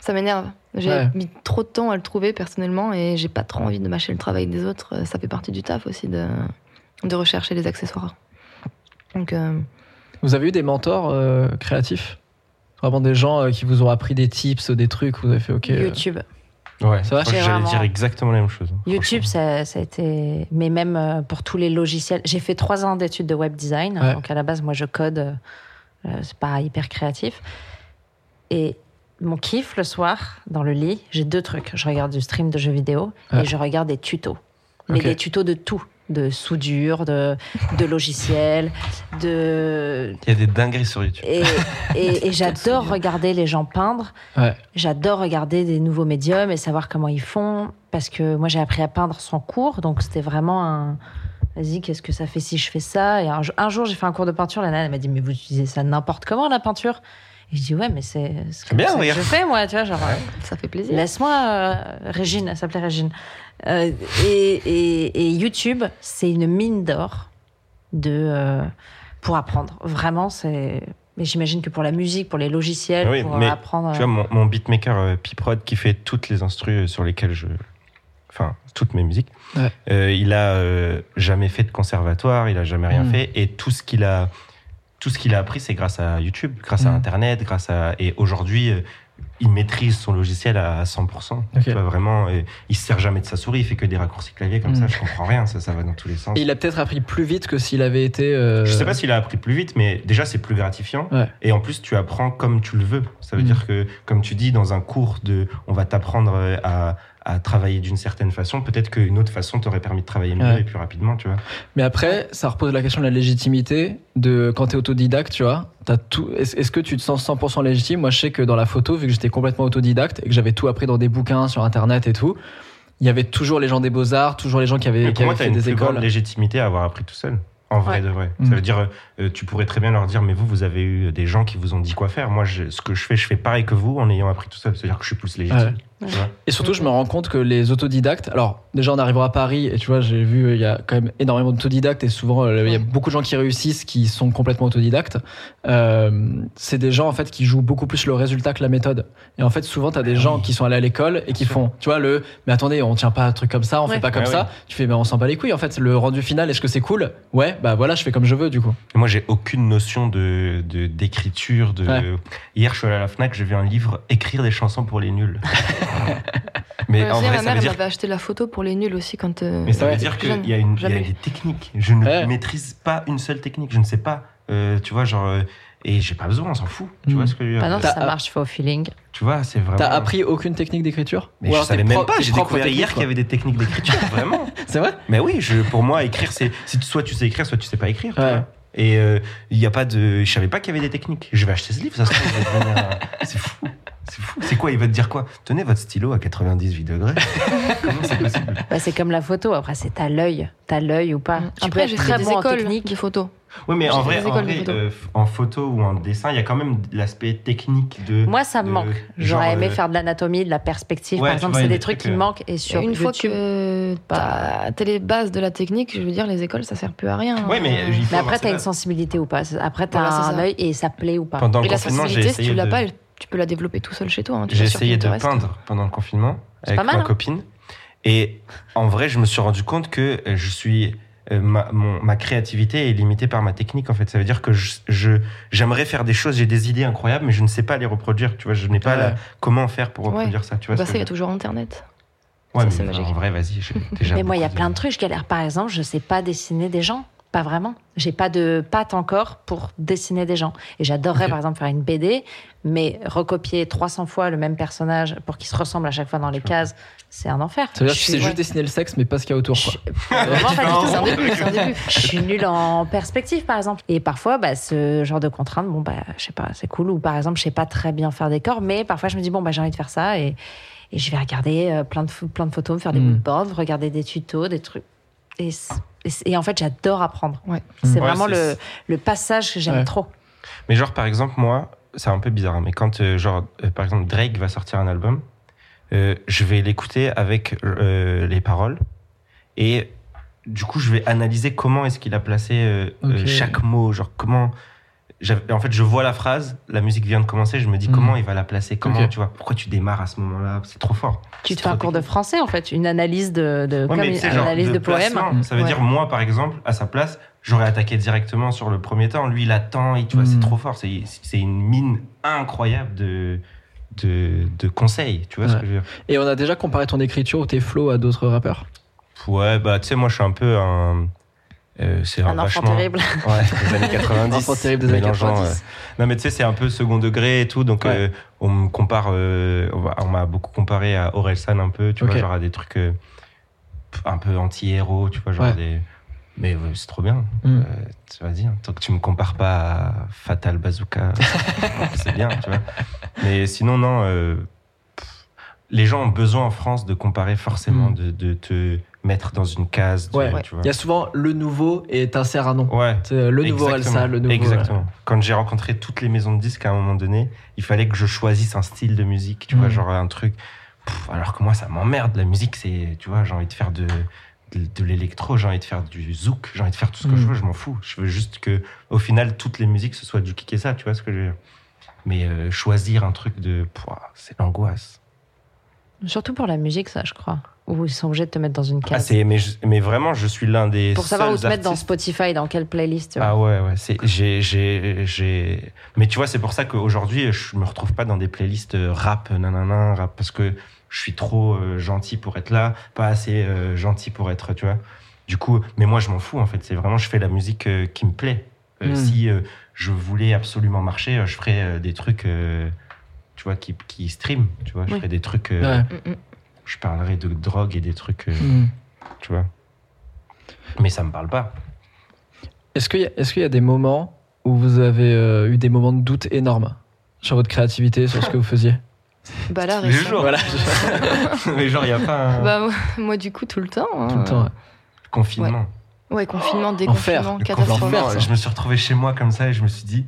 Ça m'énerve. J'ai Ouais. mis trop de temps à le trouver personnellement et j'ai pas trop envie de mâcher le travail des autres. Euh, Ça fait partie du taf aussi de, de rechercher les accessoires. Donc, euh, Vous avez eu des mentors euh, créatifs? Vraiment des gens euh, qui vous ont appris des tips, des trucs, vous avez fait OK. euh, YouTube. Ouais, Moi, J'ai j'allais dire exactement la même chose. YouTube, ça, ça a été. Mais même euh, pour tous les logiciels. J'ai fait trois ans d'études de web design. Ouais. Donc à la base, moi, je code. euh, euh, c'est pas hyper créatif. Et mon kiff le soir, dans le lit, j'ai deux trucs. Je regarde du stream de jeux vidéo et je regarde des tutos. Mais Ok. des tutos de tout. De soudure, de, de logiciels, de. Il y a des dingueries sur YouTube. Et, et- et j'adore regarder les gens peindre. Ouais. J'adore regarder des nouveaux médiums et savoir comment ils font. Parce que moi, j'ai appris à peindre sans cours. Donc, c'était vraiment un. Vas-y, qu'est-ce que ça fait si je fais ça? Et un, jour- un jour, j'ai fait un cours de peinture. La nana elle m'a dit Mais vous utilisez ça n'importe comment, la peinture? Et je dis ouais, mais c'est c'est bien, comme ça que rire. je fais moi, tu vois, genre. Ça fait plaisir. Laisse-moi, euh, Régine, elle s'appelait Régine. Euh, et, et- et YouTube, c'est une mine d'or de euh, pour apprendre. Vraiment, c'est. Mais j'imagine que pour la musique, pour les logiciels, Oui, pour mais apprendre. Tu vois, mon, mon beatmaker euh, Piprod qui fait toutes les instrus sur lesquelles je. Enfin, toutes mes musiques. Ouais. euh, il a euh, jamais fait de conservatoire, il a jamais rien Mm. fait. Et tout ce qu'il a. Tout ce qu'il a appris, c'est grâce à YouTube, grâce à Mm. Internet, grâce à. Et aujourd'hui, euh, il maîtrise son logiciel à 100%. Ok. Tu vois, vraiment, et il se sert jamais de sa souris, il fait que des raccourcis clavier comme Mm. ça, je comprends rien, ça, ça va dans tous les sens. Et il a peut-être appris plus vite que s'il avait été. euh, Je sais pas s'il a appris plus vite, mais déjà c'est plus gratifiant. Ouais. Et en plus, tu apprends comme tu le veux. Ça veut Mm. dire que, comme tu dis, dans un cours de, on va t'apprendre euh, à, à travailler d'une certaine façon. Peut-être qu'une autre façon t'aurait permis de travailler mieux Ouais. et plus rapidement, tu vois. Mais après, ça repose la question de la légitimité de quand tu es autodidacte, tu vois. T'as tout. Est-ce que tu te sens 100% légitime? Moi, je sais que dans la photo, vu que j'étais complètement autodidacte et que j'avais tout appris dans des bouquins sur Internet et tout, il y avait toujours les gens des beaux arts, toujours les gens qui avaient, Mais qui moi, avaient t'as fait une des plus écoles. grande légitimité à avoir appris tout seul. En vrai Ouais. de vrai? Mm. Ça veut dire, euh, tu pourrais très bien leur dire, mais vous, vous avez eu des gens qui vous ont dit quoi faire. Moi, je- ce que je fais, je fais pareil que vous en ayant appris tout seul. C'est-à-dire que je suis plus légitime. Ouais. Et surtout, je me rends compte que les autodidactes, alors déjà en arrivant à Paris, et tu vois, j'ai vu, il y a quand même énormément d'autodidactes, et souvent, euh, il y a beaucoup de gens qui réussissent qui sont complètement autodidactes. Euh, c'est des gens, en fait, qui jouent beaucoup plus le résultat que la méthode. Et en fait, souvent, tu as des gens qui sont allés à l'école et qui sûr. font, tu vois, le, mais attendez, on tient pas un truc comme ça, on Ouais. fait pas comme Ouais, ça. Tu fais, ben on s'en bat les couilles. En fait, le rendu final, est-ce que c'est cool? Ouais, bah voilà, je fais comme je veux, du coup. Et Moi, j'ai aucune notion de de- d'écriture. De, Ouais. Hier, je suis allé à la Fnac, j'ai vu un livre écrire des chansons pour les nuls. mais Ouais, en vrai, ma mère dire, m'avait acheté la photo pour les nuls aussi quand. euh, mais ça Ouais. veut dire qu'il y a une, il y a des techniques. Je ne Ouais. maîtrise pas une seule technique. Je ne sais pas. euh, tu vois, genre, euh, et j'ai pas besoin, on s'en fout. Tu Mm. vois ce que je veux dire? Bah non, ça marche, faut au feeling. Tu vois, c'est vraiment. T'as appris aucune technique d'écriture? Mais Ou je savais même pas. J'ai découvert hier qu'il y avait des techniques d'écriture. vraiment. C'est vrai? Mais oui, je, pour moi, écrire, c'est si tu- soit tu sais écrire, soit tu sais pas écrire. tu Ouais. Et euh, il y a pas de, je savais pas qu'il y avait des techniques. Je vais acheter ce livre, ça se trouve, devenir C'est fou. C'est fou. C'est quoi Il va te dire quoi? Tenez votre stylo à 98 degrés. Comment c'est possible? Bah, c'est comme la photo. Après, c'est t'as l'œil, t'as l'œil ou pas. Tu peux Après, j'ai très des bon en technique. de photo. Oui, mais en vrai, en, photo. euh, en photo ou en dessin, il y a quand même l'aspect technique de. Moi, ça me manque. J'aurais aimé euh, faire de l'anatomie, de la perspective, Ouais, par tu exemple. C'est a des trucs qui trucs, me euh, manquent. Et sur une fois YouTube. que t'as t'as les bases de la technique, je veux dire, les écoles, ça sert plus à rien. Ouais, mais Mais après, t'as une sensibilité ou pas. Après, t'as Voilà, un ça. œil et ça plaît ou pas. Pendant le Et la sensibilité, si essayé tu l'as de- pas, elle- tu peux la développer tout seul chez toi. hein. J'ai essayé de peindre pendant le confinement avec mal, ma hein. copine. Et en vrai, je me suis rendu compte que euh, je suis euh, ma, mon- ma créativité est limitée par ma technique. En fait, ça veut dire que je je- j'aimerais faire des choses, j'ai des idées incroyables, mais je ne sais pas les reproduire. Tu vois, je n'ai pas Ouais. la- comment faire pour Ouais. reproduire ça. Tu vois Bah, ça, il y a toujours Internet. Ouais, ça, mais c'est enfin, magique. En vrai, vas-y. déjà Mais moi, il y a plein de- de trucs. Je galère. Par exemple, je sais pas dessiner des gens. Pas vraiment. J'ai pas de patte encore pour dessiner des gens. Et j'adorerais, par exemple, faire une BD, mais recopier 300 fois le même personnage pour qu'il se ressemble à chaque fois dans les cases, c'est un enfer. Ça veut dire Je que tu sais juste dessiner le sexe, mais pas ce qu'il y a autour. Quoi. Vraiment pas du tout. C'est un début, c'est un début. Je suis nulle en perspective, par exemple. Et parfois, bah, ce genre de contrainte, bon, bah, je sais pas, c'est cool. Ou par exemple, je sais pas très bien faire des corps, mais parfois, je me dis, bon, bah, j'ai envie de faire ça et, et je vais regarder euh, plein, de, pho- plein de photos, me faire des Mm. moodboards, regarder des tutos, des trucs. Et, en fait, j'adore apprendre. Ouais. C'est Ouais, vraiment le, le passage que j'aime Ouais. trop. Mais genre, par exemple, moi, c'est un peu bizarre, hein, mais quand, euh, genre, euh, par exemple, Drake va sortir un album, euh, je vais l'écouter avec euh, les paroles et du coup, je vais analyser comment est-ce qu'il a placé euh, euh, chaque mot, genre comment. En fait, je vois la phrase, la musique vient de commencer, je me dis Mhm. comment il va la placer, comment, tu vois, pourquoi tu démarres à ce moment-là, c'est trop fort. Tu te fais un cours de français, en fait, une analyse de, de Ouais, comme mais une analyse de, poème. placement, Ça veut Ouais. dire, moi, par exemple, à sa place, j'aurais attaqué directement sur le premier temps. Lui, il attend, et tu vois, Mm. c'est trop fort. C'est c'est une mine incroyable de, de, de conseils. Tu vois ce que je veux dire? Et on a déjà comparé ton écriture ou tes flows à d'autres rappeurs? Ouais, bah, tu sais, moi, je suis un peu un. Euh, c'est un, Un enfant vachement. terrible. Ouais, des années 90. Enfant terrible des années mélangeant, 90. euh, Non, mais tu sais, c'est un peu second degré et tout. Donc, Ouais. euh, on me compare. euh, on m'a beaucoup comparé à Orelsan un peu. Tu vois, genre à des trucs euh, un peu anti-héros. Tu vois, genre Ouais. des. Mais ouais, c'est trop bien. Mm. Euh, tu- Vas-y, hein, tant que tu me compares pas à Fatal Bazooka, c'est bien, tu vois. Mais sinon, non. euh, pff, les gens ont besoin en France de comparer forcément, Mm. de, de te mettre dans une case. Ouais. tu vois. Il y a souvent le nouveau et t'insères un nom. Ouais. Le nouveau Exactement. Elsa, le nouveau. Exactement. Quand j'ai rencontré toutes les maisons de disques à un moment donné, il fallait que je choisisse un style de musique, tu vois, Mm. genre un truc. Pff, alors que moi, ça m'emmerde. La musique, c'est, tu vois, j'ai envie de faire de, de, de l'électro, j'ai envie de faire du zouk, j'ai envie de faire tout ce que Mm. je veux, je m'en fous. Je veux juste que, au final, toutes les musiques, ce soit du kick et ça, tu vois ce que je veux dire. Mais euh, choisir un truc de. c'est l'angoisse. Surtout pour la musique, ça, je crois. Où ils sont obligés de te mettre dans une Ah, case. c'est, mais, je- mais vraiment, je suis l'un des. pour savoir où te mettre dans Spotify, dans quelle playlist. Ah ouais, ouais. C'est, j'ai, j'ai, j'ai. Mais tu vois, c'est pour ça qu'aujourd'hui, je me retrouve pas dans des playlists euh, rap, nanana, rap, parce que je suis trop euh, gentil pour être là, pas assez euh, gentil pour être, tu vois. Du coup, mais moi, je m'en fous, en fait. C'est vraiment, je fais la musique euh, qui me plaît. Euh, Mm. Si je voulais absolument marcher, je ferais des trucs, vois, qui, qui stream, tu vois. Je Oui. ferais des trucs, euh, Ouais. Mm, mm. je parlerais de drogue et des trucs, euh, Mm. tu vois. Mais ça me parle pas. Est-ce qu'il y, a- est-ce qu'il y a des moments où vous avez euh, eu des moments de doute énormes sur votre créativité, sur ce que vous faisiez? Bah là, Tous les récemment. jours. Voilà. mais genre, il n'y a pas un Bah, moi- du coup, tout le temps. hein. Tout le temps. ouais. confinement. Ouais, confinement, Enfer. déconfinement, catastrophe. je me suis retrouvé chez moi comme ça et je me suis dit,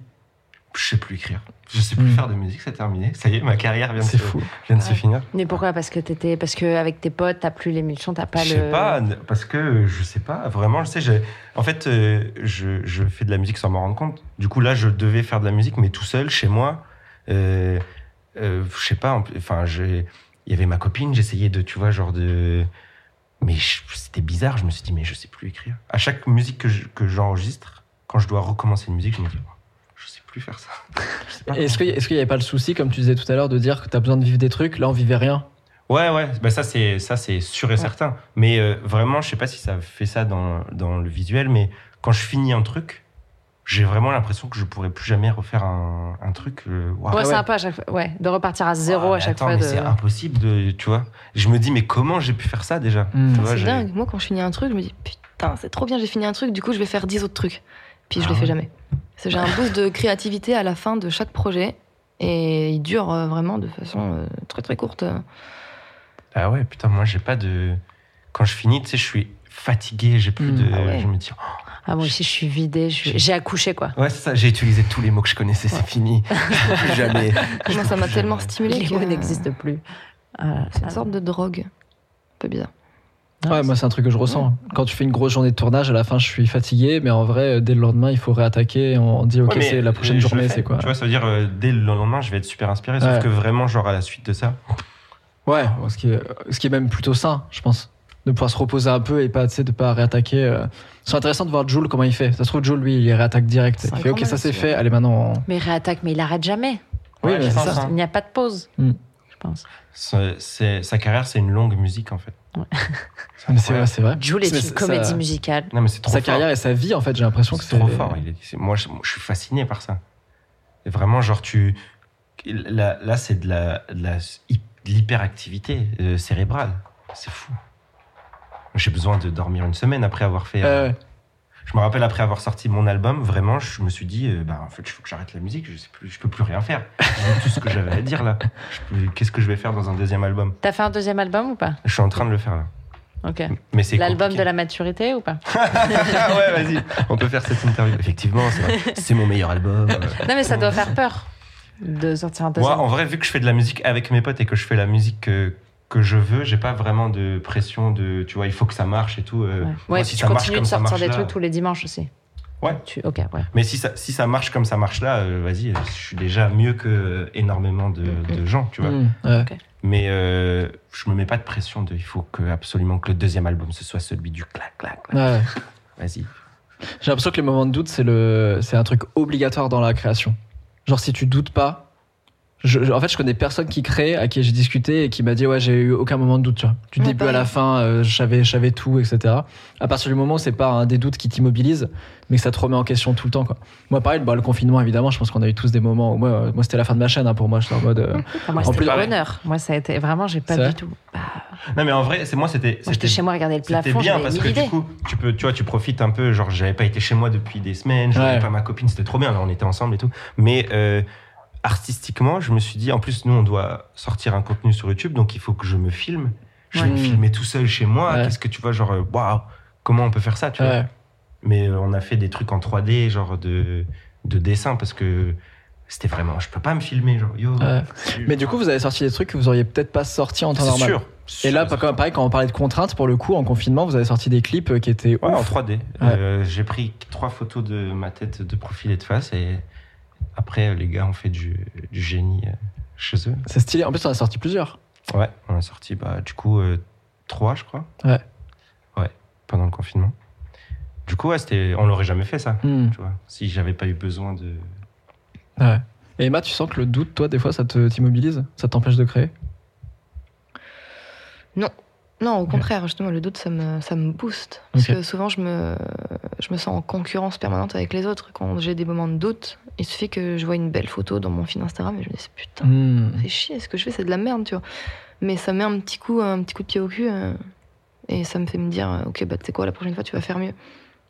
je sais plus écrire. Je sais plus Mm. faire de musique, c'est terminé. Ça y est, ma carrière vient de, se, fou. vient de se finir. Mais pourquoi? Parce que t'étais, parce que avec tes potes, t'as plus l'émulsion, t'as pas je le. sais pas, parce que je sais pas, vraiment, je sais, j'ai- en fait, euh, je, je fais de la musique sans m'en rendre compte. Du coup, là, je devais faire de la musique, mais tout seul, chez moi. Euh, euh, je sais pas, en plus- enfin, j'ai- il y avait ma copine, j'essayais de, tu vois, genre de. Mais je- c'était bizarre, je me suis dit, mais je sais plus écrire. À chaque musique que je- que j'enregistre, quand je dois recommencer une musique, je me dis, oh, je sais plus faire ça. Est-ce qu'il est-ce qu'il n'y avait pas le souci, comme tu disais tout à l'heure, de dire que tu as besoin de vivre des trucs Là, on vivait rien? Ouais, ouais, bah ça c'est ça c'est sûr et certain. Mais euh, vraiment, je sais pas si ça fait ça dans, dans le visuel, mais quand je finis un truc, j'ai vraiment l'impression que je pourrais plus jamais refaire un, un truc. euh. Ouais, c'est ouais. un peu à chaque fois. Ouais, de repartir à zéro Ah, à chaque attends, fois. De... c'est impossible de, tu vois. Je me dis mais comment j'ai pu faire ça déjà? Mm. Vois, C'est dingue. Moi, quand je finis un truc, je me dis putain, c'est trop bien, j'ai fini un truc, du coup, je vais faire 10 autres trucs. Puis je Ah les fais ouais. jamais. J'ai un boost de créativité à la fin de chaque projet et il dure euh, vraiment de façon euh, très très courte. Ah ouais, putain, moi j'ai pas de. Quand je finis, tu sais, je suis fatigué, j'ai plus Mm. de. Ah ouais. Je me dis, oh, Ah, moi aussi, je suis vidée. J'ai accouché, quoi. ouais, c'est ça, j'ai utilisé tous les mots que je connaissais, c'est fini. Plus jamais. Moi, ça m'a tellement stimulé Les que mots n'existent plus. C'est une ah, sorte de drogue. Un peu bizarre. Ouais, moi, c'est un truc que je ressens. Quand tu fais une grosse journée de tournage, à la fin, je suis fatigué, mais en vrai, dès le lendemain, il faut réattaquer. On dit, ok, Ouais, c'est la prochaine journée, c'est quoi? Tu vois, ça veut dire, euh, dès le lendemain, je vais être super inspiré. Sauf que vraiment, genre, à la suite de ça. Ouais, ce qui, est, ce qui est même plutôt sain, je pense. De pouvoir se reposer un peu et pas, de pas réattaquer. euh. C'est intéressant de voir Jules comment il fait. Ça se trouve, Jules, lui, il réattaque direct. Il fait, ok, ça c'est fait, allez, maintenant. on- Mais il réattaque, mais il arrête jamais. Oui, Ouais, mais ça. hein. Il n'y a pas de pause. Mm. Je pense. Sa carrière, c'est une longue musique, en fait. Ouais. C'est vrai, c'est vrai. Jules est Mais une ça- comédie musicale. Non, mais c'est trop Sa fort. carrière et sa vie, en fait, j'ai l'impression que c'est c'est. trop fort. Il est- c'est- moi, je, moi, je suis fasciné par ça. Et vraiment, genre, tu. Là, là c'est de la, de la- de l'hyperactivité euh, cérébrale. C'est fou. J'ai besoin de dormir une semaine après avoir fait. euh, Euh, Je me rappelle après avoir sorti mon album, vraiment, je me suis dit, euh, bah, en fait, il faut que j'arrête la musique. Je sais plus, je peux plus rien faire. J'ai tout ce que j'avais à dire là. Qu'est-ce que je vais faire dans un deuxième album? T'as fait un deuxième album ou pas? Je suis en train de le faire là. Ok. Mais c'est L'album de la maturité ou pas? Ouais, vas-y. On peut faire cette interview. Effectivement, c'est mon meilleur album. Non, mais ça doit faire peur de sortir un deuxième. Moi, en vrai, vu que je fais de la musique avec mes potes et que je fais la musique que, que je veux, j'ai pas vraiment de pression de, tu vois, il faut que ça marche et tout. euh, Ouais, moi, si tu ça marche continues de sortir des là- trucs tous les dimanches aussi. Ouais. Tu... Ok, ouais. Mais si ça, si ça marche comme ça marche là, euh, vas-y, je suis déjà mieux que euh, énormément de, de gens, tu vois. hmm, ouais. Mais euh, je me mets pas de pression de, il faut que absolument que le deuxième album ce soit celui du clac clac. clac. Ouais. Vas-y. J'ai l'impression que les moments de doute, c'est le, c'est un truc obligatoire dans la création. Genre, si tu doutes pas, je, je- en fait, je connais personne qui crée, à qui j'ai discuté et qui m'a dit, ouais, j'ai eu aucun moment de doute, tu vois. Du Ouais, début à la pareil. fin, euh, je savais, je savais tout, etc. À partir du moment où c'est pas un des doutes qui t'immobilise, mais que ça te remet en question tout le temps, quoi. Moi, pareil, bah, le confinement, évidemment, je pense qu'on a eu tous des moments où moi, euh, moi c'était la fin de ma chaîne, hein, pour moi, j'étais en mode, euh, Enfin, moi, En c'était le bonheur. Moi, ça a été vraiment, j'ai pas du tout. Bah, Non mais en vrai, c'est moi c'était j'étais chez moi à regarder le C'était plafond. bien j'avais parce que idées. du coup, tu peux, tu vois, tu profites un peu. Genre, j'avais pas été chez moi depuis des semaines, je voyais Ouais. pas ma copine, c'était trop bien. Là, on était ensemble et tout. Mais euh, artistiquement, je me suis dit, en plus, nous, on doit sortir un contenu sur YouTube, donc il faut que je me filme. Je vais me filmer tout seul chez moi. Ouais. Qu'est-ce que tu vois, genre, euh, waouh, comment on peut faire ça, tu vois? Mais euh, on a fait des trucs en 3D, genre de, de dessin, parce que c'était vraiment, je peux pas me filmer, genre, yo. Mais du coup, vous avez sorti des trucs que vous auriez peut-être pas sorti en temps c'est normal. sûr. Et là, pareil, quand on parlait de contraintes, pour le coup, en confinement, vous avez sorti des clips euh, qui étaient Ouais, en ouf. 3D. Ouais. Euh, j'ai pris trois photos de ma tête de profil et de face, et après, les gars ont fait du, du génie euh, chez eux. C'est stylé. En plus, on a sorti plusieurs. Ouais, on a sorti, bah, du coup, euh, trois, je crois. Ouais. Ouais, pendant le confinement. Du coup, ouais, c'était, on l'aurait jamais fait, ça. Hmm. Tu vois, si j'avais pas eu besoin de. Ouais. Et Emma, tu sens que le doute, toi, des fois, ça te t'immobilise? Ça t'empêche de créer? Non, au contraire, justement, le doute, ça me, ça me booste. Parce que souvent, je me, je me sens en concurrence permanente avec les autres. Quand j'ai des moments de doute, il suffit que je vois une belle photo dans mon fil Instagram et je me dis, putain, Hmm. c'est chier, ce que je fais, c'est de la merde, tu vois. Mais ça met un petit coup, un petit coup de pied au cul. euh, et ça me fait me dire, euh, ok, bah, tu sais quoi, la prochaine fois, tu vas faire mieux.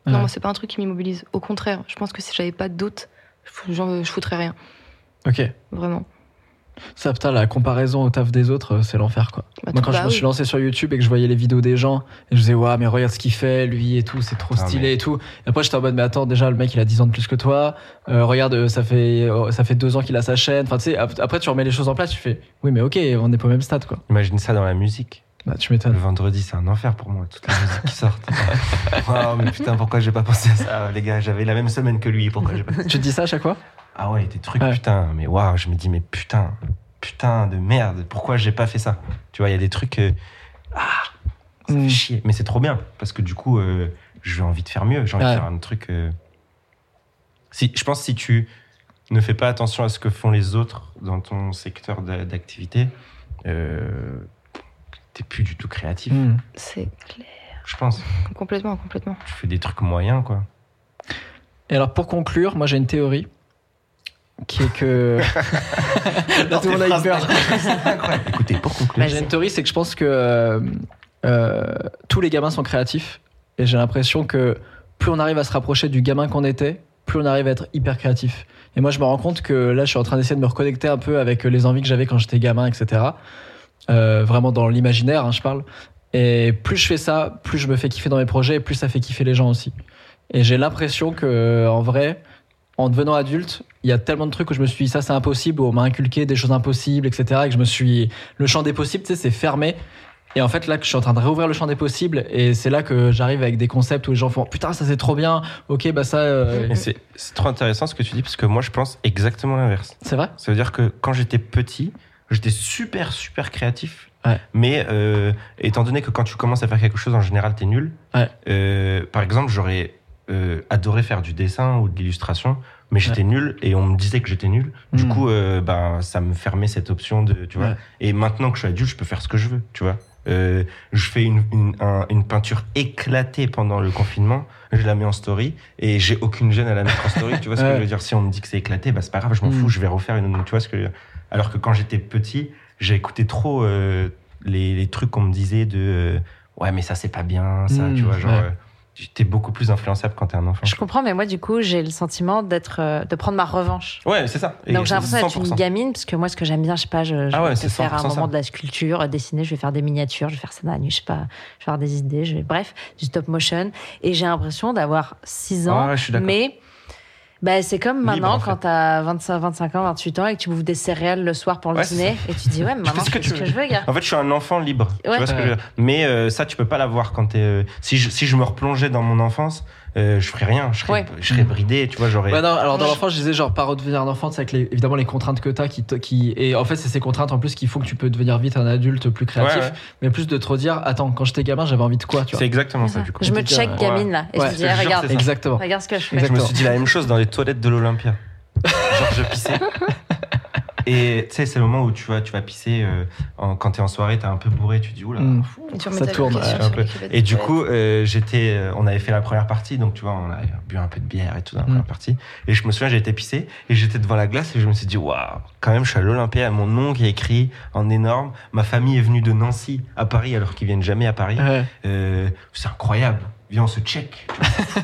Ouais. Non, moi, c'est pas un truc qui m'immobilise. Au contraire, je pense que si j'avais pas de doute, je foutrais rien. Ok. Vraiment. Ça, putain, la comparaison au taf des autres, euh, c'est l'enfer, quoi. Bah, Moi, quand bah je me oui. suis lancé sur YouTube et que je voyais les vidéos des gens, et je disais, waouh, mais regarde ce qu'il fait, lui et tout, c'est trop Ah, stylé mais- et tout. Et après, j'étais en mode, mais attends, déjà, le mec, il a 10 ans de plus que toi. Euh, regarde, euh, ça fait, ça fait deux ans qu'il a sa chaîne. Enfin, tu sais, ap- après, tu remets les choses en place, tu fais, oui, mais ok, on n'est pas au même stade, quoi. Imagine ça dans la musique. Bah, tu Le m'étonnes. vendredi, c'est un enfer pour moi, toute la musique qui sort. Waouh, mais putain, pourquoi j'ai pas pensé à ça, les gars? J'avais la même semaine que lui, pourquoi j'ai pas Tu te dis ça à chaque fois? Ah ouais, des trucs, Ouais. putain, mais waouh, je me dis, mais putain, putain de merde, pourquoi j'ai pas fait ça? Tu vois, il y a des trucs. euh, ah, ça Mm. fait chier. Mais c'est trop bien, parce que du coup, euh, j'ai envie de faire mieux, j'ai envie Ouais. de faire un truc. euh, Si, je pense que si tu ne fais pas attention à ce que font les autres dans ton secteur d'a- d'activité, euh, t'es plus du tout créatif, Hmm. C'est clair. je pense. Complètement, complètement. Tu fais des trucs moyens, quoi. Et alors, pour conclure, moi, j'ai une théorie qui est que. Là, tout le monde a peur. Écoutez, pour conclure, J'ai une théorie, c'est que je pense que euh, euh, tous les gamins sont créatifs. Et j'ai l'impression que plus on arrive à se rapprocher du gamin qu'on était, plus on arrive à être hyper créatif. Et moi, je me rends compte que là, je suis en train d'essayer de me reconnecter un peu avec les envies que j'avais quand j'étais gamin, etc. Euh, vraiment dans l'imaginaire, hein, je parle. Et plus je fais ça, plus je me fais kiffer dans mes projets, et plus ça fait kiffer les gens aussi. Et j'ai l'impression que, en vrai, en devenant adulte, il y a tellement de trucs où je me suis dit ça c'est impossible, où on m'a inculqué des choses impossibles, etc. Et que je me suis. Le champ des possibles, tu sais, c'est fermé. Et en fait, là, que je suis en train de réouvrir le champ des possibles, et c'est là que j'arrive avec des concepts où les gens font Putain, ça c'est trop bien, ok, bah ça. euh, c'est trop intéressant ce que tu dis, parce que moi, je pense exactement l'inverse. C'est vrai? Ça veut dire que quand j'étais petit, j'étais super, super créatif. Ouais. Mais euh, étant donné que quand tu commences à faire quelque chose, en général, t'es nul. Ouais. Euh, par exemple, j'aurais euh, adoré faire du dessin ou de l'illustration, mais j'étais nul et on me disait que j'étais nul. Du Mm. coup, euh, ben, ça me fermait cette option de, tu vois. Ouais. Et maintenant que je suis adulte, je peux faire ce que je veux, tu vois. Euh, je fais une, une, un- une peinture éclatée pendant le confinement, je la mets en story et j'ai aucune gêne à la mettre en story. Tu vois ce que Ouais. je veux dire Si on me dit que c'est éclaté, bah c'est pas grave, je m'en Mm. fous, je vais refaire une. Tu vois ce que je veux dire Alors que quand j'étais petit, j'ai écouté trop euh, les, les trucs qu'on me disait de ouais mais ça c'est pas bien, ça, Mm, tu vois genre. Euh, T'es beaucoup plus influençable quand t'es un enfant. Je comprends, mais moi, du coup, j'ai le sentiment d'être, euh, de prendre ma revanche. Ouais, c'est ça. Et Donc j'ai l'impression d'être 100%. une gamine, parce que moi, ce que j'aime bien, je sais pas, je, je Ah ouais, vais faire un 100% ça. moment de la sculpture, euh, dessiner, je vais faire des miniatures, je vais faire ça dans la nuit, je sais pas, je vais faire des idées, je vais, bref, du stop motion. Et j'ai l'impression d'avoir 6 ans, Ah ouais, je suis d'accord. mais bah, c'est comme Libre, maintenant en fait. quand t'as 25, 25 ans, 28 ans et que tu bouffes des céréales le soir pour le Ouais, c'est dîner, et tu dis, ouais, mais Tu fais maintenant, ce je que fais tu ce que veux. je veux, gars. En fait, je suis un enfant libre. Ouais. Tu vois ce que je veux dire? Mais euh, ça, tu peux pas l'avoir quand t'es. euh, si, je, si je me replongeais dans mon enfance, euh, je ferais rien. Je serais, Ouais. je serais bridé, tu vois. J'aurais. Ouais, non, alors dans l'enfance, je disais genre pas redevenir un enfant, c'est avec les, évidemment les contraintes que t'as qui, et en fait c'est ces contraintes en plus qui font que tu peux devenir vite un adulte plus créatif, Ouais, ouais. mais plus de te redire attends quand j'étais gamin j'avais envie de quoi tu C'est vois. exactement ça, du coup. Je me check ouais. gamine là, et Ouais, je me dis, ah, regarde, c'est. Exactement. regarde ce que je fais. Je me suis dit la même chose dans les toilettes de l'Olympia. Genre, je pissais. Et tu sais, c'est le moment où tu vas, tu vas pisser euh, en- quand t'es en soirée, t'es un peu bourré, tu dis oula. Mm. Et tu Ça tourne, ouais, Et du coup, euh, j'étais, euh, on avait fait la première partie, donc tu vois, on a bu un peu de bière et tout dans la Mm. première partie. Et je me souviens, j'ai été pisser et j'étais devant la glace et je me suis dit, waouh, quand même, je suis à l'Olympia, mon nom qui est écrit en énorme. Ma famille est venue de Nancy à Paris alors qu'ils viennent jamais à Paris. Ouais. Euh, c'est incroyable. Viens, on se check. Fou.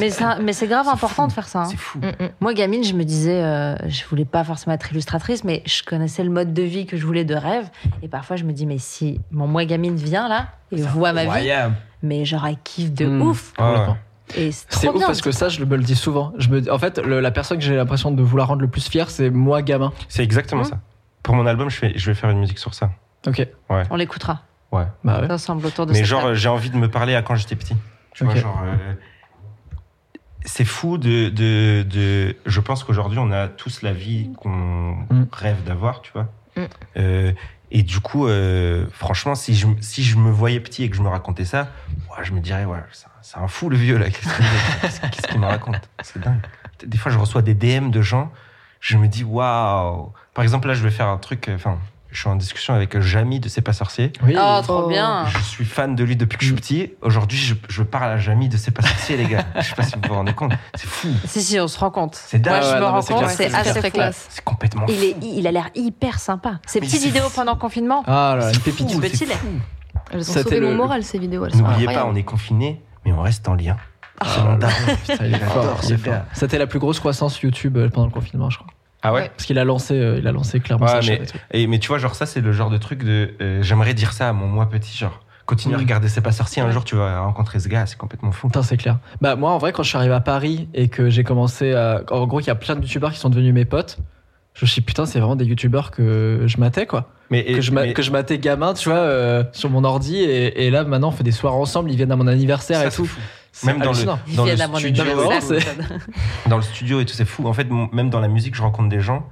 Mais, ça- mais c'est grave important fou. de faire ça. hein. C'est fou. Mm, mm. Moi, gamine, je me disais, euh, je voulais pas forcément être illustratrice, mais je connaissais le mode de vie que je voulais de rêve. Et parfois, je me dis, mais si mon moi gamine vient là et voit ma vie, Incroyable. mais genre, elle kiffe de Mm. ouf. Ouais. Et c'est ouf parce que ça, je me le dis souvent. Je me, en fait, le- la personne que j'ai l'impression de vouloir rendre le plus fier, c'est moi gamin. C'est exactement Mmh. ça. Pour mon album, je, fais, je vais faire une musique sur ça. Ok. On l'écoutera Ouais. Bah ouais. ensemble autour de Mais genre, j'ai envie de me parler à quand j'étais petit. Tu vois, genre. euh, c'est fou de, de, de. Je pense qu'aujourd'hui, on a tous la vie qu'on Mm. rêve d'avoir, tu vois. Mm. Euh, et du coup, euh, franchement, si je, si je me voyais petit et que je me racontais ça, ouais, je me dirais, ouais, c'est un- fou le vieux là. Qu'est-ce qu'il me raconte? C'est dingue. Des fois, je reçois des DM de gens, je me dis, waouh. Par exemple, là, je vais faire un truc. euh, Enfin, je suis en discussion avec Jamy de C'est pas sorcier. Oui. Oh, trop Oh. bien. Je suis fan de lui depuis que je suis petit. Aujourd'hui, je, je parle à Jamy de C'est pas sorcier, les gars. Je sais pas si vous vous rendez compte. C'est fou. Si, si, on se rend compte. C'est dingue. Moi, je Ouais, me rends c'est compte, c'est c'est assez classe. C'est complètement Il, fou. est, il a l'air hyper sympa. Ces Mais petites c'est vidéos pendant le confinement. Ah là, là, une pépite. Fou, petit c'est lait. fou. Elles ont C'était sauvé le- mon moral, ces vidéos. N'oubliez pas, on est confiné, mais on reste en lien. C'est mon. C'était la plus grosse croissance YouTube euh, pendant le confinement, je crois. Ah ouais, Ouais. Parce qu'il a lancé, euh, il a lancé clairement Ouais, sa mais- et Mais tu vois, genre, ça, c'est le genre de truc de. euh, J'aimerais dire ça à mon moi petit, genre. Continue à Mm. regarder C'est pas sorcier. Un jour, tu vas rencontrer ce gars. C'est complètement fou. Putain, c'est clair. Bah moi, en vrai, quand je suis arrivé à Paris et que j'ai commencé à... En gros, il y a plein de youtubeurs qui sont devenus mes potes. Je me suis dit, putain, c'est vraiment des youtubeurs que je matais, quoi. Mais, et- que, je mais- que je matais gamin, tu vois, euh, sur mon ordi. Et, et là, maintenant, on fait des soirs ensemble. Ils viennent à mon anniversaire ça, et tout. fou. Même dans le, dans studio, dans le studio et tout, c'est fou. En fait, même dans la musique, je rencontre des gens.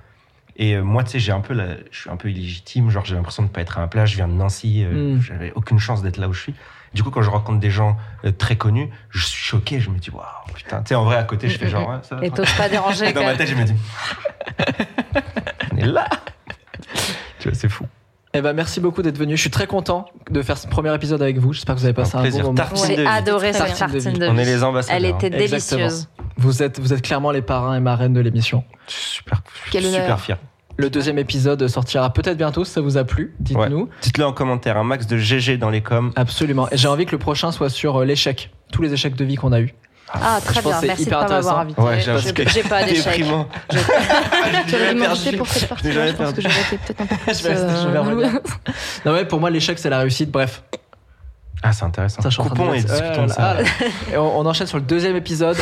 Et euh, moi, tu sais, j'ai un peu, la- je suis un peu illégitime. Genre, j'ai l'impression de pas être à un plat. Je viens de Nancy. euh, Mm. J'avais aucune chance d'être là où je suis. Du coup, quand je rencontre des gens euh, très connus, je suis choqué. Je me dis, waouh, putain. Tu sais, en vrai, à côté, je fais genre, ouais, ça va. Et t'oses pas déranger. Et dans ma tête, je me dis, on est là. tu vois, c'est fou. Eh ben, merci beaucoup d'être venu. Je suis très content de faire ce premier épisode avec vous. J'espère que vous avez passé Un un, plaisir. bon moment. J'ai vie. adoré cette tartine de On est vie. les ambassadeurs. Elle était hein. Exactement. délicieuse. Vous êtes, vous êtes clairement les parrains et marraines de l'émission. Super, Quel super honneur. fier. Le deuxième épisode sortira peut-être bientôt si ça vous a plu. Dites-nous. Dites-le en commentaire. Un max de GG dans les coms. Absolument. Et j'ai envie que le prochain soit sur euh, l'échec. Tous les échecs de vie qu'on a eu. Ah, très Je pense bien. Merci de hyper pas m'avoir invité. Ouais, J'ai- que J'ai pas d'échec. J'aurais dû m'inviter pour cette partie-là. Je pense que j'aurais été peut-être un peu plus. Je vais- je vais euh. Non, ouais, pour moi, l'échec, c'est la réussite. Bref, Ah, c'est intéressant. ça, Coupons et discutons Ouais, de ça. Et on, on enchaîne sur le deuxième épisode.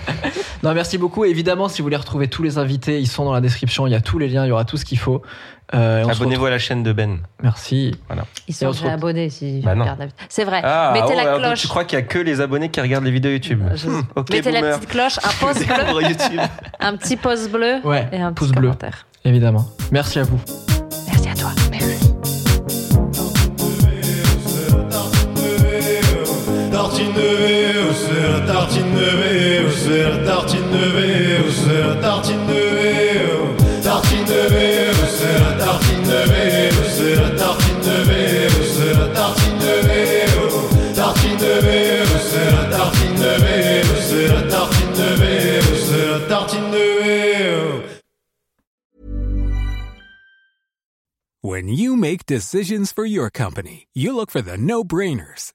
non, merci beaucoup. Évidemment, si vous voulez retrouver tous les invités, ils sont dans la description. Il y a tous les liens, il y aura tout ce qu'il faut. Euh, Abonnez-vous retrouve- à la chaîne de Ben. Merci. Ils Et sont déjà abonnés si Bah C'est vrai. Ah, Mettez oh, la alors, donc cloche. tu crois qu'il y a que les abonnés qui regardent les vidéos YouTube Je- Hmm, Ok, Mettez la petite cloche, un pouce bleu, un petit pouce bleu Ouais, et un pouce petit bleu, commentaire. évidemment. Merci à vous. Merci à toi. Tartine de la tartine de la tartine de la tartine de tartine de la tartine de la tartine de la tartine de tartine de la tartine de la tartine de la tartine de. When you make decisions for your company, you look for the no brainers.